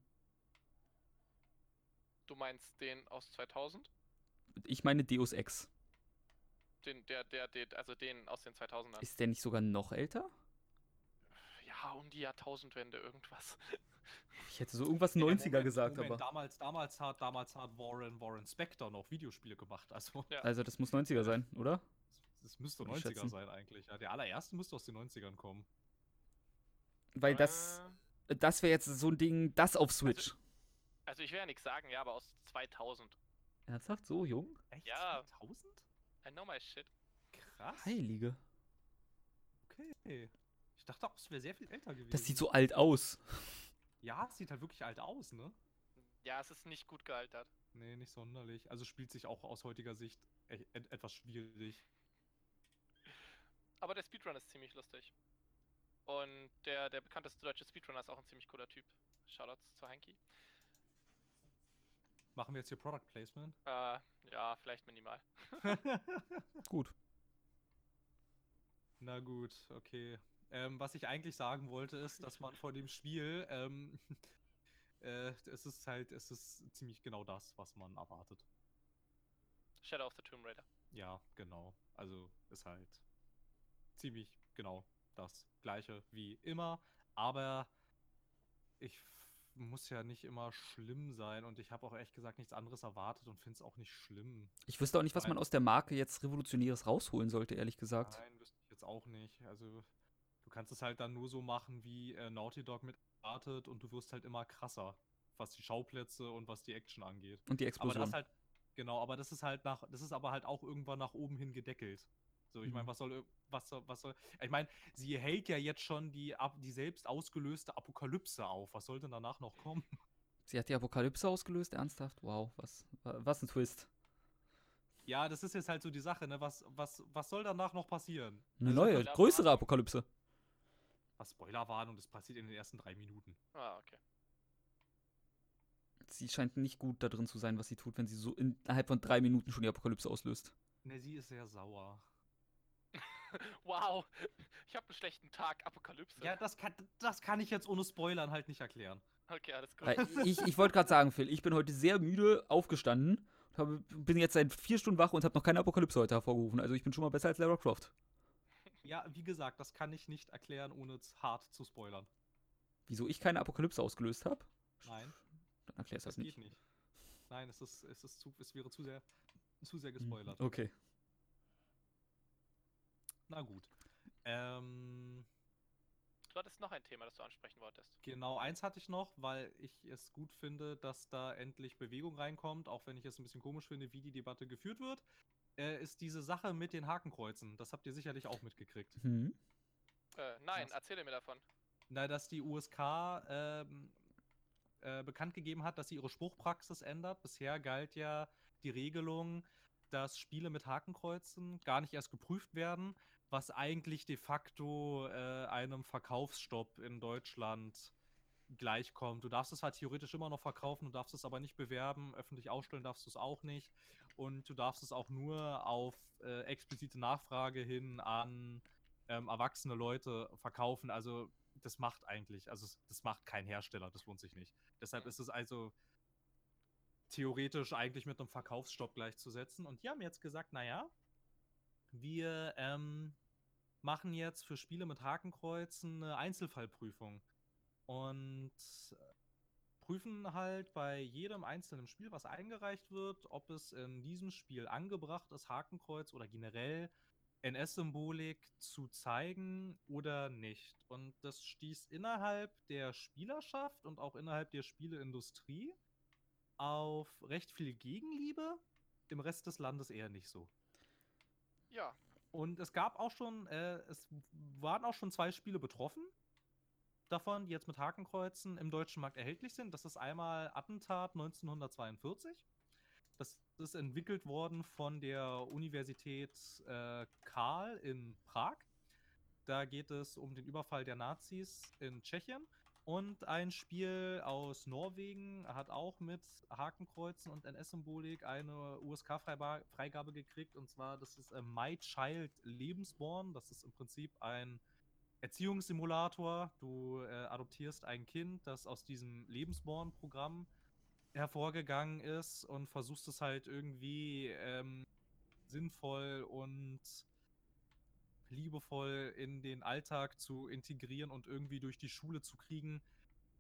Du meinst den aus 2000? Ich meine Deus Ex. Den, der, der, der, also den aus den 2000ern. Ist der nicht sogar noch älter? Ja, Ah, um die Jahrtausendwende irgendwas. Ich hätte so irgendwas Ja, 90er Moment, gesagt, Moment, aber. Damals, damals, hat, damals hat Warren, Warren Spector noch Videospiele gemacht. Also, Ja. Also, das muss 90er sein, oder? das müsste Würde ich 90er schätzen. sein eigentlich. Ja, der allererste müsste aus den 90ern kommen. Weil das, Äh, das wäre jetzt so ein Ding, das auf Switch. Also ich will ja nichts sagen, ja, aber aus 2000. Ernsthaft? So jung? Echt? Ja. 2000? I know my shit. Krass. Heilige. Okay. Ich dachte auch, es wäre sehr viel älter gewesen. Das sieht so alt aus. Ja, es sieht halt wirklich alt aus, ne? Ja, es ist nicht gut gealtert. Nee, nicht sonderlich. Also spielt sich auch aus heutiger Sicht e et etwas schwierig. Aber der Speedrun ist ziemlich lustig. Und der, der bekannteste deutsche Speedrunner ist auch ein ziemlich cooler Typ. Shoutouts zu Heinki. Machen wir jetzt hier Product Placement? Äh, ja, vielleicht minimal. (laughs) Gut. Na gut, okay. Ähm, was ich eigentlich sagen wollte, ist, dass man vor dem Spiel, ähm, (laughs) äh, es ist halt, es ist ziemlich genau das, was man erwartet. Shadow of the Tomb Raider. Ja, genau. Also ist halt ziemlich genau das gleiche wie immer. Aber ich muss ja nicht immer schlimm sein und ich habe auch ehrlich gesagt nichts anderes erwartet und finde es auch nicht schlimm. Ich wüsste auch nicht, was man aus der Marke jetzt Revolutionäres rausholen sollte, ehrlich gesagt. Nein, wüsste ich jetzt auch nicht. Also kannst es halt dann nur so machen, wie äh, Naughty Dog mit erwartet und du wirst halt immer krasser, was die Schauplätze und was die Action angeht. Und die Aber Explosion. das halt, genau, aber das ist halt nach, das ist aber halt auch irgendwann nach oben hin gedeckelt. So, ich meine, Mhm. was soll, was soll, was soll, ich meine, sie hält ja jetzt schon die, die selbst ausgelöste Apokalypse auf. Was soll denn danach noch kommen? (laughs) Sie hat die Apokalypse ausgelöst, ernsthaft? Wow, was, wa- was ein Twist. Ja, das ist jetzt halt so die Sache, ne? Was, was, was soll danach noch passieren? Eine Also, neue, größere Apokalypse. Was Spoilerwarnung, das passiert in den ersten drei Minuten. Ah, okay. Sie scheint nicht gut da drin zu sein, was sie tut, wenn sie so innerhalb von drei Minuten schon die Apokalypse auslöst. Ne, sie ist sehr sauer. (laughs) Wow, ich habe einen schlechten Tag. Apokalypse. Ja, das kann, das kann ich jetzt ohne Spoilern halt nicht erklären. Okay, alles gut. Weil (laughs) ich ich wollte gerade sagen, Phil, ich bin heute sehr müde aufgestanden und habe, bin jetzt seit vier Stunden wach und habe noch keine Apokalypse heute hervorgerufen. Also ich bin schon mal besser als Lara Croft. Ja, wie gesagt, das kann ich nicht erklären, ohne es hart zu spoilern. Wieso ich keine Apokalypse ausgelöst habe? Nein, Dann erklärst du das das geht nicht. nicht. Nein, es ist, es ist zu, es wäre zu sehr, zu sehr Hm, gespoilert. Okay. Na gut. Ähm, Du hattest noch ein Thema, das du ansprechen wolltest. genau, eins hatte ich noch, weil ich es gut finde, dass da endlich Bewegung reinkommt, auch wenn ich es ein bisschen komisch finde, wie die Debatte geführt wird, äh, ist diese Sache mit den Hakenkreuzen. Das habt ihr sicherlich auch mitgekriegt. Hm. Äh, nein, Was? erzähle mir davon. Na, dass die USK ähm, äh, bekannt gegeben hat, dass sie ihre Spruchpraxis ändert. Bisher galt ja die Regelung, dass Spiele mit Hakenkreuzen gar nicht erst geprüft werden, was eigentlich de facto äh, einem Verkaufsstopp in Deutschland gleichkommt. Du darfst es halt theoretisch immer noch verkaufen, du darfst es aber nicht bewerben, öffentlich ausstellen darfst du es auch nicht und du darfst es auch nur auf äh, explizite Nachfrage hin an ähm, erwachsene Leute verkaufen. Also das macht eigentlich, also das macht kein Hersteller, das lohnt sich nicht. Deshalb ist es also theoretisch eigentlich mit einem Verkaufsstopp gleichzusetzen. Und die haben jetzt gesagt, naja, wir ähm, machen jetzt für Spiele mit Hakenkreuzen eine Einzelfallprüfung. Und prüfen halt bei jedem einzelnen Spiel, was eingereicht wird, ob es in diesem Spiel angebracht ist, Hakenkreuz oder generell NS-Symbolik zu zeigen oder nicht. Und das stieß innerhalb der Spielerschaft und auch innerhalb der Spieleindustrie auf recht viel Gegenliebe, im Rest des Landes eher nicht so. Ja, Und es gab auch schon, äh, es waren auch schon zwei Spiele betroffen davon, die jetzt mit Hakenkreuzen im deutschen Markt erhältlich sind. Das ist einmal Attentat 1942. Das ist entwickelt worden von der Universität äh, Karl in Prag. Da geht es um den Überfall der Nazis in Tschechien. Und ein Spiel aus Norwegen hat auch mit Hakenkreuzen und NS-Symbolik eine USK-Freigabe gekriegt. Und zwar, das ist äh, My Child Lebensborn. Das ist im Prinzip ein Erziehungssimulator. Du äh, adoptierst ein Kind, das aus diesem Lebensborn-Programm hervorgegangen ist und versuchst es halt irgendwie ähm, sinnvoll und liebevoll in den Alltag zu integrieren und irgendwie durch die Schule zu kriegen.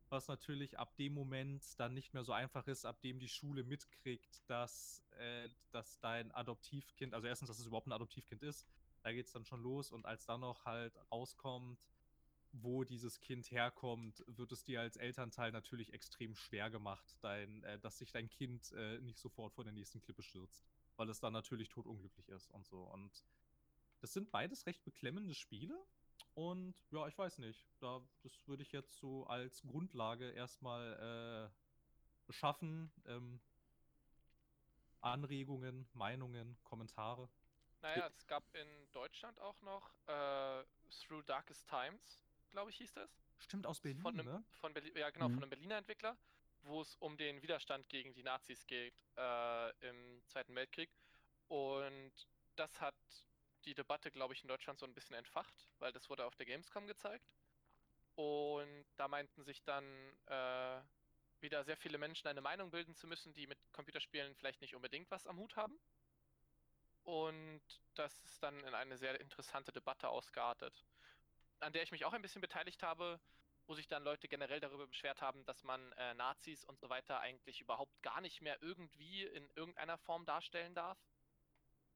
Was natürlich ab dem Moment dann nicht mehr so einfach ist, ab dem die Schule mitkriegt, dass, äh, dass dein Adoptivkind, also erstens, dass es überhaupt ein Adoptivkind ist, da geht es dann schon los und als dann noch halt rauskommt, wo dieses Kind herkommt, wird es dir als Elternteil natürlich extrem schwer gemacht, dein, äh, dass sich dein Kind äh, nicht sofort vor der nächsten Klippe stürzt, weil es dann natürlich totunglücklich ist und so. Und das sind beides recht beklemmende Spiele. Und ja, ich weiß nicht. Da, das würde ich jetzt so als Grundlage erstmal äh, schaffen. Ähm, Anregungen, Meinungen, Kommentare. Naja, es gab in Deutschland auch noch äh, Through Darkest Times, glaube ich, hieß das. Stimmt, aus Berlin, Von einem, ne? von Berlin, ja genau, Mhm. von einem Berliner Entwickler, wo es um den Widerstand gegen die Nazis geht äh, im Zweiten Weltkrieg. Und das hat die Debatte, glaube ich, in Deutschland so ein bisschen entfacht, weil das wurde auf der Gamescom gezeigt. Und da meinten sich dann äh, wieder sehr viele Menschen eine Meinung bilden zu müssen, die mit Computerspielen vielleicht nicht unbedingt was am Hut haben. Und das ist dann in eine sehr interessante Debatte ausgeartet, an der ich mich auch ein bisschen beteiligt habe, wo sich dann Leute generell darüber beschwert haben, dass man äh, Nazis und so weiter eigentlich überhaupt gar nicht mehr irgendwie in irgendeiner Form darstellen darf.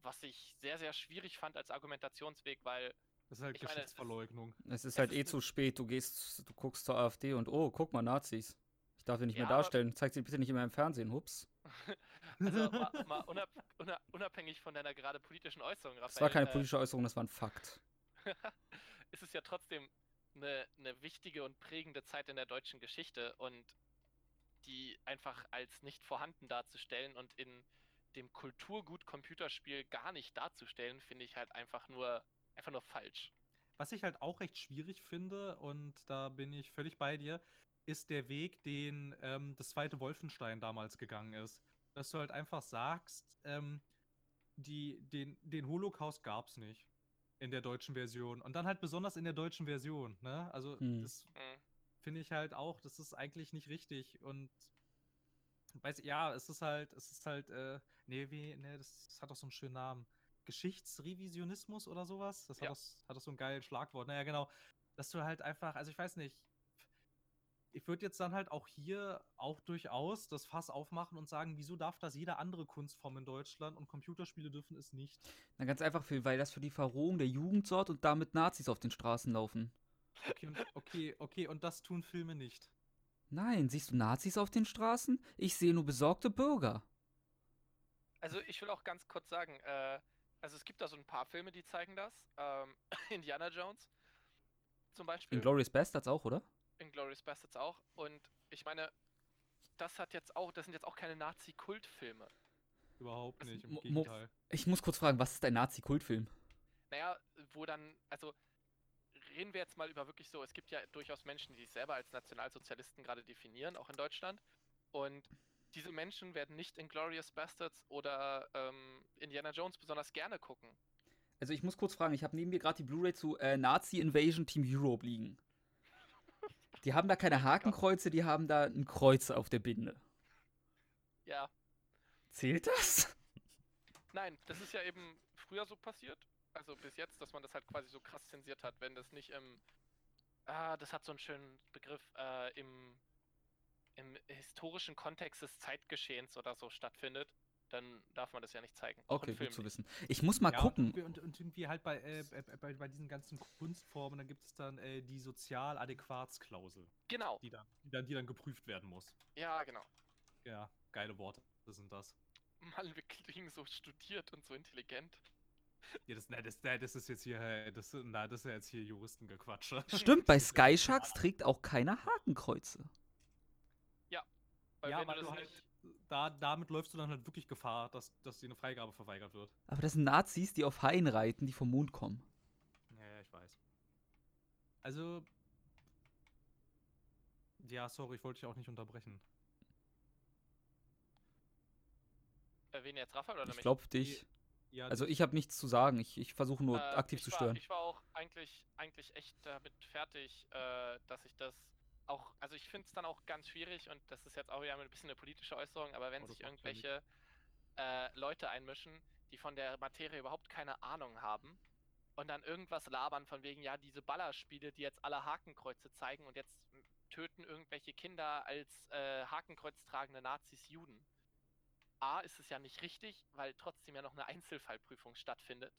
Was ich sehr, sehr schwierig fand als Argumentationsweg, weil Das ist halt Ich meine, es ist- Geschichtsverleugnung. Es ist Es halt ist eh ein- zu spät. Du gehst, du guckst zur AfD und oh, guck mal, Nazis. Ich darf sie nicht Ja, mehr darstellen. Zeig sie bitte nicht immer im Fernsehen. Hups. (laughs) also (laughs) mal, mal unab, una, unabhängig von deiner gerade politischen Äußerung, Raphael, Das war keine äh, politische Äußerung, das war ein Fakt. (laughs) ist es ja trotzdem eine, eine wichtige und prägende Zeit in der deutschen Geschichte und die einfach als nicht vorhanden darzustellen und in dem Kulturgut Computerspiel gar nicht darzustellen, finde ich halt einfach nur einfach nur falsch. Was ich halt auch recht schwierig finde, und da bin ich völlig bei dir, ist der Weg, den ähm, das zweite Wolfenstein damals gegangen ist. Dass du halt einfach sagst, ähm, die, den, den Holocaust gab es nicht in der deutschen Version. Und dann halt besonders in der deutschen Version. Ne? Also Hm. das finde ich halt auch, das ist eigentlich nicht richtig. Und weiß ja, es ist halt, es ist halt, äh, nee, wie, nee, das, das hat doch so einen schönen Namen. Geschichtsrevisionismus oder sowas? Das hat, Ja. doch, hat doch so ein geiles Schlagwort. Naja, genau. Dass du halt einfach, also ich weiß nicht, ich würde jetzt dann halt auch hier auch durchaus das Fass aufmachen und sagen, wieso darf das jede andere Kunstform in Deutschland und Computerspiele dürfen es nicht? Na, ganz einfach, für, weil das für die Verrohung der Jugend sorgt und damit Nazis auf den Straßen laufen. Okay, und, okay, okay, und das tun Filme nicht. Nein, siehst du Nazis auf den Straßen? Ich sehe nur besorgte Bürger. Also ich will auch ganz kurz sagen, äh, also es gibt da so ein paar Filme, die zeigen das. Ähm, (laughs) Indiana Jones zum Beispiel. Inglourious Bastards auch, oder? Inglourious Bastards auch. Und ich meine, das hat jetzt auch, das sind jetzt auch keine Nazi-Kultfilme. Überhaupt Das- nicht, im Mo- Gegenteil. Ich muss kurz fragen, was ist ein Nazi-Kultfilm? Naja, wo dann, also reden wir jetzt mal über wirklich so, es gibt ja durchaus Menschen, die sich selber als Nationalsozialisten gerade definieren, auch in Deutschland. Und diese Menschen werden nicht Inglourious Bastards oder ähm, Indiana Jones besonders gerne gucken. Also ich muss kurz fragen, ich habe neben mir gerade die Blu-ray zu äh, Nazi Invasion Team Europe liegen. Die haben da keine Hakenkreuze, die haben da ein Kreuz auf der Binde. Ja, Zählt das? nein, das ist ja eben früher so passiert. Also bis jetzt, dass man das halt quasi so krass zensiert hat, wenn das nicht im, ah, das hat so einen schönen Begriff, äh, im, im historischen Kontext des Zeitgeschehens oder so stattfindet, dann darf man das ja nicht zeigen. Auch Okay, gut zu wissen. Ich muss mal Ja, gucken. Und, und, irgendwie halt bei, äh, bei, bei, diesen ganzen Kunstformen, dann gibt es dann äh, die Sozialadäquatsklausel, Genau, die dann, die, dann, die dann geprüft werden muss. ja, genau. Ja, geile Worte sind das. Mann, wir klingen so studiert und so intelligent. Ja, das, na, das, na, das ist jetzt hier, äh, das, na, das ist ja jetzt hier Juristengequatsche. (laughs) Stimmt, bei Sky Sharks trägt auch keiner Hakenkreuze. Weil ja, wenn du das halt, nicht, da, damit läufst du dann halt wirklich Gefahr, dass, dass dir eine Freigabe verweigert wird. Aber das sind Nazis, die auf Haien reiten, die vom Mond kommen. Ja, ja, ich weiß. Also. Ja, sorry, ich wollte dich auch nicht unterbrechen. äh, wen jetzt, Raphael oder Ich mich? glaube dich. Ja, Also ich habe nichts zu sagen. Ich, ich versuche nur Äh, aktiv zu war, stören. Ich war auch eigentlich, eigentlich echt damit fertig, äh, dass ich das auch, also ich finde es dann auch ganz schwierig und das ist jetzt auch wieder ein bisschen eine politische Äußerung, aber wenn Oh, sich irgendwelche äh, Leute einmischen, die von der Materie überhaupt keine Ahnung haben und dann irgendwas labern von wegen, ja, diese Ballerspiele, die jetzt alle Hakenkreuze zeigen und jetzt töten irgendwelche Kinder als äh, Hakenkreuz tragende Nazis Juden. A, ist es ja nicht richtig, weil trotzdem ja noch eine Einzelfallprüfung stattfindet.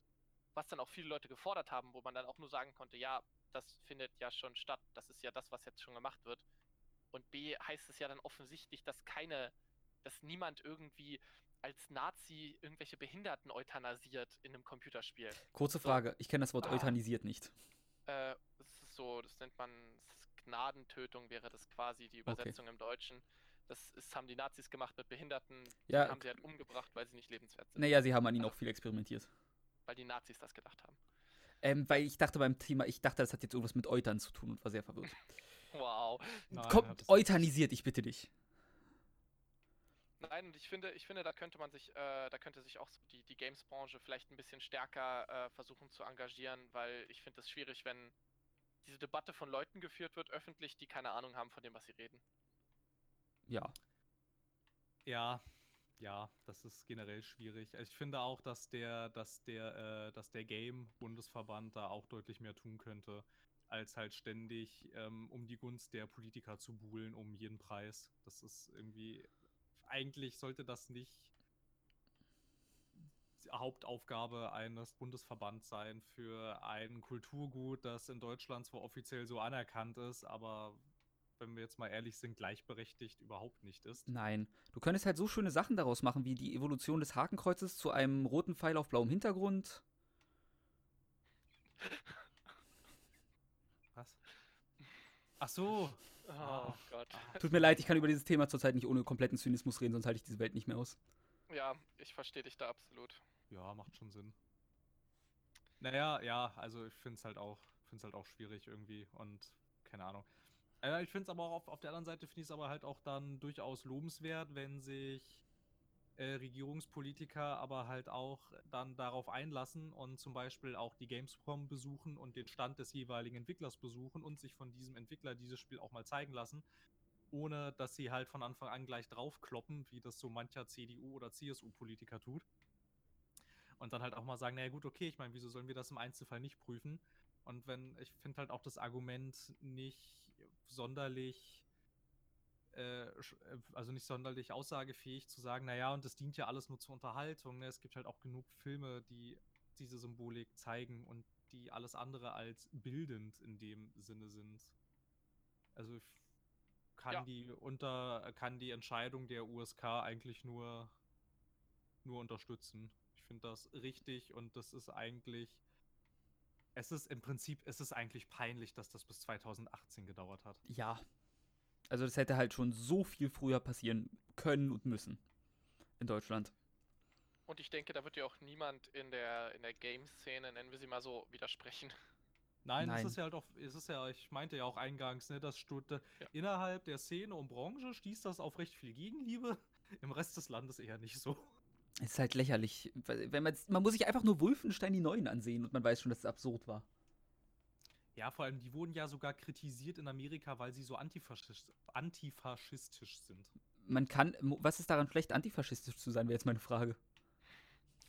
Was dann auch viele Leute gefordert haben, wo man dann auch nur sagen konnte, ja, das findet ja schon statt. Das ist ja das, was jetzt schon gemacht wird. Und B heißt es ja dann offensichtlich, dass keine, dass niemand irgendwie als Nazi irgendwelche Behinderten euthanasiert in einem Computerspiel. Kurze So. Frage, ich kenne das Wort Ah. euthanisiert nicht. Äh, das ist so, das nennt man das Gnadentötung, wäre das quasi die Okay. Übersetzung im Deutschen. Das ist, haben die Nazis gemacht mit Behinderten, Ja, die haben sie halt umgebracht, weil sie nicht lebenswert sind. naja, sie haben an ihnen auch viel experimentiert. Weil die Nazis das gedacht haben. Ähm, weil ich dachte beim Thema, ich dachte, das hat jetzt irgendwas mit Eutern zu tun und war sehr verwirrt. (laughs) Wow. Nein, es euthanisiert, ich bitte dich. Nein, und ich finde, ich finde, da könnte man sich, äh, da könnte sich auch so die, die Games-Branche vielleicht ein bisschen stärker äh, versuchen zu engagieren, weil ich finde es schwierig, wenn diese Debatte von Leuten geführt wird, öffentlich, die keine Ahnung haben von dem, was sie reden. Ja. Ja, ja, das ist generell schwierig. Also Ich finde auch, dass der, dass der, äh, dass der Game-Bundesverband da auch deutlich mehr tun könnte, als halt ständig ähm, um die Gunst der Politiker zu buhlen um jeden Preis. Das ist irgendwie, eigentlich sollte das nicht die Hauptaufgabe eines Bundesverbands sein für ein Kulturgut, das in Deutschland zwar offiziell so anerkannt ist, aber wenn wir jetzt mal ehrlich sind, gleichberechtigt überhaupt nicht ist. Nein. Du könntest halt so schöne Sachen daraus machen, wie die Evolution des Hakenkreuzes zu einem roten Pfeil auf blauem Hintergrund. Was? Ach so. Oh Ah. Gott. Tut mir leid, ich kann über dieses Thema zurzeit nicht ohne kompletten Zynismus reden, sonst halte ich diese Welt nicht mehr aus. Ja, ich verstehe dich da absolut. Ja, macht schon Sinn. Naja, ja, also ich finde es halt auch, finde halt auch schwierig irgendwie und keine Ahnung. Äh, ich finde es aber auch auf, auf der anderen Seite finde ich es aber halt auch dann durchaus lobenswert, wenn sich äh, Regierungspolitiker aber halt auch dann darauf einlassen und zum Beispiel auch die Gamescom besuchen und den Stand des jeweiligen Entwicklers besuchen und sich von diesem Entwickler dieses Spiel auch mal zeigen lassen, ohne dass sie halt von Anfang an gleich draufkloppen, wie das so mancher CDU oder CSU-Politiker tut. Und dann halt auch mal sagen, naja gut, okay, ich meine, wieso sollen wir das im Einzelfall nicht prüfen? Und wenn, ich finde halt auch das Argument nicht sonderlich, äh, äh, also nicht sonderlich aussagefähig zu sagen, naja, und das dient ja alles nur zur Unterhaltung. Ne? Es gibt halt auch genug Filme, die diese Symbolik zeigen und die alles andere als bildend in dem Sinne sind. Also ich kann Ja. die unter, kann die Entscheidung der USK eigentlich nur, nur unterstützen. Ich finde das richtig und das ist eigentlich. Es ist im Prinzip, es ist eigentlich peinlich, dass das bis 2018 gedauert hat. Ja. Also das hätte halt schon so viel früher passieren können und müssen. In Deutschland. Und ich denke, da wird ja auch niemand in der, in der Game-Szene, nennen wir sie mal so, widersprechen. Nein, Nein. es ist ja halt auch, es ist ja, ich meinte ja auch eingangs, ne, dass Stutt Ja. innerhalb der Szene und Branche stieß das auf recht viel Gegenliebe, im Rest des Landes eher nicht so. Ist halt lächerlich. Wenn man, man muss sich einfach nur Wolfenstein die Neuen ansehen und man weiß schon, dass es absurd war. Ja, vor allem, die wurden ja sogar kritisiert in Amerika, weil sie so antifaschist, antifaschistisch sind. Man kann, was ist daran schlecht, antifaschistisch zu sein, wäre jetzt meine Frage.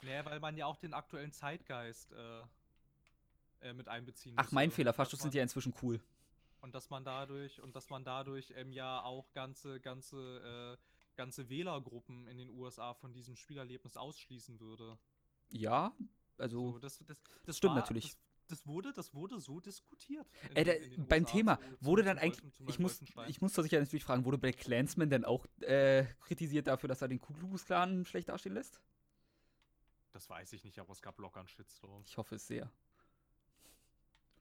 Naja, weil man ja auch den aktuellen Zeitgeist äh, äh, mit einbeziehen Ach, mein. Fehler, Faschos sind ja inzwischen cool. Und dass man dadurch, und dass man dadurch ähm, ja auch ganze, ganze, äh, ganze Wählergruppen in den USA von diesem Spielerlebnis ausschließen würde. Ja, also, So, das, das, das stimmt war- natürlich. Das, das wurde, das wurde so diskutiert. in Äh, den- da, in beim USA Thema, zu- wurde dann eigentlich, Wolfen- ich muss, ich muss sicher natürlich fragen, wurde Black Clansman denn auch äh, kritisiert dafür, dass er den Ku Klux Klan schlecht dastehen lässt? Das weiß ich nicht, aber es gab locker einen Shitstorm. Ich hoffe es sehr.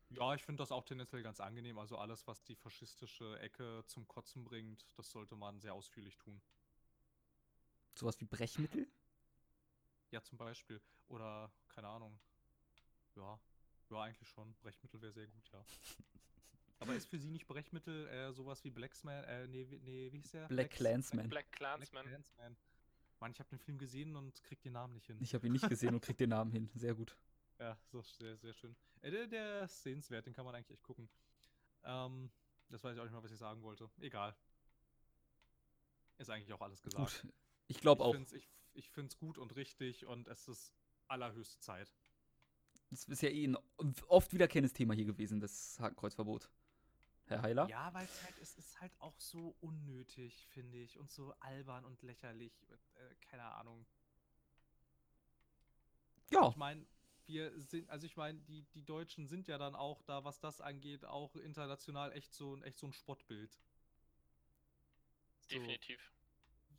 Ja, ich finde das auch tendenziell ganz angenehm. Also alles, was die faschistische Ecke zum Kotzen bringt, das sollte man sehr ausführlich tun. Sowas wie Brechmittel? Ja, zum Beispiel. Oder, keine Ahnung. Ja, ja, eigentlich schon. Brechmittel wäre sehr gut, ja. (laughs) Aber ist für Sie nicht Brechmittel äh, sowas wie Blacksman, äh, nee, wie- nee, wie hieß der? Black Clansman. Black Black Clansman. Clansman. Mann, ich habe den Film gesehen und krieg den Namen nicht hin. Ich habe ihn nicht gesehen und krieg den Namen hin. Sehr gut. Ja, so sehr, sehr schön. Äh, der, der ist sehenswert, den kann man eigentlich echt gucken. Ähm, das weiß ich auch nicht mal, was ich sagen wollte. Egal. Ist eigentlich auch alles gesagt. Gut. Ich glaube auch. Find's, ich ich finde es gut und richtig und es ist allerhöchste Zeit. Das ist ja eh ein oft wiederkehrendes Thema hier gewesen, das Hakenkreuzverbot. Herr Heiler? Ja, weil es halt, es ist halt auch so unnötig, finde ich. Und so albern und lächerlich. Und, äh, keine Ahnung. Ja. Ich meine, wir sind, also ich meine, die, die Deutschen sind ja dann auch da, was das angeht, auch international echt so, ein- echt so ein Spottbild. So, Definitiv.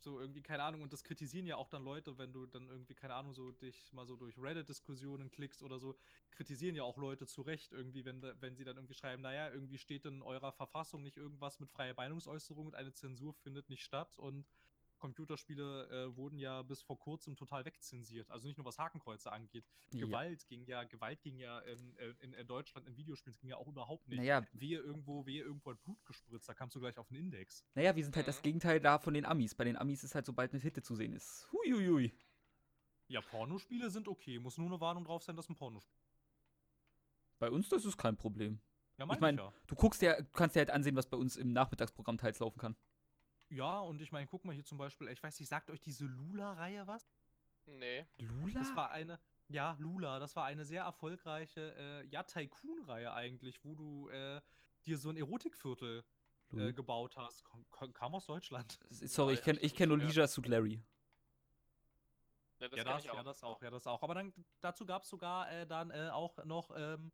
So irgendwie, keine Ahnung, und das kritisieren ja auch dann Leute, wenn du dann irgendwie, keine Ahnung, so dich mal so durch Reddit-Diskussionen klickst oder so, kritisieren ja auch Leute zu Recht irgendwie, wenn, wenn sie dann irgendwie schreiben, naja, irgendwie steht in eurer Verfassung nicht irgendwas mit freier Meinungsäußerung und eine Zensur findet nicht statt und Computerspiele äh, wurden ja bis vor kurzem total wegzensiert. Also nicht nur was Hakenkreuze angeht. Ja. Gewalt ging ja, Gewalt ging ja in, äh, in, in Deutschland in Videospielen ging ja auch überhaupt nicht. Naja, Wehe irgendwo, wehe irgendwo hat Blut gespritzt, da kamst du gleich auf den Index. naja, wir sind halt das Mhm. Gegenteil da von den Amis. Bei den Amis ist halt, sobald eine Hitte zu sehen ist. Huiuiui. Ja, Pornospiele sind okay, muss nur eine Warnung drauf sein, dass ein Pornospiel. Bei uns, das ist kein Problem. Ja, Ich mein mein, Du guckst ja, du kannst dir halt ansehen, was bei uns im Nachmittagsprogramm teils laufen kann. Ja, und ich meine, guck mal hier zum Beispiel, ich weiß nicht, sagt euch diese Lula-Reihe was? Nee. Lula? Das war eine, ja, Lula, das war eine sehr erfolgreiche, äh, ja, Tycoon-Reihe eigentlich, wo du äh, dir so ein Erotikviertel äh, gebaut hast. Kam, kam- aus Deutschland. (laughs) Sorry, ich Ja, kenne ich kenn nur Leisure Suit Larry. Ja, das ja, das, ich auch. ja, das auch, ja, das auch. Aber dann dazu gab es sogar äh, dann äh, auch noch ähm,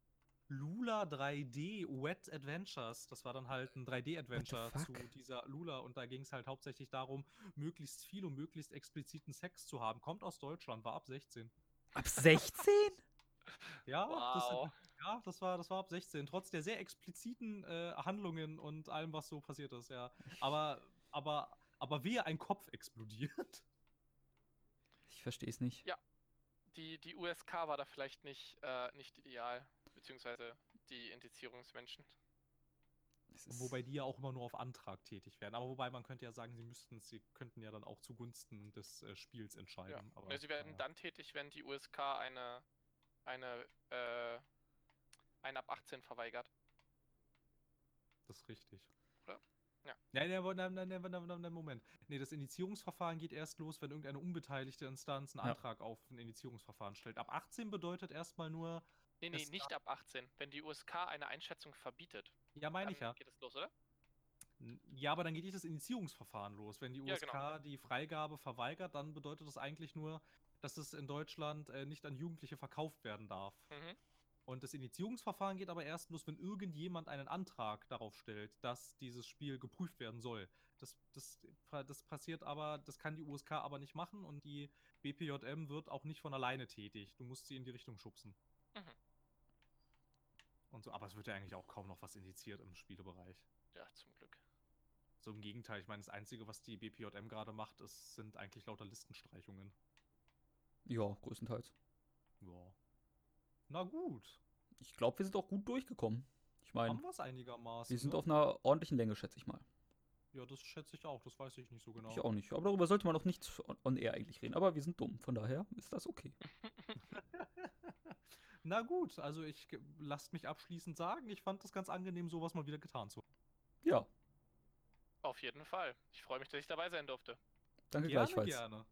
Lula 3D Wet Adventures. Das war dann halt ein 3D-Adventure zu dieser Lula und da ging es halt hauptsächlich darum, möglichst viel und möglichst expliziten Sex zu haben. Kommt aus Deutschland, war ab 16. Ab 16? (laughs) (laughs) Ja, das, Wow. ja das, war, das war ab 16. Trotz der sehr expliziten äh, Handlungen und allem, was so passiert ist, ja. Aber, aber, aber wehe, ein Kopf explodiert. (laughs) Ich verstehe es nicht. Die, die USK war da vielleicht nicht, äh, nicht ideal, beziehungsweise die Indizierungsmenschen. Wobei die ja auch immer nur auf Antrag tätig werden. Aber wobei man könnte ja sagen, sie müssten, sie könnten ja dann auch zugunsten des äh, Spiels entscheiden. Ja. Aber, Ne, sie werden naja. dann tätig, wenn die USK eine, eine, äh, ein ab 18 verweigert. Das ist richtig. Oder? Ja. Nein, nein, nein, nein, nein, nein, nein, nein, Moment. Nee, das Indizierungsverfahren geht erst los, wenn irgendeine unbeteiligte Instanz einen Ja. Antrag auf ein Indizierungsverfahren stellt. Ab 18 bedeutet erstmal nur, Nee, nee, Es nicht ab 18. Wenn die USK eine Einschätzung verbietet, ja, meine ich ja. geht es los, oder? Ja, aber dann geht nicht das Indizierungsverfahren los. Wenn die Ja, USK genau. die Freigabe verweigert, dann bedeutet das eigentlich nur, dass es in Deutschland äh, nicht an Jugendliche verkauft werden darf. Mhm. Und das Indizierungsverfahren geht aber erst los, wenn irgendjemand einen Antrag darauf stellt, dass dieses Spiel geprüft werden soll. Das, das, das passiert aber, das kann die USK aber nicht machen und die BPJM wird auch nicht von alleine tätig. Du musst sie in die Richtung schubsen. Und so, aber es wird ja eigentlich auch kaum noch was indiziert im Spielebereich. Ja, zum Glück. So im Gegenteil, ich meine, das Einzige, was die BPJM gerade macht, ist, sind eigentlich lauter Listenstreichungen. Ja, größtenteils. Ja. Na gut. Ich glaube, wir sind auch gut durchgekommen. Ich meine, Haben wir es einigermaßen. wir sind ne? auf einer ordentlichen Länge, schätze ich mal. Ja, das schätze ich auch, das weiß ich nicht so genau. Ich auch nicht. Aber darüber sollte man auch nicht on- on air eigentlich reden. Aber wir sind dumm. Von daher ist das okay. (laughs) (laughs) Na gut, also ich lasst mich abschließend sagen, ich fand das ganz angenehm, sowas mal wieder getan zu haben. Ja, Auf jeden Fall. Ich freue mich, dass ich dabei sein durfte. danke Gerne, gleichfalls. gerne.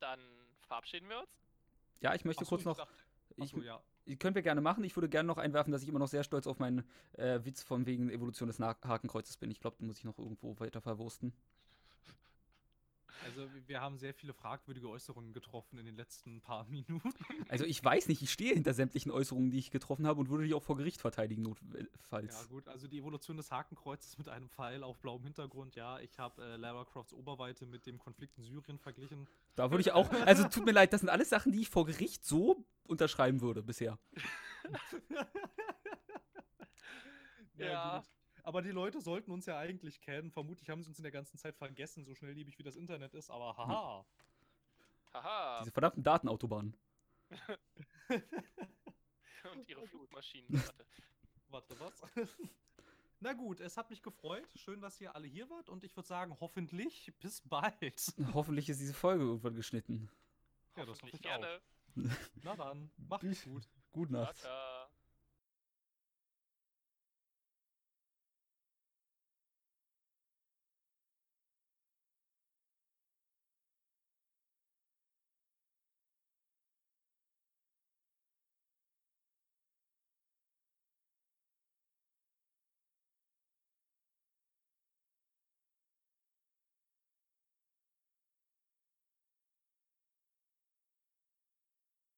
Dann verabschieden wir uns. Ja, ich möchte Ach so, kurz ich noch. dachte- Ich, Achso, ja. Können wir gerne machen. Ich würde gerne noch einwerfen, dass ich immer noch sehr stolz auf meinen äh, Witz von wegen Evolution des Hakenkreuzes bin. Ich glaube, den muss ich noch irgendwo weiter verwursten. Also wir- haben sehr viele fragwürdige Äußerungen getroffen in den letzten paar (laughs) Minuten. Also ich weiß nicht, ich stehe hinter sämtlichen Äußerungen, die ich getroffen habe und würde die auch vor Gericht verteidigen, notfalls. Ja gut, also die Evolution des Hakenkreuzes mit einem Pfeil auf blauem Hintergrund, ja. Ich habe äh, Lara Crofts Oberweite mit dem Konflikt in Syrien verglichen. Da würde ich auch, also tut mir leid, das sind alles Sachen, die ich vor Gericht so unterschreiben würde bisher. (laughs) Na Ja. gut. Aber die Leute sollten uns ja eigentlich kennen. Vermutlich haben sie uns in der ganzen Zeit vergessen, so schnelllebig wie das Internet ist, aber haha. Haha. Diese verdammten Datenautobahnen. (laughs) Und ihre Flugmaschinen. Warte. (laughs) Warte, was? (laughs) Na gut, es hat mich gefreut. Schön, dass ihr alle hier wart und ich würde sagen, hoffentlich bis bald. Hoffentlich ist diese Folge irgendwann geschnitten. Ja, das hoffe ich auch. gerne. Na dann, macht's gut. Gute Nacht.